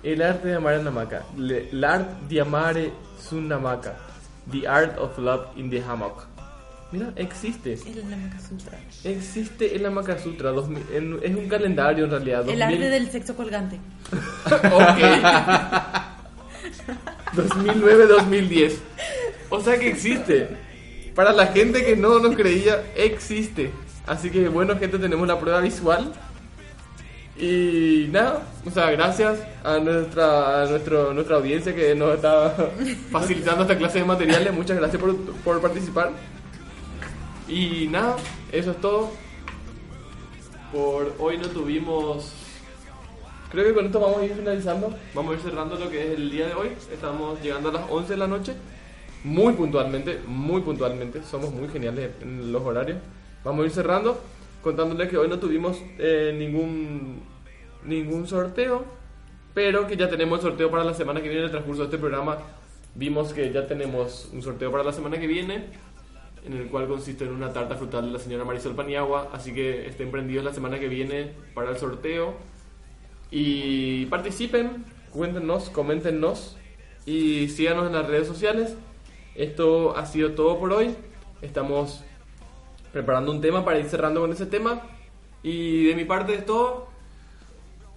El arte de amar en hamaca. Le- L'art di amare su hamaca. The art of love in the hammock. Mira, existe. El Hamaca Sutra. Existe el Hamaca Sutra. 2000 en- es un calendario en realidad. El 2000 arte del sexo colgante. *laughs* Ok. 2009-2010. O sea que existe. Para la gente que no nos creía, existe. Así que bueno, gente, tenemos la prueba visual. Y nada, o sea, gracias a nuestra a nuestro, nuestra audiencia que nos está *laughs* facilitando esta clase de materiales. Muchas gracias por, por participar. Y nada, eso es todo. Por hoy no tuvimos Creo que con esto vamos a ir finalizando. Vamos a ir cerrando lo que es el día de hoy. Estamos llegando a las 11 de la noche. Muy puntualmente, muy puntualmente. Somos muy geniales en los horarios. Vamos a ir cerrando contándoles que hoy no tuvimos eh, ningún, ningún sorteo. Pero que ya tenemos el sorteo para la semana que viene. En el transcurso de este programa vimos que ya tenemos un sorteo para la semana que viene. En el cual consiste en una tarta frutal de la señora Marisol Paniagua. Así que estén prendidos la semana que viene para el sorteo. Y participen, cuéntenos, coméntenos y síganos en las redes sociales. Esto ha sido todo por hoy. Estamos preparando un tema para ir cerrando con ese tema. Y de mi parte es todo.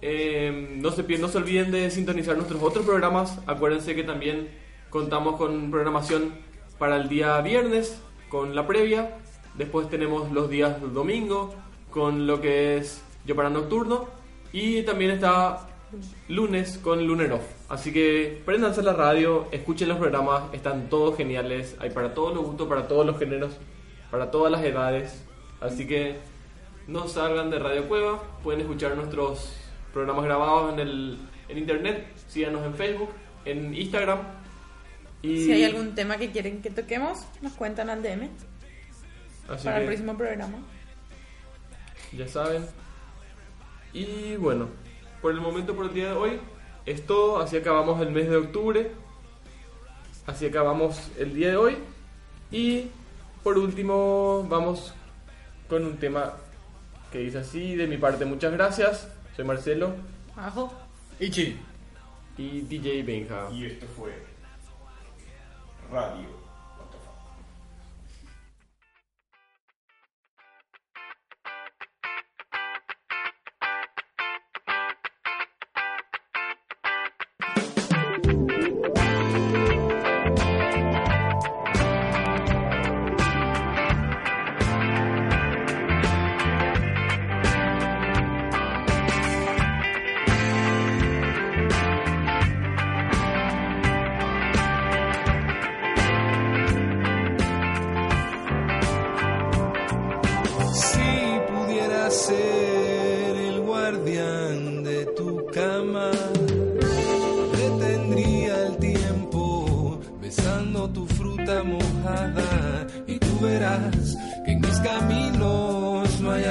Eh, no, se, no se olviden de sintonizar nuestros otros programas. Acuérdense que también contamos con programación para el día viernes, con la previa. Después tenemos los días domingo, con lo que es Yo para Nocturno. Y también está lunes con Lunar Off. Así que préndanse la radio, escuchen los programas, están todos geniales. Hay para todos los gustos, para todos los géneros, para todas las edades. Así que no salgan de Radio Cueva, pueden escuchar nuestros programas grabados en, el, en internet, síganos en Facebook, en Instagram. Y Si hay algún tema que quieren que toquemos, nos cuentan al DM así para el que próximo programa. ya saben. Y bueno, por el momento, por el día de hoy, es todo. Así acabamos el mes de octubre. Así acabamos el día de hoy. Y por último, vamos con un tema que dice así. De mi parte, muchas gracias. Soy Marcelo. Ajo. Ichi. Y DJ Benja. Y esto fue Radio.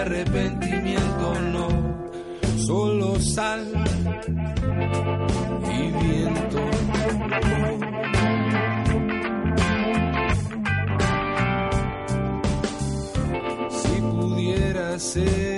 Arrepentimiento, no, solo sal y viento. Si pudiera ser,